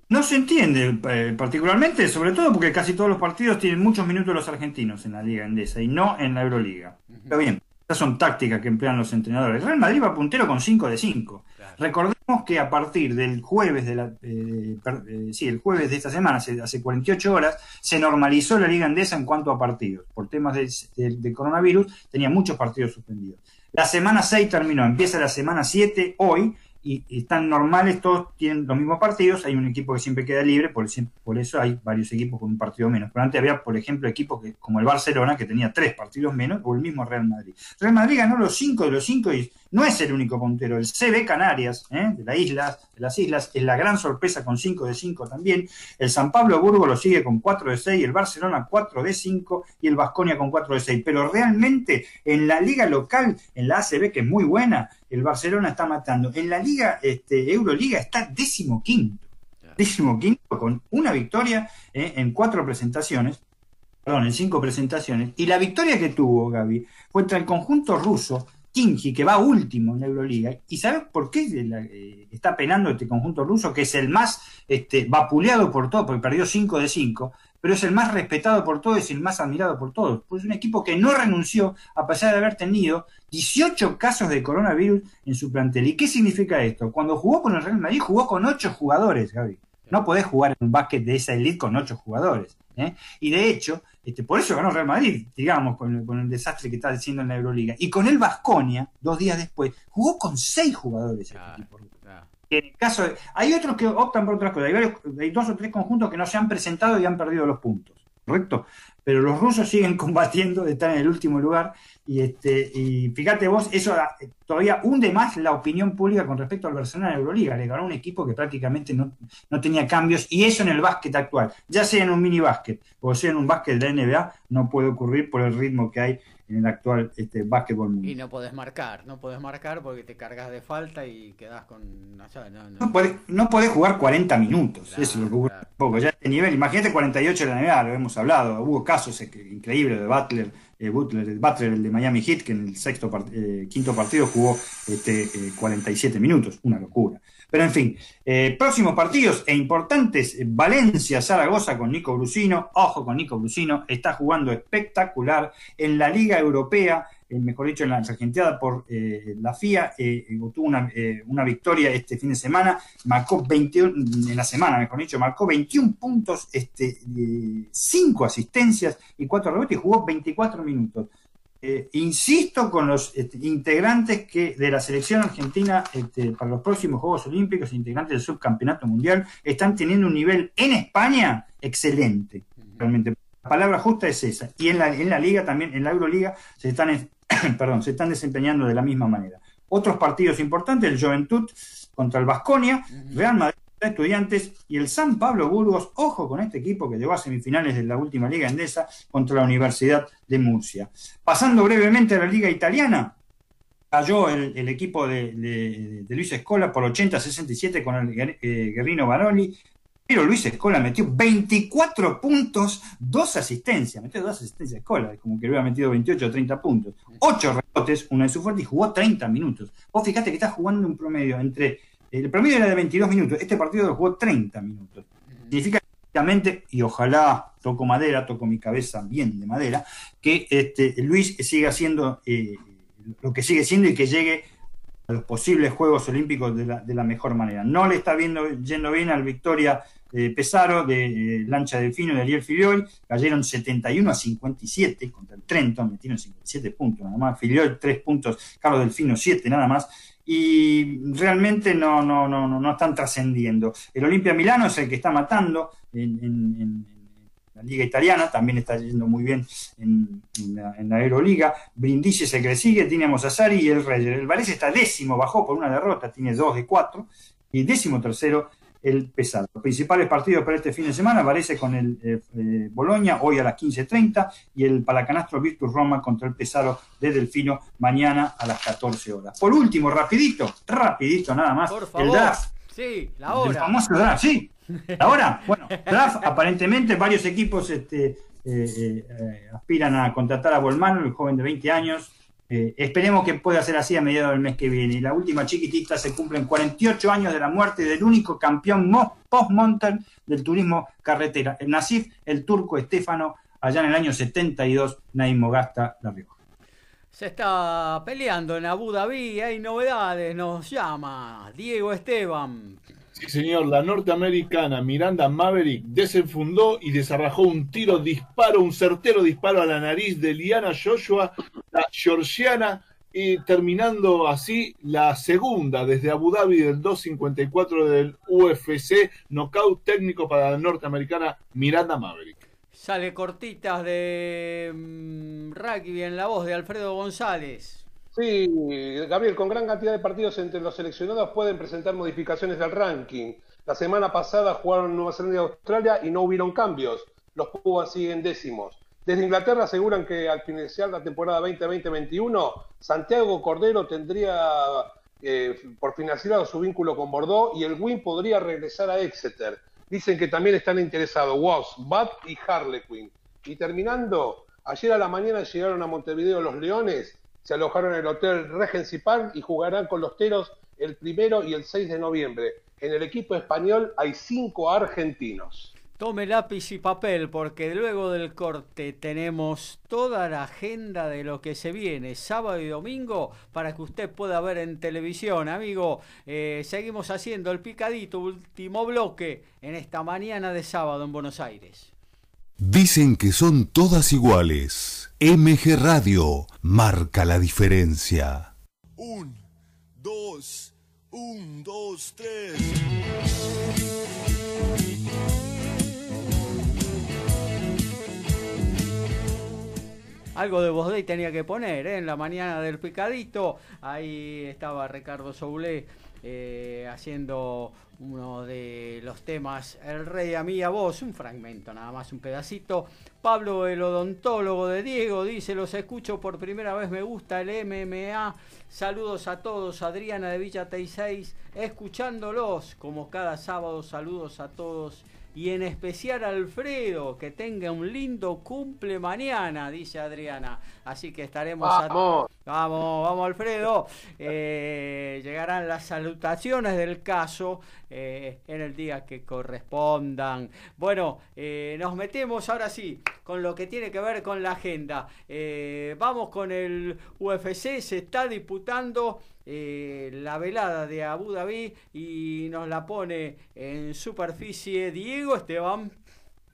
No se entiende eh, particularmente, sobre todo porque casi todos los partidos tienen muchos minutos los argentinos en la Liga Endesa y no en la Euroliga. Pero bien, estas son tácticas que emplean los entrenadores. Real Madrid va puntero con 5 de 5. Recordemos que a partir del jueves de la, eh, eh, sí, el jueves de esta semana, hace, hace, 48 horas, se normalizó la Liga Endesa en cuanto a partidos. Por temas de, coronavirus, tenía muchos partidos suspendidos. La semana 6 terminó, empieza la semana 7 hoy y, están normales, todos tienen los mismos partidos, hay un equipo que siempre queda libre, por, por eso hay varios equipos con un partido menos. Pero antes había, por ejemplo, equipos que, como el Barcelona, que tenía tres partidos menos, o el mismo Real Madrid. Real Madrid ganó los cinco de los cinco y no es el único puntero. El CB Canarias, ¿eh? de, la isla, de las islas, es la gran sorpresa con 5 de 5 también. El San Pablo Burgo lo sigue con 4 de 6, el Barcelona 4 de 5 y el Vasconia con 4 de 6. Pero realmente en la liga local, en la ACB, que es muy buena, el Barcelona está matando. En la liga este, Euroliga está décimo quinto. Décimo quinto con una victoria ¿eh? en cuatro presentaciones. Perdón, en cinco presentaciones. Y la victoria que tuvo Gaby fue contra el conjunto ruso Kinji, que va último en la Euroliga. ¿Y sabes por qué eh, está penando este conjunto ruso? Que es el más este, vapuleado por todo, porque perdió 5 de 5, pero es el más respetado por todos y el más admirado por todos. Pues es un equipo que no renunció a pesar de haber tenido 18 casos de coronavirus en su plantel. ¿Y qué significa esto? Cuando jugó con el Real Madrid, jugó con 8 jugadores, Gaby. No podés jugar en un básquet de esa elite con 8 jugadores. ¿eh? Y de hecho, este, por eso ganó Real Madrid, digamos, con, el desastre que está haciendo en la Euroliga. Y con el Vasconia, dos días después, jugó con seis jugadores. En el caso hay otros que optan por otras cosas. Hay, hay dos o tres conjuntos que no se han presentado y han perdido los puntos. ¿Correcto? Pero los rusos siguen combatiendo, están en el último lugar y, este, y fíjate vos, eso eh, todavía hunde más la opinión pública con respecto al Barcelona en Euroliga. Le ganó un equipo que prácticamente no, no tenía cambios, y eso en el básquet actual, ya sea en un mini básquet o sea en un básquet de la NBA, no puede ocurrir por el ritmo que hay en el actual este, básquetbol mundial. Y no podés marcar, no podés marcar porque te cargas de falta y quedas con... No, no, podés, no podés jugar 40 minutos, eso es lo que ocurre poco. Ya este nivel, imagínate 48 de la NBA, lo hemos hablado, hubo casos increíbles de Butler Butler, Butler, el de Miami Heat, que en el sexto quinto partido jugó este, 47 minutos, una locura. Pero en fin, próximos partidos e importantes, Valencia, Zaragoza con Nico Brusino, ojo con Nico Brusino, está jugando espectacular en la Liga Europea, eh, mejor dicho, en la Argentina por eh, la FIA, eh, tuvo una, una, victoria este fin de semana, marcó 21, en la semana, mejor dicho, marcó 21 puntos, este, 5 asistencias y 4 rebotes y jugó 24 minutos. insisto con los este, integrantes que de la selección argentina este, para los próximos Juegos Olímpicos, integrantes del subcampeonato mundial, están teniendo un nivel en España excelente. Realmente, la palabra justa es esa. Y en la, en la liga también, en la Euroliga, se están perdón, se están desempeñando de la misma manera. Otros partidos importantes, el Juventud contra el Vasconia, Real Madrid Estudiantes y el San Pablo Burgos, ojo con este equipo que llegó a semifinales de la última Liga Endesa contra la Universidad de Murcia. Pasando brevemente a la Liga Italiana, cayó el, equipo de, Luis Escola por 80-67 con el eh, Guerrino Baroli, pero Luis Escola metió 24 puntos, dos asistencias. Metió dos asistencias Escola, como que hubiera metido 28 o 30 puntos. 8 rebotes, una de su fuerte y jugó 30 minutos. Vos fijate que está jugando un promedio entre. El promedio era de 22 minutos, este partido jugó 30 minutos. Significa y ojalá toco madera, toco mi cabeza bien de madera, que este, Luis siga haciendo eh, lo que sigue siendo y que llegue a los posibles Juegos Olímpicos de la, de la mejor manera. No le está viendo, yendo bien al Victoria de Pesaro, de eh, Lancha Delfino de Ariel Filiol, cayeron 71 a 57 contra el Trenton, metieron 57 puntos nada más, Filiol 3 puntos, Carlos Delfino 7 nada más, y realmente no, no, no, no, están trascendiendo. El Olimpia Milano es el que está matando en, la Liga Italiana, también está yendo muy bien en, la, en la, Aeroliga. Brindisi es el que sigue, tiene a Mosassari y el Reyes. El Varese está décimo, bajó por una derrota, tiene 2 de 4, y décimo tercero el pesado. Los principales partidos para este fin de semana aparece con el eh, eh, Boloña hoy a las 15.30 y el Palacanastro Virtus Roma contra el Pesaro de Delfino mañana a las 14 horas. Por último, rapidito, rapidito nada más, el draft. Sí, la hora. El famoso draft, sí. La hora. Bueno, aparentemente varios equipos este, eh, aspiran a contratar a Bolmano, el joven de 20 años, eh, esperemos que pueda ser así a mediados del mes que viene. Y la última chiquitita se cumplen 48 años de la muerte del único campeón post-mountain del turismo carretera, el Nasif, el turco Estefano, allá en el año 72, Naim Mogasta, La Rioja. Se está peleando en Abu Dhabi, hay novedades, nos llama Diego Esteban. Sí, señor, la norteamericana Miranda Maverick desenfundó y desarrajó un tiro disparo, un certero disparo a la nariz de Liana Joshua, la georgiana, y terminando así la segunda desde Abu Dhabi del 254 del UFC, knockout técnico para la norteamericana Miranda Maverick. Sale cortitas de mm, rugby en la voz de Alfredo González. Sí, Gabriel, con gran cantidad de partidos entre los seleccionados pueden presentar modificaciones del ranking. La semana pasada jugaron Nueva Zelanda y Australia y no hubieron cambios. Los Pumas siguen décimos. Desde Inglaterra aseguran que al finalizar la temporada 2020-21, Santiago Cordero tendría eh, por financiado su vínculo con Bordeaux y el Win podría regresar a Exeter. Dicen que también están interesados Wasp, Bat y Harlequin. Y terminando, ayer a la mañana llegaron a Montevideo los Leones se alojaron en el Hotel Regency Park y jugarán con los Teros el primero y el 6 de noviembre. En el equipo español hay cinco argentinos. Tome lápiz y papel porque luego del corte tenemos toda la agenda de lo que se viene sábado y domingo para que usted pueda ver en televisión, amigo. Eh, seguimos haciendo el picadito, último bloque en esta mañana de sábado en Buenos Aires. Dicen que son todas iguales. MG Radio marca la diferencia. Un, dos, un, dos, tres. Algo de voz tenía que poner, ¿eh? En la mañana del picadito. Ahí estaba Ricardo Soulé eh, haciendo uno de los temas El Rey a mí a vos, un fragmento, nada más un pedacito. Pablo, el odontólogo de Diego, dice, los escucho por primera vez, me gusta el MMA. Saludos a todos, Adriana de Villa 6 escuchándolos como cada sábado, saludos a todos y en especial Alfredo, que tenga un lindo cumple mañana, dice Adriana. Así que estaremos... Vamos. Vamos, vamos Alfredo. Eh, llegarán las salutaciones del caso eh, en el día que correspondan. Bueno, eh, nos metemos ahora sí con lo que tiene que ver con la agenda. vamos con el UFC, se está disputando la velada de Abu Dhabi y nos la pone en superficie Diego Esteban.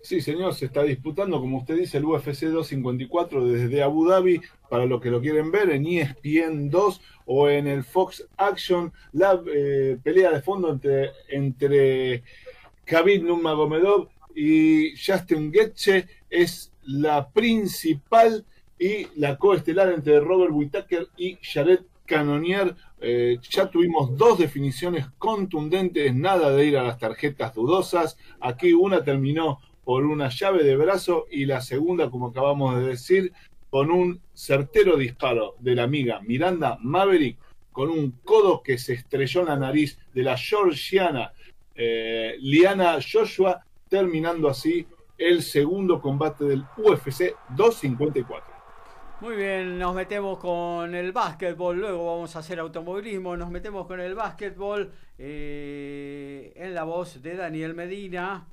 Sí, señor, se está disputando, como usted dice, el UFC 254 desde Abu Dhabi, para los que lo quieren ver, en ESPN 2 o en el Fox Action, la eh, pelea de fondo entre, entre Khabib Nurmagomedov y Justin Getche es la principal y la coestelar entre Robert Whittaker y Jared Cannonier. Eh, ya tuvimos dos definiciones contundentes, nada de ir a las tarjetas dudosas. Aquí una terminó por una llave de brazo y la segunda, como acabamos de decir, con un certero disparo de la amiga Miranda Maverick, con un codo que se estrelló en la nariz de la georgiana eh, Liana Joshua, terminando así el segundo combate del UFC 254. Muy bien, nos metemos con el básquetbol, luego vamos a hacer automovilismo, nos metemos con el básquetbol eh, en la voz de Daniel Medina.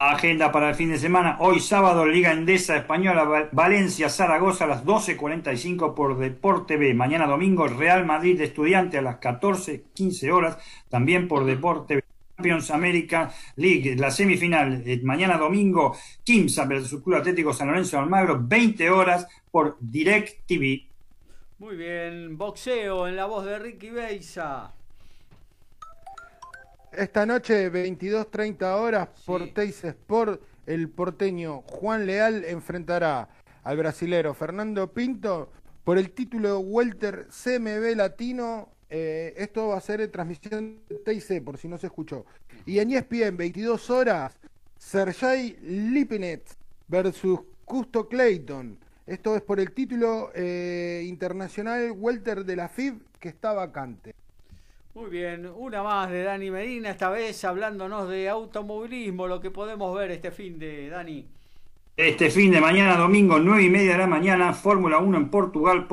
Agenda para el fin de semana. Hoy sábado, Liga Endesa Española, Valencia, Zaragoza a las 12.45 por Deporte B. Mañana domingo, Real Madrid Estudiante a las 14.15 horas, también por Deporte B. Champions America League, la semifinal, eh, mañana domingo, Kimsa versus Club Atlético San Lorenzo de Almagro, 20 horas por Direct TV. Muy bien, boxeo en la voz de Ricky Beisa. Esta noche, 22.30 horas, por Teis Sport, el porteño Juan Leal enfrentará al brasilero Fernando Pinto por el título Welter CMB Latino. Eh, esto va a ser en transmisión de TIC, por si no se escuchó. Y en ESPN, 22 horas, Sergei Lipinets versus Custo Clayton. Esto es por el título eh, internacional Welter de la FIB que está vacante. Muy bien, una más de Dani Medina, esta vez hablándonos de automovilismo, lo que podemos ver este fin de Dani. Este fin de mañana, domingo, 9 y media de la mañana, Fórmula 1 en Portugal,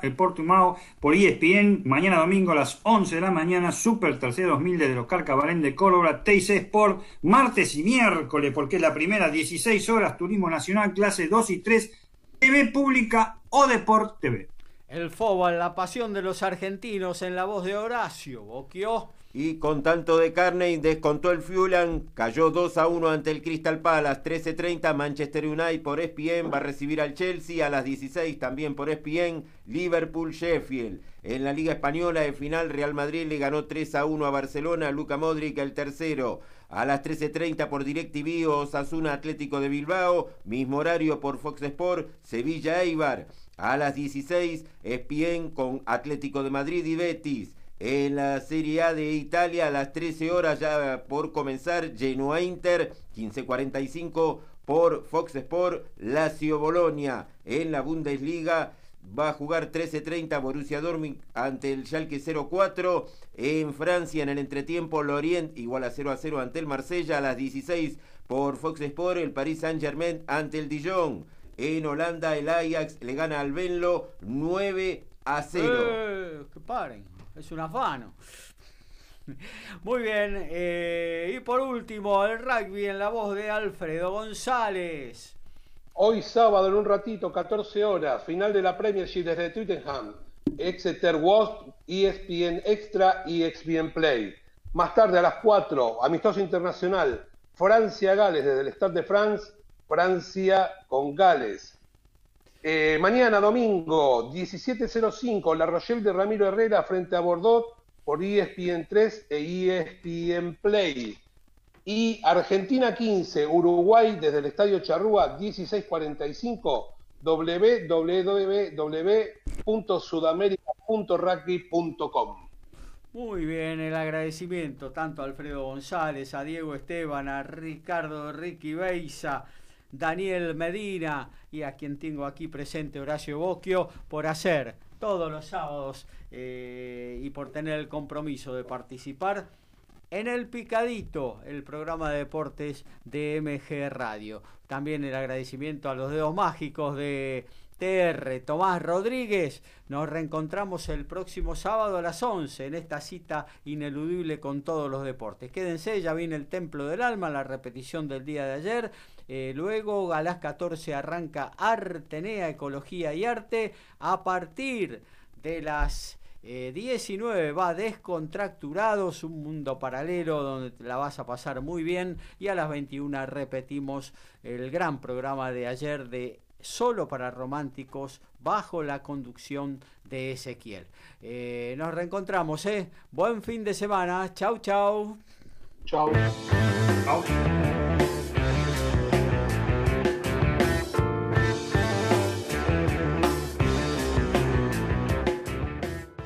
el Portumao por ESPN. Mañana domingo a las 11 de la mañana, Super Tercer 2000 de los Carcabalén de Córdoba, TIC Sport. Martes y miércoles, porque es la primera, 16 horas, Turismo Nacional, clase 2 y 3, TV Pública o Deport TV. El fútbol, la pasión de los argentinos en la voz de Horacio Boquio. Y con tanto de carne descontó el Fulan, cayó 2 a 1 ante el Crystal Palace, 13.30 Manchester United por ESPN va a recibir al Chelsea a las 16 también por ESPN, Liverpool Sheffield. En la Liga Española, el final Real Madrid le ganó 3 a 1 a Barcelona, Luca Modric el tercero. A las 13.30 por DirecTV Osasuna Atlético de Bilbao, mismo horario por Fox Sport, Sevilla Eibar. A las 16, ESPN con Atlético de Madrid y Betis. En la Serie A de Italia, a las 13 horas ya por comenzar, Genoa Inter, 15.45 por Fox Sport, Lazio Bolonia. En la Bundesliga va a jugar 13.30 Borussia Dortmund ante el Schalke 04. En Francia, en el entretiempo, Lorient igual a 0 a 0 ante el Marsella. A las 16 por Fox Sport, el Paris Saint-Germain ante el Dijon. En Holanda el Ajax le gana al Venlo 9 a 0. Eh, paren, es un afano. Muy bien, eh, y por último el rugby en la voz de Alfredo González. Hoy sábado en un ratito, 14 horas, final de la Premiership desde Twittenham. Exeter Wasp, ESPN Extra y ESPN Play. Más tarde a las 4, amistoso internacional, Francia-Gales desde el Stade de France Francia con Gales. Eh, mañana, domingo, 17.05, La Rochelle de Ramiro Herrera frente a Bordeaux por ESPN 3 e ESPN Play. Y Argentina 15, Uruguay desde el Estadio Charrúa 1645, www.sudamerica.rugby.com. Muy bien, el agradecimiento tanto a Alfredo González, a Diego Esteban, a Ricardo Ricky Beisa, Daniel Medina y a quien tengo aquí presente, Horacio Bocchio, por hacer todos los sábados eh, y por tener el compromiso de participar en el Picadito, el programa de deportes de MG Radio. También el agradecimiento a los dedos mágicos de TR, Tomás Rodríguez. Nos reencontramos el próximo sábado a las 11 en esta cita ineludible con todos los deportes. Quédense, ya viene el Templo del Alma, la repetición del día de ayer. Eh, luego a las 14 arranca Artenea, Ecología y Arte. A partir de las 19 eh, va Descontracturados, un mundo paralelo donde la vas a pasar muy bien. Y a las 21 repetimos el gran programa de ayer de solo para románticos bajo la conducción de Ezequiel. Eh, nos reencontramos, ¿eh? Buen fin de semana. Chau, chau. Chau. Chau.